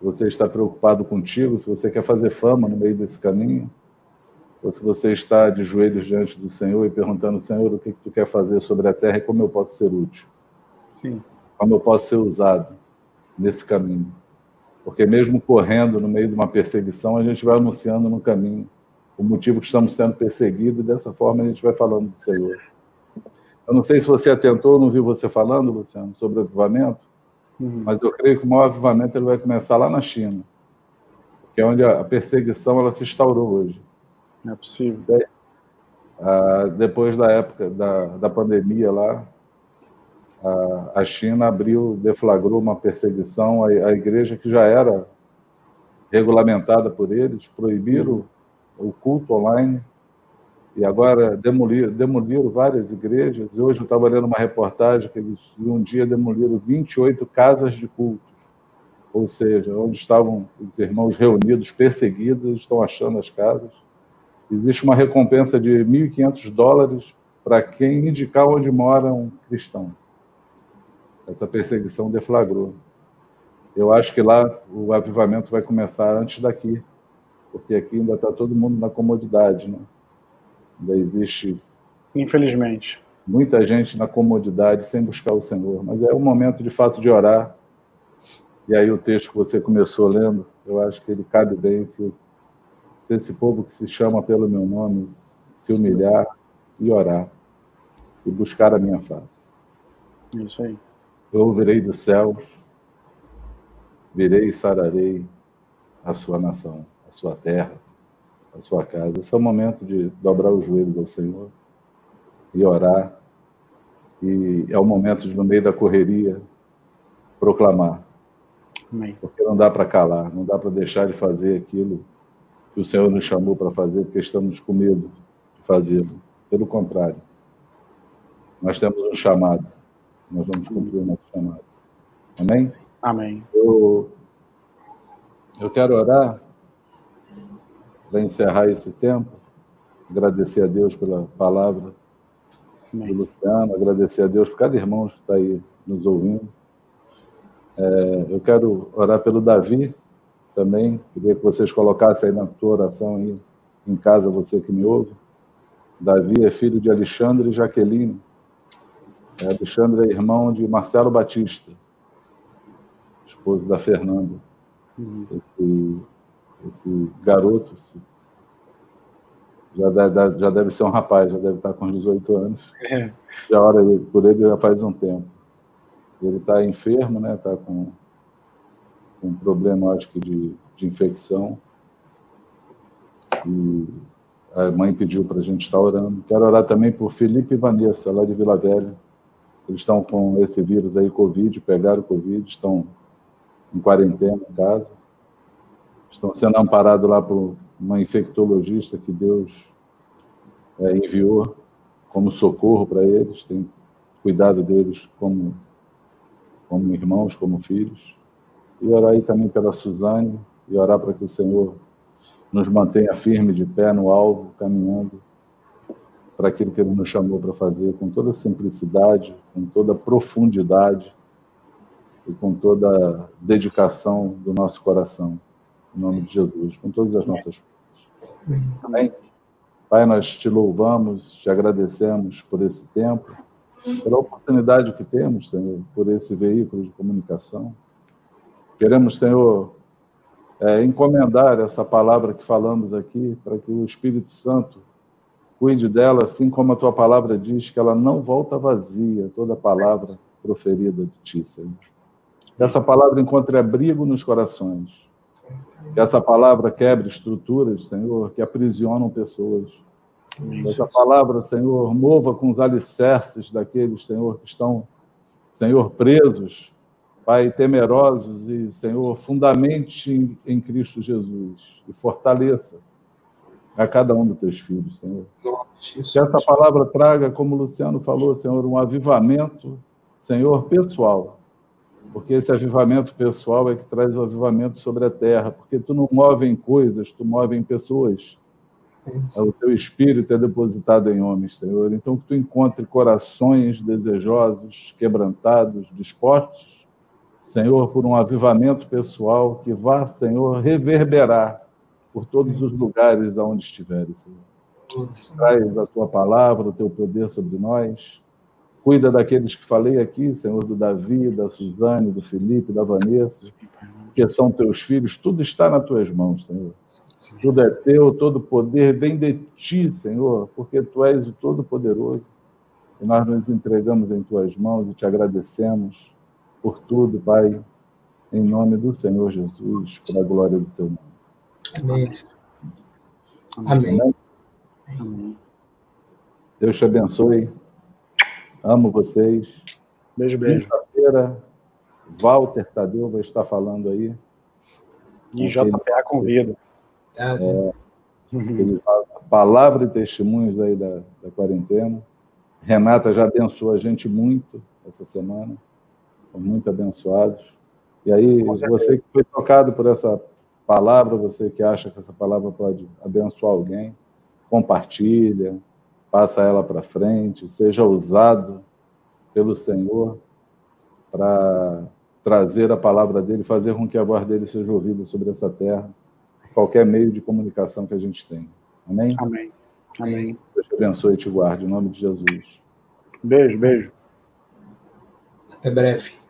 Se você está preocupado contigo, se você quer fazer fama no meio desse caminho, ou se você está de joelhos diante do Senhor e perguntando, Senhor, o que, que tu quer fazer sobre a terra e como eu posso ser útil? Sim. Como eu posso ser usado nesse caminho? Porque mesmo correndo no meio de uma perseguição, a gente vai anunciando no caminho o motivo que estamos sendo perseguidos e dessa forma a gente vai falando do Senhor. Eu não sei se você atentou ou não viu você falando, Luciano, sobre avivamento, uhum. mas eu creio que o maior avivamento ele vai começar lá na China, que é onde a perseguição ela se instaurou hoje. Não é possível. Ah, depois da época da, da pandemia lá, a, a China abriu, deflagrou uma perseguição à, à igreja que já era regulamentada por eles, proibiram o culto online e agora demoliram, demoliram várias igrejas. Hoje eu estava lendo uma reportagem que eles um dia demoliram 28 casas de culto, ou seja, onde estavam os irmãos reunidos, perseguidos, estão achando as casas. Existe uma recompensa de 1.500 dólares para quem indicar onde mora um cristão. Essa perseguição deflagrou. Eu acho que lá o avivamento vai começar antes daqui, porque aqui ainda está todo mundo na comodidade, né? Ainda existe. Infelizmente. Muita gente na comodidade sem buscar o Senhor. Mas é o momento de fato de orar. E aí o texto que você começou lendo, eu acho que ele cabe bem se se esse povo que se chama pelo meu nome se humilhar e orar e buscar a minha face. Isso aí. Eu virei dos céus, virei e sararei a sua nação, a sua terra, a sua casa. Esse é o momento de dobrar os joelhos ao Senhor e orar. E é o momento de, no meio da correria, proclamar. Amém. Porque não dá para calar, não dá para deixar de fazer aquilo que o Senhor nos chamou para fazer, porque estamos com medo de fazê-lo. Pelo contrário, nós temos um chamado, nós vamos cumprir o nosso chamado. Amém? Amém. Eu, eu quero orar para encerrar esse tempo, agradecer a Deus pela palavra Amém. do Luciano, agradecer a Deus por cada irmão que está aí nos ouvindo. É, eu quero orar pelo Davi, também. Queria que vocês colocassem aí na tua oração aí, em casa, você que me ouve. Davi é filho de Alexandre e Jaqueline. É, Alexandre é irmão de Marcelo Batista, esposo da Fernanda. Uhum. Esse, esse garoto esse, já, deve, já deve ser um rapaz, já deve estar com uns 18 anos. É. Já ora por ele já faz um tempo. Ele está enfermo, né? Está com com um problema, acho que, de, de infecção. E a mãe pediu para a gente estar orando. Quero orar também por Felipe e Vanessa, lá de Vila Velha. Eles estão com esse vírus aí, Covid, pegaram o Covid, estão em quarentena em casa. Estão sendo amparados lá por uma infectologista que Deus é, enviou como socorro para eles, tem cuidado deles como, como irmãos, como filhos. E orar aí também pela Suzane, e orar para que o Senhor nos mantenha firme de pé no alvo, caminhando para aquilo que Ele nos chamou para fazer, com toda simplicidade, com toda profundidade e com toda dedicação do nosso coração, em nome de Jesus, com todas as nossas forças. Amém? Pai, nós te louvamos, te agradecemos por esse tempo, pela oportunidade que temos, Senhor, por esse veículo de comunicação. Queremos, Senhor, é, encomendar essa palavra que falamos aqui, para que o Espírito Santo cuide dela, assim como a tua palavra diz, que ela não volta vazia, toda palavra proferida de ti, Senhor. Que essa palavra encontre abrigo nos corações. Que essa palavra quebre estruturas, Senhor, que aprisionam pessoas. Que essa palavra, Senhor, mova com os alicerces daqueles, Senhor, que estão, Senhor, presos Pai, temerosos e, Senhor, fundamente em Cristo Jesus e fortaleça a cada um dos teus filhos, Senhor. Que essa palavra traga, como o Luciano falou, Senhor, um avivamento, Senhor, pessoal. Porque esse avivamento pessoal é que traz o avivamento sobre a terra. Porque tu não move em coisas, tu move em pessoas. O teu espírito é depositado em homens, Senhor. Então, que tu encontre corações desejosos, quebrantados, dispostos Senhor, por um avivamento pessoal que vá, Senhor, reverberar por todos os lugares aonde estiveres, Senhor. Traz a tua palavra, o teu poder sobre nós. Cuida daqueles que falei aqui, Senhor, do Davi, da Suzane, do Felipe, da Vanessa, que são teus filhos. Tudo está nas tuas mãos, Senhor. Tudo é teu, todo poder vem de ti, Senhor, porque tu és o Todo-Poderoso. E nós nos entregamos em tuas mãos e te agradecemos por tudo, Pai, em nome do Senhor Jesus, para a glória do teu nome. Amém. Amém. Amém. Deus te abençoe. Amo vocês. Beijo, beijo. Quinta-feira, Walter Tadeu vai estar falando aí. E JPA convida. É, ele fala palavra e testemunhos aí da, da quarentena. Renata já abençoou a gente muito essa semana muito abençoados. E aí, você que foi tocado por essa palavra, você que acha que essa palavra pode abençoar alguém, compartilha, passa ela para frente, seja usado pelo Senhor para trazer a palavra dele, fazer com que a voz dele seja ouvida sobre essa terra, qualquer meio de comunicação que a gente tem. Amém? Amém. Amém. Deus te abençoe e te guarde, em nome de Jesus. Beijo, beijo. Até breve.